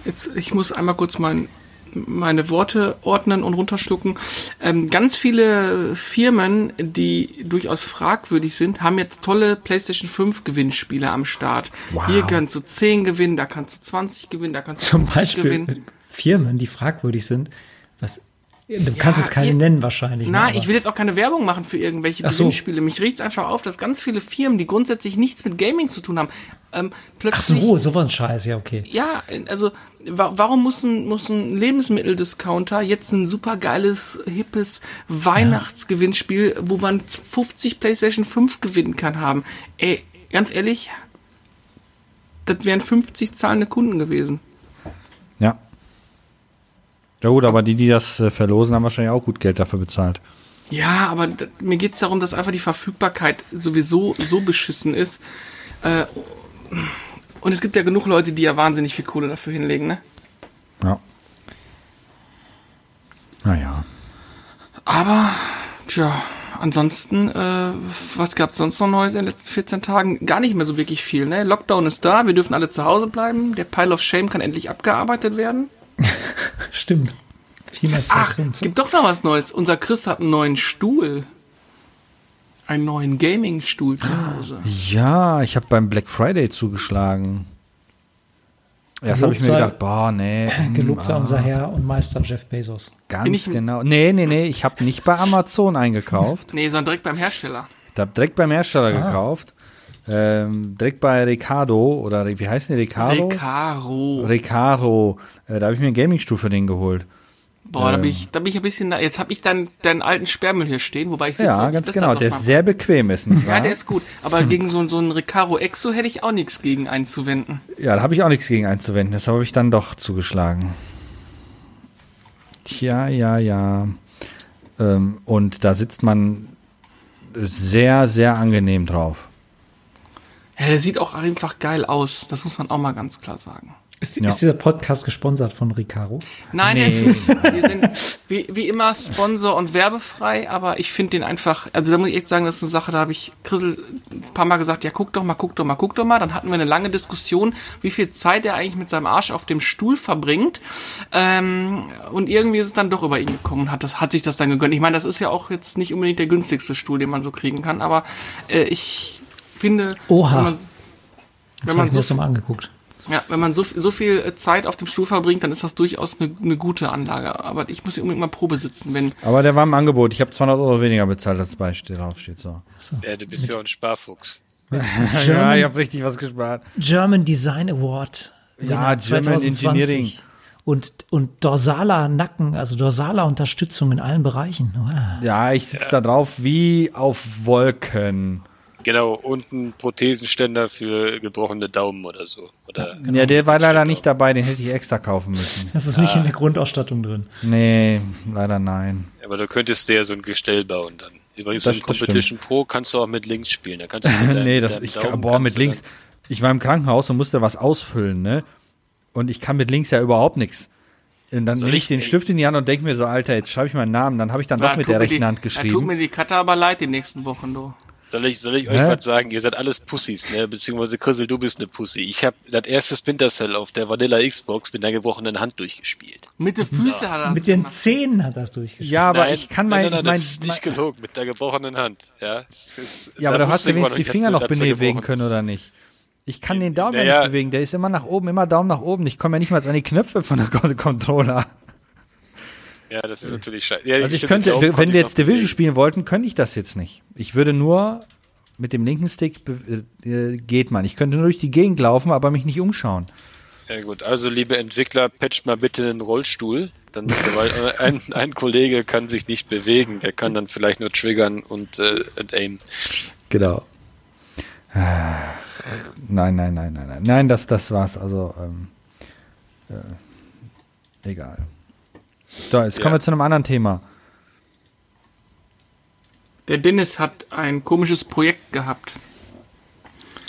jetzt, ich muss einmal kurz mein, meine Worte ordnen und runterschlucken. Ähm, ganz viele Firmen, die durchaus fragwürdig sind, haben jetzt tolle PlayStation 5 Gewinnspiele am Start. Wow. Hier kannst du 10 gewinnen, da kannst du 20 gewinnen, da kannst du Zum 50 Beispiel gewinnen. Firmen, die fragwürdig sind. Was, du kannst jetzt keine ihr- nennen wahrscheinlich. ne, Nein, ich will jetzt auch keine Werbung machen für irgendwelche Ach so. Gewinnspiele. Mich riecht's einfach auf, dass ganz viele Firmen, die grundsätzlich nichts mit Gaming zu tun haben, ähm, Ach plötzlich so, so was ein Scheiß, ja, okay. Ja, also wa warum muss ein, muss ein Lebensmitteldiscounter jetzt ein super geiles, hippes Weihnachtsgewinnspiel, wo man 50 PlayStation 5 gewinnen kann, haben? Ey, ganz ehrlich, das wären 50 zahlende Kunden gewesen. Ja. Gut, aber die, die das äh, verlosen, haben wahrscheinlich auch gut Geld dafür bezahlt. Ja, aber mir geht's darum, dass einfach die Verfügbarkeit sowieso so beschissen ist. Äh, und es gibt ja genug Leute, die ja wahnsinnig viel Kohle dafür hinlegen, ne? Ja. Naja. Aber, tja, ansonsten, äh, was gab's sonst noch Neues in den letzten 14 Tagen? Gar nicht mehr so wirklich viel, ne? Lockdown ist da, wir dürfen alle zu Hause bleiben, der Pile of Shame kann endlich abgearbeitet werden. Stimmt. Viel mehr Zeit Ach, gibt doch noch was Neues. Unser Chris hat einen neuen Stuhl. Einen neuen Gaming-Stuhl zu Hause. Ja, ich habe beim Black Friday zugeschlagen. Erst habe ich mir gedacht, boah, nee. hm, Gelobt sei ah, unser Herr und Meister Jeff Bezos. Ganz Bin ich- genau. Nee, nee, nee, ich habe nicht bei Amazon eingekauft. Nee, sondern direkt beim Hersteller. Ich habe direkt beim Hersteller Ah. gekauft. Ähm, direkt bei Ricardo oder wie heißen die Ricardo? Recaro. Recaro. Äh, da habe ich mir einen Gaming-Stuhl für den geholt. Boah, da bin Ähm. ich, da bin ich ein bisschen, jetzt habe ich dann deinen alten Sperrmüll hier stehen, wobei ich sitze Ja, ganz genau. Der ist sehr bequem ist, nicht wahr? Ja, der ist gut. Aber gegen so, so einen Recaro Exo hätte ich auch nichts gegen einzuwenden. Ja, da habe ich auch nichts gegen einzuwenden. Deshalb habe ich dann doch zugeschlagen. Tja, ja, ja. Ähm, und da sitzt man sehr, sehr angenehm drauf. Ja, der sieht auch einfach geil aus. Das muss man auch mal ganz klar sagen. Ist, Ja. ist dieser Podcast gesponsert von Recaro? Nein, Nee. nicht. Wir sind wie, wie immer Sponsor und werbefrei, aber ich finde den einfach, also da muss ich echt sagen, das ist eine Sache, da habe ich Chrisel ein paar Mal gesagt, ja guck doch mal, guck doch mal, guck doch mal. Dann hatten wir eine lange Diskussion, wie viel Zeit er eigentlich mit seinem Arsch auf dem Stuhl verbringt. Ähm, und irgendwie ist es dann doch über ihn gekommen und hat, das, hat sich das dann gegönnt. Ich meine, das ist ja auch jetzt nicht unbedingt der günstigste Stuhl, den man so kriegen kann, aber äh, ich finde, Oha. wenn man, Das wenn man ich so das mal angeguckt. ja, wenn man so, so viel äh, Zeit auf dem Stuhl verbringt, dann ist das durchaus eine, eine gute Anlage. Aber ich muss hier unbedingt mal Probe sitzen, wenn. Aber der war im Angebot. Ich habe 200 Euro weniger bezahlt, als bei steht- drauf steht. So. Ja, du bist ja auch ein Sparfuchs. Ja, ich habe richtig was gespart. German Design Award. Ja, German Engineering. Und, und dorsaler Nacken, also dorsaler Unterstützung in allen Bereichen. Wow. Ja, ich sitze da drauf wie auf Wolken. Genau, und ein Prothesenständer für gebrochene Daumen oder so. Oder Ja, der war leider nicht dabei, den hätte ich extra kaufen müssen. Das ist nicht in der Grundausstattung drin. Nee, leider nein. Aber du könntest dir so ein Gestell bauen dann. Übrigens, Das- mit das Competition Pro kannst du auch mit links spielen. Da kannst du mit deinem, nee, das, ich Daumen kann, boah, mit links. Ich war im Krankenhaus und musste was ausfüllen, ne? Und ich kann mit links ja überhaupt nichts. Und dann Soll nehme ich ich- den Stift in die Hand und denke mir so, Alter, jetzt schreibe ich meinen Namen. Dann habe ich dann Ja, doch mit der mir die- rechten Hand Ja, tut geschrieben. mir die Karte aber leid die nächsten Wochen, du. Soll ich, soll ich euch Hä? was sagen? Ihr seid alles Pussys, ne? Beziehungsweise Chrisel, du bist eine Pussy. Ich habe das erste Splinter Cell auf der Vanilla Xbox mit einer gebrochenen Hand durchgespielt. Mit den Füßen hat er das Mit den gemacht. Zähnen hat das durchgeschrieben. Ja, aber Nein, ich kann nein, mein, nein, nein, mein, das ist nicht gelogen, mit der gebrochenen Hand. Ja, Es ist- ja, aber da du hast ja wenigstens die Finger noch bewegen können, oder nicht? Ich kann den Daumen ja Naja. nicht bewegen. Der ist immer nach oben, immer Daumen nach oben. Ich komme ja nicht mal an die Knöpfe von der Con- Controller. Ja, das ist natürlich scheiße. Ja, Also ich könnte, Daumen wenn wir ich jetzt Division spielen wollten, könnte ich das jetzt nicht. Ich würde nur mit dem linken Stick be- äh, geht man. Ich könnte nur durch die Gegend laufen, aber mich nicht umschauen. Ja gut, also liebe Entwickler, patcht mal bitte einen Rollstuhl. Dann, weil äh, ein, ein Kollege kann sich nicht bewegen, der kann dann vielleicht nur triggern und, äh, und aim. Genau. Nein, nein, nein, nein, nein. Nein, das, das war's. Also, ähm, äh, egal. So, jetzt kommen Ja. wir zu einem anderen Thema. Der Dennis hat ein komisches Projekt gehabt.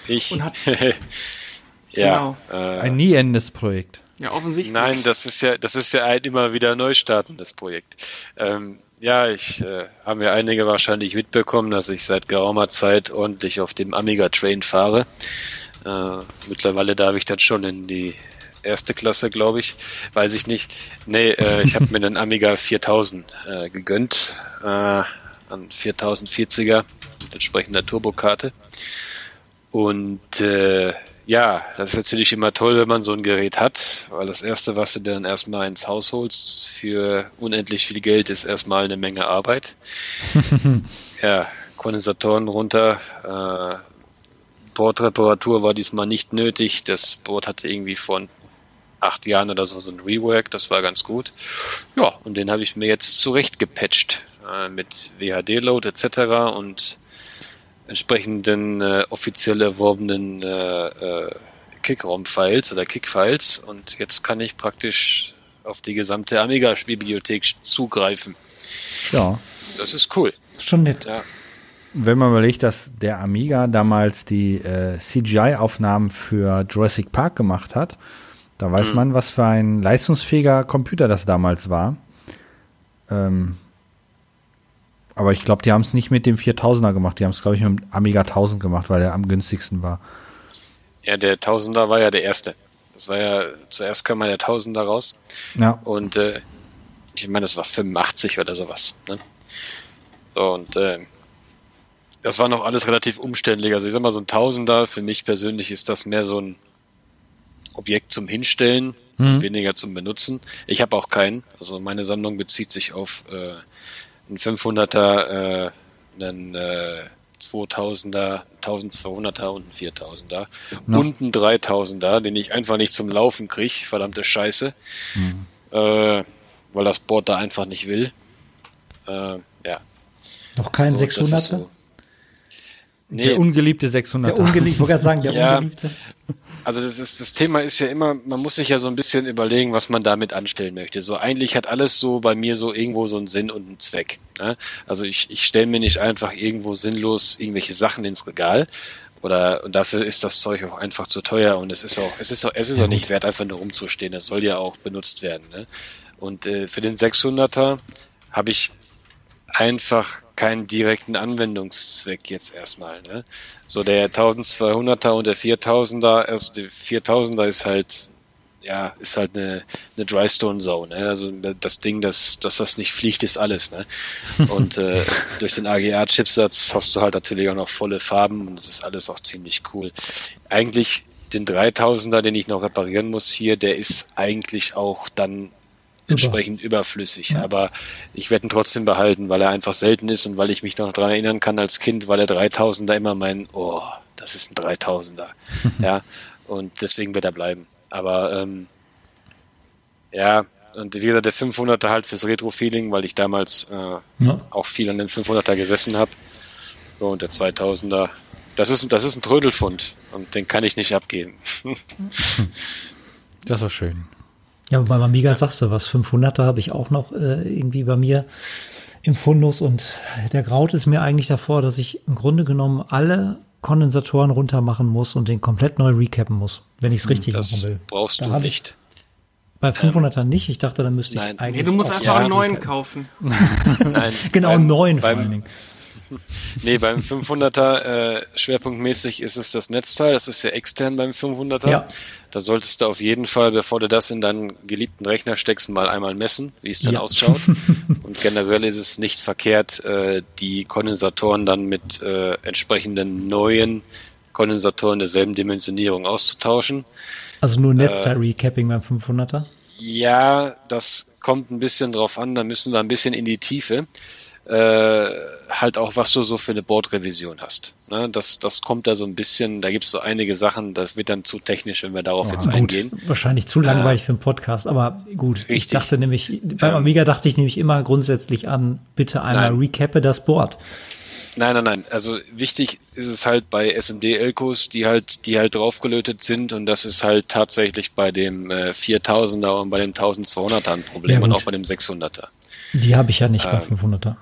Ich. Und hat- ja. Genau. Äh, Ein nie endendes Projekt. Ja, offensichtlich. Nein, das ist ja, das ist ja ein immer wieder neu startendes Projekt. Ähm, ja, ich äh, haben ja einige wahrscheinlich mitbekommen, dass ich seit geraumer Zeit ordentlich auf dem Amiga Train fahre. Äh, mittlerweile darf ich dann schon in die erste Klasse, glaube ich. Weiß ich nicht. Nee, äh, ich habe mir einen Amiga 4000 äh, gegönnt. Äh, an 4040er mit entsprechender Turbokarte. Und äh, ja, das ist natürlich immer toll, wenn man so ein Gerät hat, weil das Erste, was du dann erstmal ins Haus holst für unendlich viel Geld, ist erstmal eine Menge Arbeit. ja, Kondensatoren runter, äh, Bordreparatur war diesmal nicht nötig. Das Board hatte irgendwie von acht Jahren oder so so ein Rework, das war ganz gut. Ja, und den habe ich mir jetzt zurecht gepatcht äh, mit WHD-Load etc. und entsprechenden äh, offiziell erworbenen äh, äh, Kick-ROM-Files oder Kick-Files und jetzt kann ich praktisch auf die gesamte Amiga-Bibliothek zugreifen. Ja. Das ist cool. Schon nett. Ja. Wenn man überlegt, dass der Amiga damals die äh, CGI-Aufnahmen für Jurassic Park gemacht hat, da weiß Mhm. man, was für ein leistungsfähiger Computer das damals war. Ähm, aber ich glaube, die haben es nicht mit dem 4000er gemacht. Die haben es, glaube ich, mit dem Amiga 1000 gemacht, weil er am günstigsten war. ja, der Tausender war ja der erste. Das war ja, zuerst kam mal der Tausender raus Ja. und äh, ich meine, das war 85 oder sowas. Ne? So, und äh, das war noch alles relativ umständlich. Also ich sag mal, so ein Tausender, für mich persönlich ist das mehr so ein Objekt zum Hinstellen, Mhm. weniger zum Benutzen. Ich habe auch keinen. Also meine Sammlung bezieht sich auf äh, einen 500er, äh, einen äh, 2000er, 1200er und einen 4000er Ja. und einen 3000er, den ich einfach nicht zum Laufen kriege. Verdammte Scheiße. Äh, weil das Board da einfach nicht will. Äh, ja. Noch kein So, das ist 600er? so. Der Nee, ungeliebte 600er. Der ungeliebte, ich wollte gerade sagen, der Ja. ungeliebte. Also das ist das Thema ist ja immer, man muss sich ja so ein bisschen überlegen, was man damit anstellen möchte. So eigentlich hat alles so bei mir so irgendwo so einen Sinn und einen Zweck. Ne? Also ich, ich stelle mir nicht einfach irgendwo sinnlos irgendwelche Sachen ins Regal. Oder und dafür ist das Zeug auch einfach zu teuer und es ist auch, es ist auch, es ist auch nicht wert, einfach nur rumzustehen. Es soll ja auch benutzt werden. Ne? Und äh, für den 600er habe ich einfach keinen direkten Anwendungszweck jetzt erstmal. Ne? So der 1200er und der 4000er, also der 4000er ist halt ja, ist halt eine, eine Drystone Zone. Ne? Also das Ding, das, dass das nicht fliegt, ist alles. Ne? Und äh, durch den AGA-Chipsatz hast du halt natürlich auch noch volle Farben und das ist alles auch ziemlich cool. Eigentlich den 3000er, den ich noch reparieren muss hier, der ist eigentlich auch dann entsprechend überflüssig. Aber ich werde ihn trotzdem behalten, weil er einfach selten ist und weil ich mich noch daran erinnern kann als Kind, war der 3000er immer mein, oh, das ist ein 3000er. ja, und deswegen wird er bleiben. Aber ähm, ja, und wie gesagt, der 500er halt fürs Retro-Feeling, weil ich damals äh, Ja. auch viel an dem 500er gesessen habe. So, und der 2000er, das ist, das ist ein Trödelfund und den kann ich nicht abgeben. Das war schön. Ja, beim Amiga sagst du was, 500er habe ich auch noch äh, irgendwie bei mir im Fundus und der Graut ist mir eigentlich davor, dass ich im Grunde genommen alle Kondensatoren runter machen muss und den komplett neu recappen muss, wenn ich es richtig machen Das will. brauchst Da du nicht. Bei 500er nicht. Ich dachte, da müsste ich Nein. eigentlich. Nee, du musst auch- einfach einen neuen kaufen. Nein, Genau, einen neuen vor allen Dingen. Nee, beim 500er äh, schwerpunktmäßig ist es das Netzteil, das ist ja extern beim 500er. Ja. Da solltest du auf jeden Fall, bevor du das in deinen geliebten Rechner steckst, mal einmal messen, wie es dann Ja. ausschaut. Und generell ist es nicht verkehrt, äh, die Kondensatoren dann mit äh, entsprechenden neuen Kondensatoren derselben Dimensionierung auszutauschen. Also Äh, nur Netzteil-Recapping beim 500er. Ja, das kommt ein bisschen drauf an, da müssen wir ein bisschen in die Tiefe. Äh, halt auch, was du so für eine Bordrevision hast. Ne? Das, das kommt da so ein bisschen, da gibt es so einige Sachen, das wird dann zu technisch, wenn wir darauf jetzt Gut, eingehen. wahrscheinlich zu langweilig für einen Podcast, aber gut. Ich Richtig. dachte nämlich, beim Ähm, Amiga dachte ich nämlich immer grundsätzlich an, bitte einmal Nein. recappe das Board. Nein, nein, nein. Also wichtig ist es halt bei SMD-Elkos, die halt, die halt draufgelötet sind und das ist halt tatsächlich bei dem äh, 4000er und bei dem 1200er ein Problem Ja, und auch bei dem 600er. Die habe ich ja nicht bei Ähm, 500er.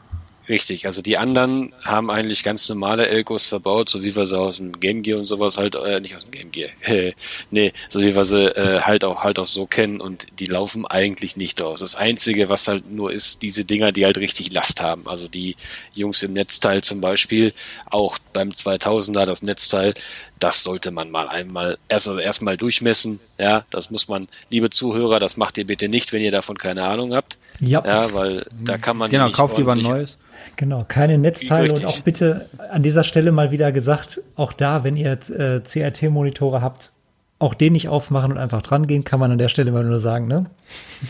Richtig, also die anderen haben eigentlich ganz normale Elkos verbaut, so wie wir sie aus dem Game Gear und sowas halt, äh, nicht aus dem Game Gear, nee, so wie wir sie äh, halt auch halt auch so kennen und die laufen eigentlich nicht draus. Das Einzige, was halt nur ist, diese Dinger, die halt richtig Last haben. Also die Jungs im Netzteil zum Beispiel, auch beim 2000er das Netzteil, das sollte man mal einmal erst also erstmal durchmessen. Ja, das muss man, liebe Zuhörer, das macht ihr bitte nicht, wenn ihr davon keine Ahnung habt. Ja, Ja, weil da kann man Genau, kauft lieber ein neues. Genau. Keine Netzteile und auch bitte an dieser Stelle mal wieder gesagt, auch da, wenn ihr äh, CRT-Monitore habt, auch den nicht aufmachen und einfach dran gehen, kann man an der Stelle mal nur sagen, ne?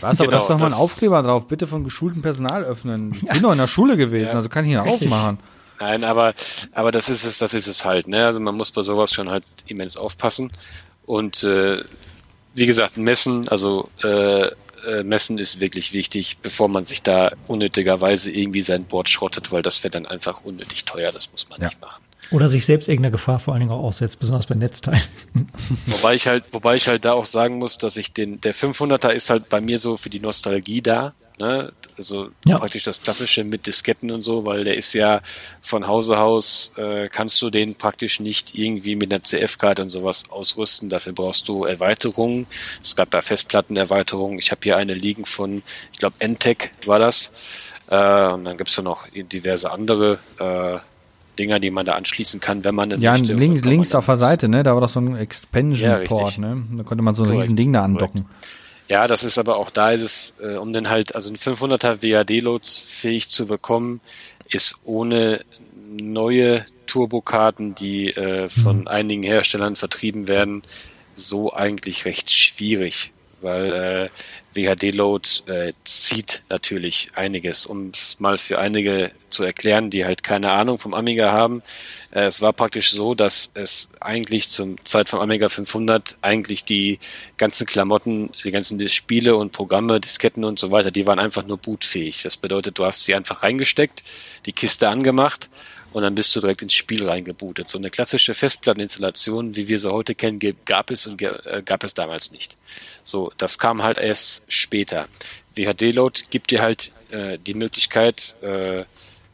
Was, aber Genau, da ist doch mal ein das- Aufkleber drauf. Bitte von geschultem Personal öffnen. Ich bin doch in der Schule gewesen, also kann ich ihn Richtig. aufmachen. Nein, aber, aber das ist es, das ist es halt, ne? Also man muss bei sowas schon halt immens aufpassen. Und äh, wie gesagt, messen, also äh, äh, messen ist wirklich wichtig, bevor man sich da unnötigerweise irgendwie sein Board schrottet, weil das wird dann einfach unnötig teuer, das muss man Ja. nicht machen. Oder sich selbst irgendeiner Gefahr vor allen Dingen auch aussetzt, besonders bei Netzteilen. Wobei ich halt, wobei ich halt da auch sagen muss, dass ich den, der 500er ist halt bei mir so für die Nostalgie da, ne? Also Ja. praktisch das klassische mit Disketten und so, weil der ist ja von Hause aus, äh, kannst du den praktisch nicht irgendwie mit einer CF-Karte und sowas ausrüsten. Dafür brauchst du Erweiterungen. Es gab ja Festplattenerweiterungen. Ich habe hier eine liegen von, ich glaube, Entec war das. Äh, und dann gibt's ja noch diverse andere äh, Dinger, die man da anschließen kann, wenn man Ja, möchte. links, links auf der Seite, ne? Da war doch so ein Ja, Expansion-Port, richtig. ne? Da konnte man so ein Korrekt, riesen Ding da andocken. Ja, das ist aber auch da ist es, äh, um den halt, also ein 500er WAD-Loads fähig zu bekommen, ist ohne neue Turbokarten, die äh, von einigen Herstellern vertrieben werden, so eigentlich recht schwierig, weil äh, WHD-Load äh, zieht natürlich einiges. Um es mal für einige zu erklären, die halt keine Ahnung vom Amiga haben, äh, es war praktisch so, dass es eigentlich zum Zeit vom Amiga 500 eigentlich die ganzen Klamotten, die ganzen Spiele und Programme, Disketten und so weiter, die waren einfach nur bootfähig. Das bedeutet, du hast sie einfach reingesteckt, die Kiste angemacht und dann bist du direkt ins Spiel reingebootet. So eine klassische Festplatteninstallation, wie wir sie heute kennen, gab es und äh, gab es damals nicht. So, das kam halt erst später. WHD-Load gibt dir halt äh, die Möglichkeit, äh,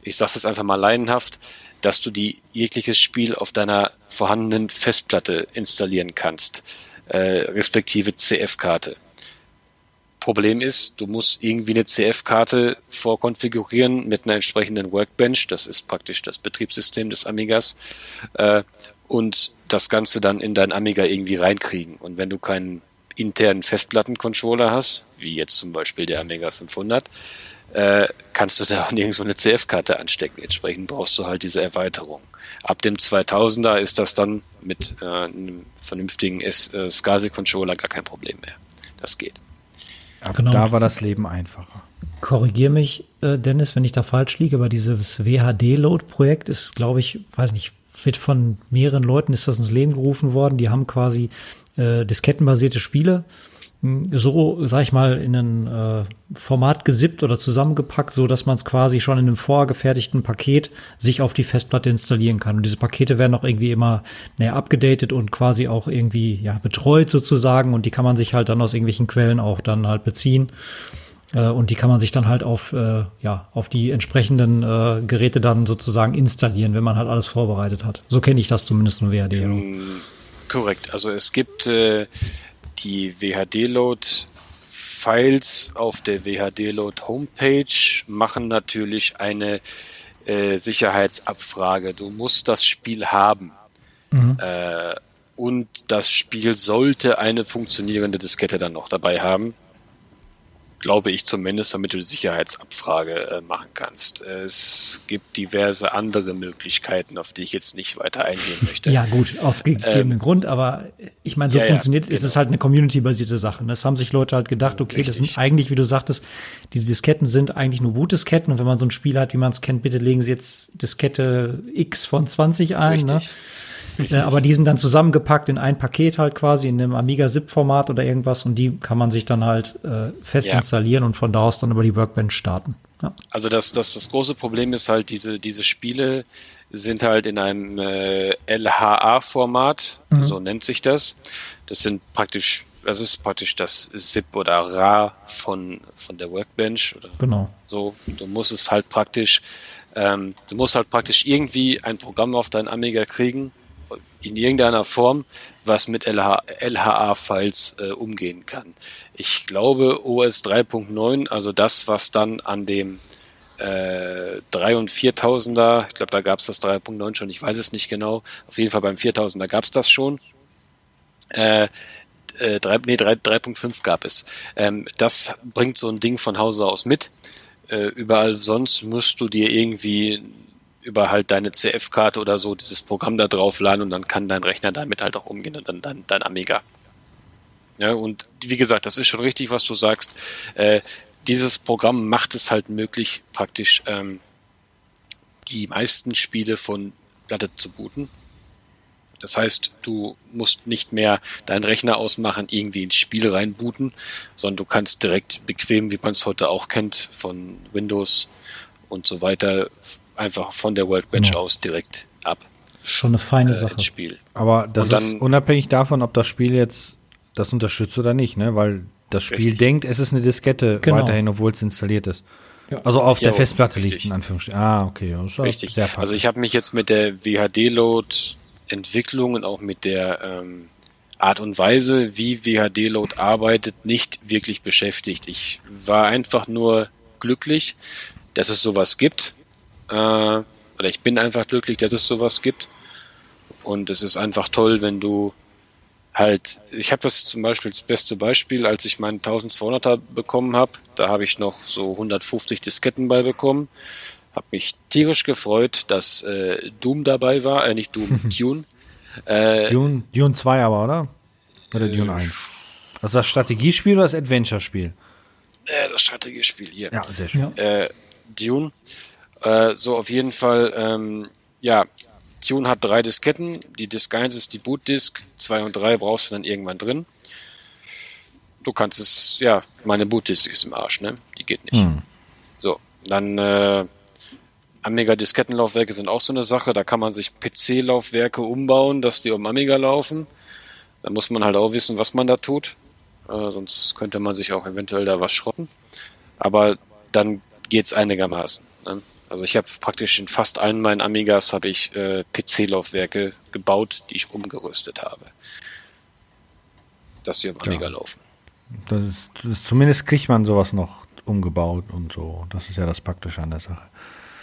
ich sag's jetzt einfach mal laienhaft, dass du die jegliches Spiel auf deiner vorhandenen Festplatte installieren kannst, äh, respektive CF-Karte. Problem ist, du musst irgendwie eine CF-Karte vorkonfigurieren mit einer entsprechenden Workbench. Das ist praktisch das Betriebssystem des Amigas. Äh, und das Ganze dann in dein Amiga irgendwie reinkriegen. Und wenn du keinen internen Festplattencontroller hast, wie jetzt zum Beispiel der Amiga 500, äh, kannst du da auch nirgendwo eine CF-Karte anstecken. Entsprechend brauchst du halt diese Erweiterung. Ab dem 2000er ist das dann mit äh, einem vernünftigen äh, SCSI-Controller gar kein Problem mehr. Das geht. Aber Genau. da war das Leben einfacher. Korrigier mich, äh, Dennis, wenn ich da falsch liege, aber dieses WHD-Load-Projekt ist, glaube ich, weiß nicht, wird von mehreren Leuten ist das ins Leben gerufen worden. Die haben quasi äh, diskettenbasierte Spiele so, sag ich mal, in ein äh, Format gesippt oder zusammengepackt, so dass man es quasi schon in einem vorgefertigten Paket sich auf die Festplatte installieren kann. Und diese Pakete werden auch irgendwie immer naja, abgedatet und quasi auch irgendwie ja betreut sozusagen und die kann man sich halt dann aus irgendwelchen Quellen auch dann halt beziehen. Äh, und die kann man sich dann halt auf, äh, ja, auf die entsprechenden äh, Geräte dann sozusagen installieren, wenn man halt alles vorbereitet hat. So kenne ich das zumindest in WHD. Korrekt. Also es gibt äh, die WHD-Load-Files auf der WHD-Load-Homepage, machen natürlich eine äh, Sicherheitsabfrage. Du musst das Spiel haben. Äh, und das Spiel sollte eine funktionierende Diskette dann noch dabei haben. Glaube ich zumindest, damit du die Sicherheitsabfrage äh, machen kannst. Es gibt diverse andere Möglichkeiten, auf die ich jetzt nicht weiter eingehen möchte. Ja, gut, aus gegebenem Grund, aber ich meine, so Ähm, ja, ja, funktioniert, ist es genau. halt eine community-basierte Sache. Das haben sich Leute halt gedacht, okay, das Richtig. sind eigentlich, wie du sagtest, die Disketten sind eigentlich nur Bootdisketten und wenn man so ein Spiel hat, wie man es kennt, bitte legen Sie jetzt Diskette X von 20 ein, ne? Richtig. Aber die sind dann zusammengepackt in ein Paket halt quasi in einem Amiga ZIP-Format oder irgendwas und die kann man sich dann halt äh, fest Ja. installieren und von da aus dann über die Workbench starten. Ja. Also das, das, das große Problem ist halt, diese, diese Spiele sind halt in einem äh, LHA-Format, Mhm. so nennt sich das. Das sind praktisch, das ist praktisch das ZIP oder RA von, von der Workbench oder Genau. so. Du musst es halt praktisch, ähm, du musst halt praktisch irgendwie ein Programm auf deinen Amiga kriegen, in irgendeiner Form, was mit LH, LHA-Files äh, umgehen kann. Ich glaube OS 3.9, also das, was dann an dem äh, 3 und 4000er, ich glaube, da gab es das 3.9 schon, ich weiß es nicht genau. Auf jeden Fall beim 4000er gab es das schon. Äh, äh, 3, nee, 3, 3.5 gab es. Ähm, das bringt so ein Ding von Hause aus mit. Äh, überall sonst musst du dir irgendwie über halt deine CF-Karte oder so dieses Programm da drauf laden und dann kann dein Rechner damit halt auch umgehen und dann dein, dein Amiga. Ja, und wie gesagt, das ist schon richtig, was du sagst. Äh, dieses Programm macht es halt möglich, praktisch ähm, die meisten Spiele von Platte zu booten. Das heißt, du musst nicht mehr deinen Rechner ausmachen, irgendwie ins Spiel reinbooten, sondern du kannst direkt bequem, wie man es heute auch kennt, von Windows und so weiter, einfach von der Workbench Genau. aus direkt ab Schon eine feine äh, Sache. ins Spiel. Aber das dann- ist unabhängig davon, ob das Spiel jetzt das unterstützt oder nicht, ne? Weil das Spiel Richtig. denkt, es ist eine Diskette Genau. weiterhin, obwohl es installiert ist. Also auf der Jawohl, Festplatte liegt, richtig. in Anführungsstrichen. Ah, okay. Das ist ja Richtig. Also ich habe mich jetzt mit der WHD-Load-Entwicklung und auch mit der ähm, Art und Weise, wie WHD-Load arbeitet, nicht wirklich beschäftigt. Ich war einfach nur glücklich, dass es sowas gibt. Äh, oder ich bin einfach glücklich, dass es sowas gibt. Und es ist einfach toll, wenn du halt, ich habe das zum Beispiel das beste Beispiel, als ich meinen 1200er bekommen habe, da habe ich noch so 150 Disketten bei bekommen, habe mich tierisch gefreut, dass äh, Doom dabei war, äh, nicht Doom, Dune. Äh, Dune, Dune 2 aber, oder? Oder Dune 1? Also das Strategiespiel oder das Adventure-Spiel? äh, das Strategiespiel hier. Ja, sehr schön. Ja. äh, Dune. Äh, so auf jeden Fall, ähm, ja, Dune hat drei Disketten. Die Disk 1 ist die Bootdisk, 2 und 3 brauchst du dann irgendwann drin. Du kannst es, ja, meine Bootdisk ist im Arsch, ne? Die geht nicht. Hm. So, dann äh, Amiga Diskettenlaufwerke sind auch so eine Sache. Da kann man sich PC-Laufwerke umbauen, dass die um Amiga laufen. Da muss man halt auch wissen, was man da tut. Äh, sonst könnte man sich auch eventuell da was schrotten. Aber dann geht's einigermaßen. Also ich habe praktisch in fast allen meinen Amigas habe ich äh, PC-Laufwerke gebaut, die ich umgerüstet habe. Dass sie am Amiga laufen. Das ist, das zumindest kriegt man sowas noch umgebaut und so. Das ist ja das Praktische an der Sache.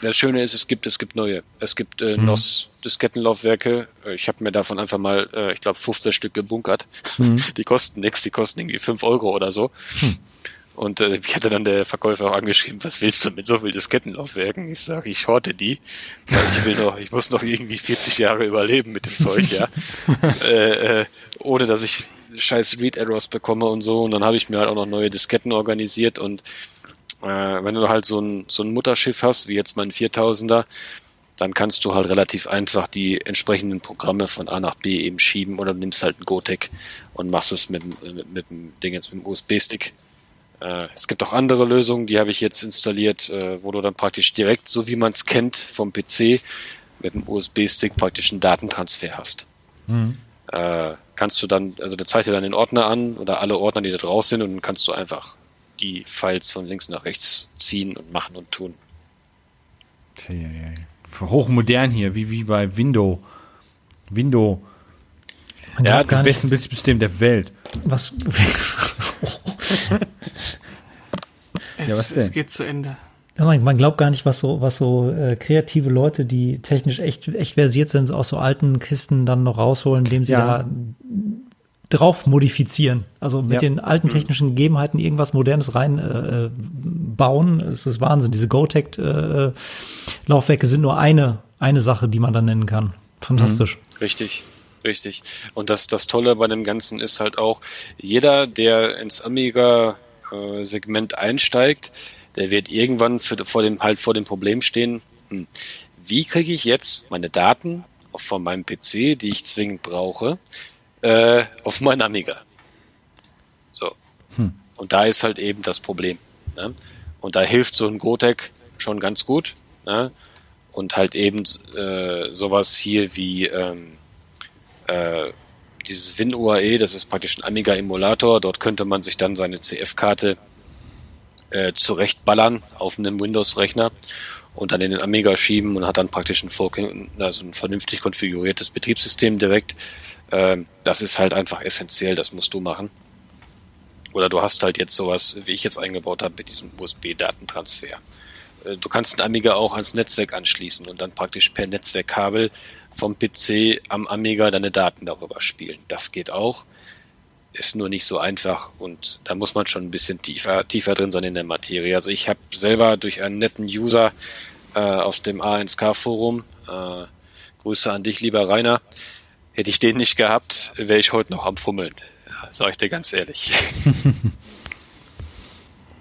Das Schöne ist, es gibt, es gibt neue. Es gibt äh, NOS Diskettenlaufwerke. Äh, Ich habe mir davon einfach mal, äh, ich glaube, 15 Stück gebunkert. Die kosten nichts, die kosten irgendwie 5 Euro oder so. Und äh, mich hatte dann der Verkäufer auch angeschrieben, was willst du mit so viel Diskettenlaufwerken? Ich sage, ich horte die, weil ich will noch, ich muss noch irgendwie 40 Jahre überleben mit dem Zeug, ja. äh, äh, ohne dass ich scheiß Read-Errors bekomme und so. Und dann habe ich mir halt auch noch neue Disketten organisiert und äh, wenn du halt so ein, so ein Mutterschiff hast, wie jetzt mein 4000er, dann kannst du halt relativ einfach die entsprechenden Programme von A nach B eben schieben oder nimmst halt einen Gotek und machst es mit, dem- mit, mit dem Ding jetzt mit dem USB-Stick. Äh, es gibt auch andere Lösungen, die habe ich jetzt installiert, äh, wo du dann praktisch direkt, so wie man es kennt vom PC, mit dem USB-Stick praktisch einen Datentransfer hast. Äh, kannst du dann, also der zeigt dir dann den Ordner an oder alle Ordner, die da draus sind und dann kannst du einfach die Files von links nach rechts ziehen und machen und tun. Hochmodern hier, wie, wie bei Windows. Windows, Man Ja, das beste Betriebssystem der Welt. was. Es, Ja, was denn? es geht zu Ende. Ja, man, man glaubt gar nicht, was so, was so äh, kreative Leute, die technisch echt, echt versiert sind, aus so alten Kisten dann noch rausholen, indem sie Ja. da drauf modifizieren. Also mit Ja. den alten technischen Gegebenheiten irgendwas Modernes rein äh, äh, bauen. Es ist Wahnsinn. Diese Gotek äh, sind nur eine, eine Sache, die man dann nennen kann. Fantastisch. Richtig, richtig. Und das, das Tolle bei dem Ganzen ist halt auch, jeder, der ins Amiga-Segment einsteigt, der wird irgendwann für, vor dem, halt vor dem Problem stehen, hm, wie kriege ich jetzt meine Daten von meinem PC, die ich zwingend brauche, äh, auf meinen Amiga? So. Und da ist halt eben das Problem. Ne? Und da hilft so ein Gotek schon ganz gut. Ne? und halt eben äh, sowas hier wie ähm, äh, dieses WinUAE, das ist praktisch ein Amiga-Emulator. Dort könnte man sich dann seine CF-Karte äh, zurechtballern auf einem Windows-Rechner und dann in den Amiga schieben und hat dann praktisch ein, also ein vernünftig konfiguriertes Betriebssystem direkt. Ähm, das ist halt einfach essentiell, das musst du machen. Oder du hast halt jetzt sowas, wie ich jetzt eingebaut habe, mit diesem USB-Datentransfer. Äh, du kannst ein Amiga auch ans Netzwerk anschließen und dann praktisch per Netzwerkkabel vom PC am Amiga deine Daten darüber spielen. Das geht auch ist nur nicht so einfach und da muss man schon ein bisschen tiefer, tiefer drin sein in der Materie. Also ich habe selber durch einen netten User äh, aus dem A1K-Forum, äh, Grüße an dich, lieber Rainer, hätte ich den nicht gehabt, wäre ich heute noch am Fummeln. Ja, sag ich dir ganz ehrlich.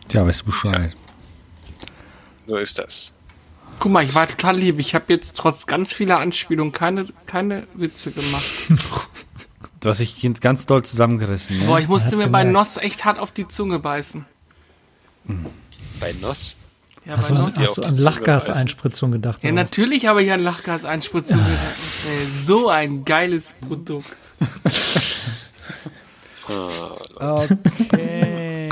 Tja, weißt du Bescheid. Ja. So ist das. Guck mal, ich war total lieb. Ich habe jetzt trotz ganz vieler Anspielungen keine, keine Witze gemacht. Du hast dich ganz doll zusammengerissen. Ne? Boah, ich musste mir gemerkt. bei Noss echt hart auf die Zunge beißen. Bei Noss? Ja, hast, bei du, Noss? hast du an Lachgaseinspritzung gedacht? Ja, natürlich habe ich an Lachgaseinspritzung gedacht. Ey, so ein geiles Produkt. okay.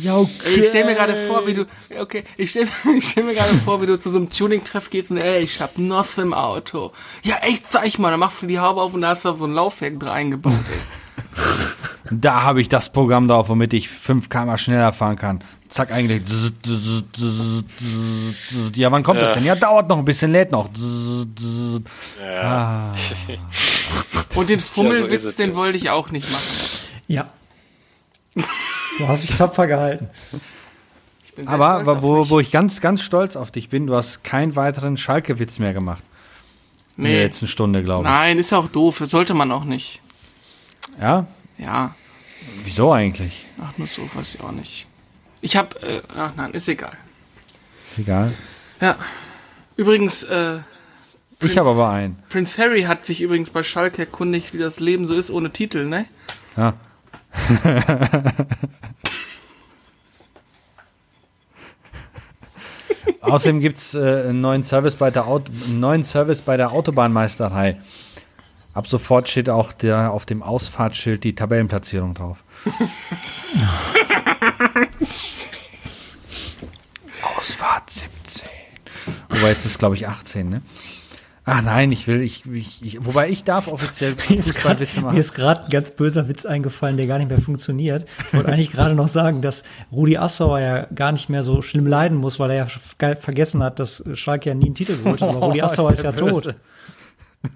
Ja, okay. Ich stell mir gerade vor, wie du, okay, ich stell, ich stell mir gerade vor, wie du zu so einem Tuning-Treff gehst und ey, ich hab Noss im Auto. Ja, echt, zeig mal, dann machst du die Haube auf und da hast du so ein Laufwerk drin eingebaut, ey. Da habe ich das Programm drauf, womit ich 5 km schneller fahren kann. Zack, eigentlich. Ja, wann kommt ja. das denn? Ja, dauert noch ein bisschen, lädt noch. Ja. Ah. Und den Fummelwitz, ja, so den wollte ich auch nicht machen. Ja. Du hast dich tapfer gehalten. Aber wo, wo ich ganz, ganz stolz auf dich bin, du hast keinen weiteren Schalke-Witz mehr gemacht. Nee. In der letzten Stunde, glaube ich. Nein, ist auch doof. Sollte man auch nicht. Ja? Ja. Wieso eigentlich? Ach, nur so, weiß ich auch nicht. Ich hab, äh, ach nein, ist egal. Ist egal? Ja. Übrigens, äh, ich habe aber einen. Prince Harry hat sich übrigens bei Schalke erkundigt, wie das Leben so ist ohne Titel, ne? Ja. Außerdem gibt es äh, einen, neuen Service bei der neuen Service bei der Autobahnmeisterei. Ab sofort steht auch der, auf dem Ausfahrtsschild die Tabellenplatzierung drauf. Ausfahrt 17. Wobei jetzt ist, glaube ich, 18, ne? Ah nein, ich will, ich, ich, ich wobei ich darf offiziell Fußballwitze machen. Mir ist gerade ein ganz böser Witz eingefallen, der gar nicht mehr funktioniert. Ich wollte eigentlich gerade noch sagen, dass Rudi Assauer ja gar nicht mehr so schlimm leiden muss, weil er ja vergessen hat, dass Schalke ja nie einen Titel geholt hat. Aber Rudi Assauer ist, ist ja tot.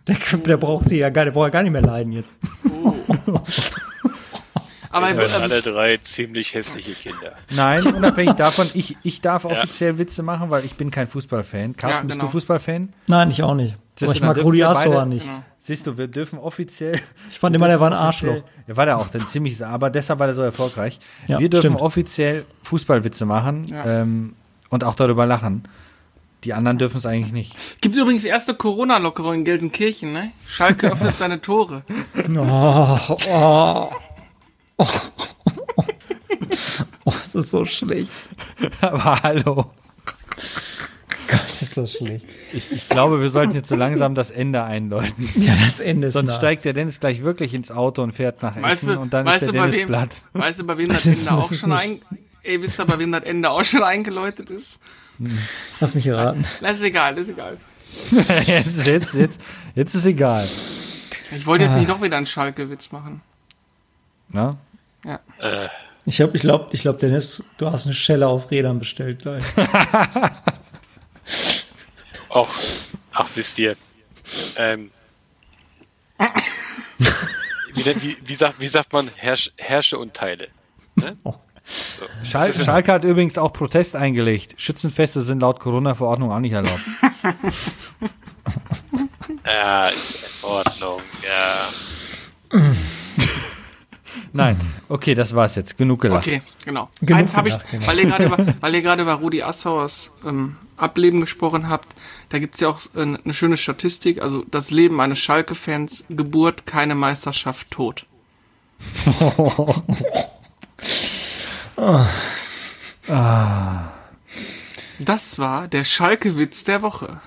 Der, der, braucht sie ja gar, der braucht ja gar nicht mehr leiden jetzt. Oh. Aber wir sind alle drei ziemlich hässliche Kinder. Nein, unabhängig davon, ich, ich darf offiziell ja. Witze machen, weil ich bin kein Fußballfan. Carsten, ja, genau. bist du genau. Fußballfan? Nein, ich auch nicht. Das Aber ich mag Rudi Assauer nicht. Genau. Siehst du, wir dürfen offiziell. Ich fand immer, der war ein Arschloch. Ja, war der auch, dann ziemlich, aber deshalb war der so erfolgreich. Ja, wir dürfen stimmt. offiziell Fußballwitze machen ja. ähm, und auch darüber lachen. Die anderen dürfen es eigentlich nicht. Gibt übrigens die erste Corona-Lockerung in Gelsenkirchen, ne? Schalke öffnet seine Tore. Oh, oh. Oh, oh, das ist so schlecht. Aber hallo. Gott, ist das schlecht. Ich, ich, glaube, wir sollten jetzt so langsam das Ende einläuten. Ja, das Ende ist Sonst nah. steigt der Dennis gleich wirklich ins Auto und fährt nach weißt Essen du, und dann ist der Dennis wem, platt. Weißt du, bei wem das, das Ende auch schon ein, ey, wisst ihr, bei wem das Ende auch schon eingeläutet ist? Lass mich raten. Das ist egal, das ist egal. jetzt, jetzt, jetzt, jetzt ist egal. Ich wollte jetzt ah. nicht noch wieder einen Schalke-Witz machen. Na? Ja. Äh. Ich glaube, ich glaube, ich glaube, Dennis, du hast eine Schelle auf Rädern bestellt gleich. Och, ach, wisst ihr. Ähm, wie, wie, wie, sagt, wie sagt man Herrsch, Herrsche und Teile? Ne? Oh. So. Schal Schalke hat übrigens auch Protest eingelegt. Schützenfeste sind laut Corona-Verordnung auch nicht erlaubt. ja, ist in Ordnung, ja. Nein, okay, das war's jetzt. Genug gelacht. Okay, genau. Genug Eins habe ich, genau. weil ihr gerade über, weil ihr gerade über Rudi Assauers ähm, Ableben gesprochen habt, da gibt's ja auch äh, eine schöne Statistik, also das Leben eines Schalke-Fans, Geburt, keine Meisterschaft, Tod. oh. ah. Das war der Schalke-Witz der Woche.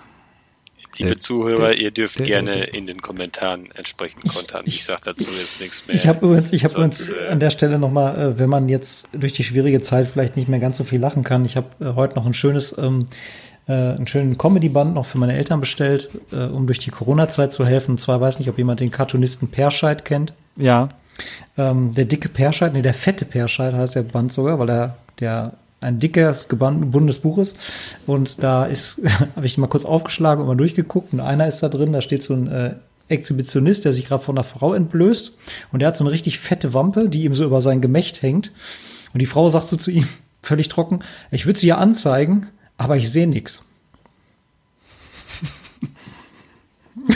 Liebe Der- Zuhörer, der- ihr dürft gerne in den Kommentaren entsprechend kontern. Ich sag dazu jetzt nichts mehr. Ich habe übrigens, ich habe Sonst, übrigens äh, an der Stelle nochmal, äh, wenn man jetzt durch die schwierige Zeit vielleicht nicht mehr ganz so viel lachen kann, ich habe äh, heute noch ein schönes, ähm, äh, einen schönen Comedy-Band noch für meine Eltern bestellt, äh, um durch die Corona-Zeit zu helfen. Und zwar weiß nicht, ob jemand den Cartoonisten Perscheid kennt. Ja. Ähm, der dicke Perscheid, nee, der fette Perscheid heißt der Band sogar, weil er der ein dickes gebundenes Buch ist. Und da ist, habe ich mal kurz aufgeschlagen und mal durchgeguckt. Und einer ist da drin, da steht so ein äh, Exhibitionist, der sich gerade von einer Frau entblößt. Und der hat so eine richtig fette Wampe, die ihm so über sein Gemächt hängt. Und die Frau sagt so zu ihm, völlig trocken, ich würde sie ja anzeigen, aber ich sehe nichts.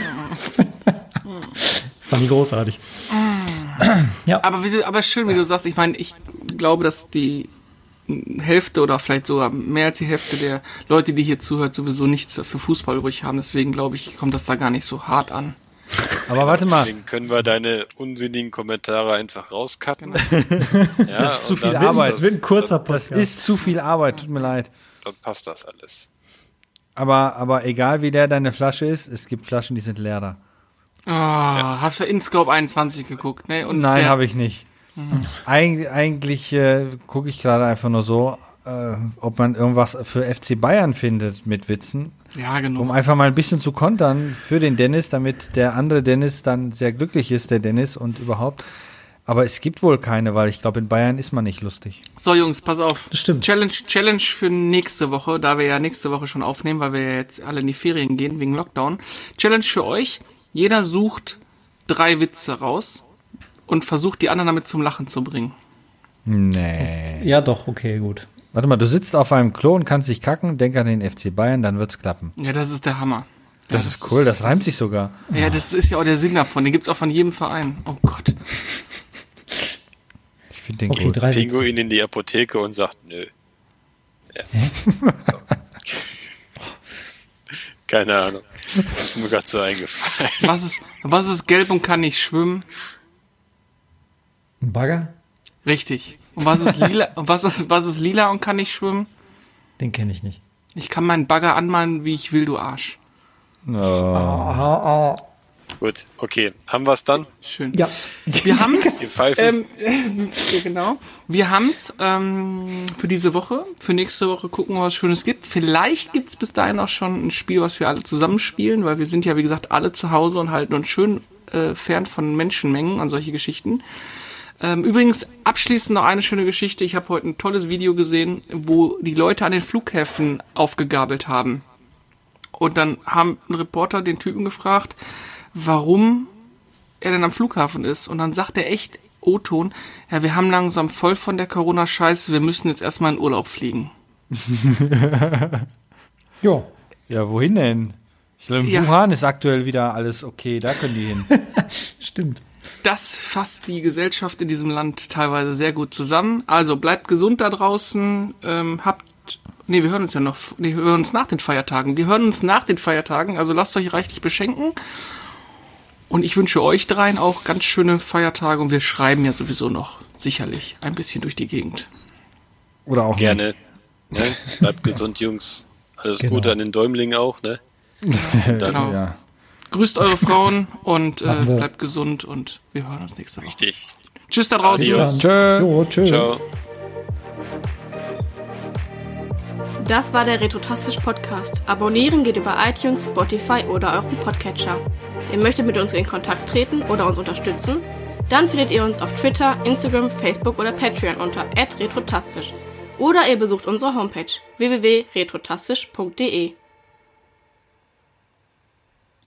Fand ich großartig. Aber, wie, aber schön, wie du sagst. Ich meine, ich glaube, dass die Hälfte oder vielleicht sogar mehr als die Hälfte der Leute, die hier zuhört, sowieso nichts für Fußball übrig haben. Deswegen glaube ich, kommt das da gar nicht so hart an. Aber warte mal. Deswegen können wir deine unsinnigen Kommentare einfach rauscutten. Ja, Das ist zu viel Arbeit. Es wird ein kurzer Das Podcast. ist zu viel Arbeit, tut mir leid. Dann passt das alles. Aber, aber egal wie leer deine Flasche ist, es gibt Flaschen, die sind leer da. Oh, Hast du InScope 21 geguckt, ne? Und Nein, habe ich nicht. Eig eigentlich äh, gucke ich gerade einfach nur so, äh, ob man irgendwas für FC Bayern findet mit Witzen, Ja, genau. um einfach mal ein bisschen zu kontern für den Dennis, damit der andere Dennis dann sehr glücklich ist, der Dennis und überhaupt. Aber es gibt wohl keine, weil ich glaube, in Bayern ist man nicht lustig. So, Jungs, pass auf. Das stimmt. Challenge, Challenge für nächste Woche, da wir ja nächste Woche schon aufnehmen, weil wir ja jetzt alle in die Ferien gehen wegen Lockdown. Challenge für euch. Jeder sucht drei Witze raus und versucht die anderen damit zum Lachen zu bringen. Nee. Ja, doch, okay, gut. Warte mal, du sitzt auf einem Klo und kannst dich kacken, denk an den FC Bayern, dann wird's klappen. Ja, das ist der Hammer. Das, ist cool, das reimt sich sogar. Ja, das ist ja auch der Sinn davon. Den gibt's auch von jedem Verein. Oh Gott. Ich finde den Okay, gut. Pinguin in die Apotheke und sagt, nö. Ja. Keine Ahnung. Das ist mir gerade so eingefallen. Was ist, was ist gelb und kann nicht schwimmen? Ein Bagger? Richtig. Und was ist lila, und was ist, was ist lila und kann nicht schwimmen? Den kenne ich nicht. Ich kann meinen Bagger anmalen, wie ich will, du Arsch. Oh. Ah, ah. Gut, okay. Haben wir es dann? Schön. Ja. Wir haben's. Die Pfeife. Ähm, ja, genau. Wir haben's ähm, für diese Woche. Für nächste Woche gucken wir, was Schönes gibt. Vielleicht gibt's bis dahin auch schon ein Spiel, was wir alle zusammenspielen, weil wir sind ja, wie gesagt, alle zu Hause und halten uns schön äh, fern von Menschenmengen und solche Geschichten. Ähm, übrigens, abschließend noch eine schöne Geschichte. Ich habe heute ein tolles Video gesehen, wo die Leute an den Flughäfen aufgegabelt haben. Und dann haben ein Reporter den Typen gefragt, warum er denn am Flughafen ist. Und dann sagt er echt, O-Ton, ja, wir haben langsam voll von der Corona-Scheiße, wir müssen jetzt erstmal in Urlaub fliegen. Ja. Ja, wohin denn? Ich glaube, im Ja. Wuhan ist aktuell wieder alles okay, da können die hin. Stimmt. Das fasst die Gesellschaft in diesem Land teilweise sehr gut zusammen. Also bleibt gesund da draußen, ähm, habt, nee, wir hören uns ja noch, nee, wir hören uns nach den Feiertagen. Wir hören uns nach den Feiertagen, also lasst euch reichlich beschenken. Und ich wünsche euch dreien auch ganz schöne Feiertage und wir schreiben ja sowieso noch sicherlich ein bisschen durch die Gegend. Oder auch Gerne. Ne? Bleibt gesund, Jungs. Alles Genau. Gute an den Däumling auch, ne? nicht. Genau. Ja. Grüßt eure Frauen und äh, bleibt gesund und wir hören uns nächste Woche. Richtig. Tschüss da draußen. Tschö. Jo, tschö. Ciao. Das war der Retrotastisch Podcast. Abonnieren geht über iTunes, Spotify oder euren Podcatcher. Ihr möchtet mit uns in Kontakt treten oder uns unterstützen? Dann findet ihr uns auf Twitter, Instagram, Facebook oder Patreon unter retrotastisch. Oder ihr besucht unsere Homepage www.retrotastisch.de.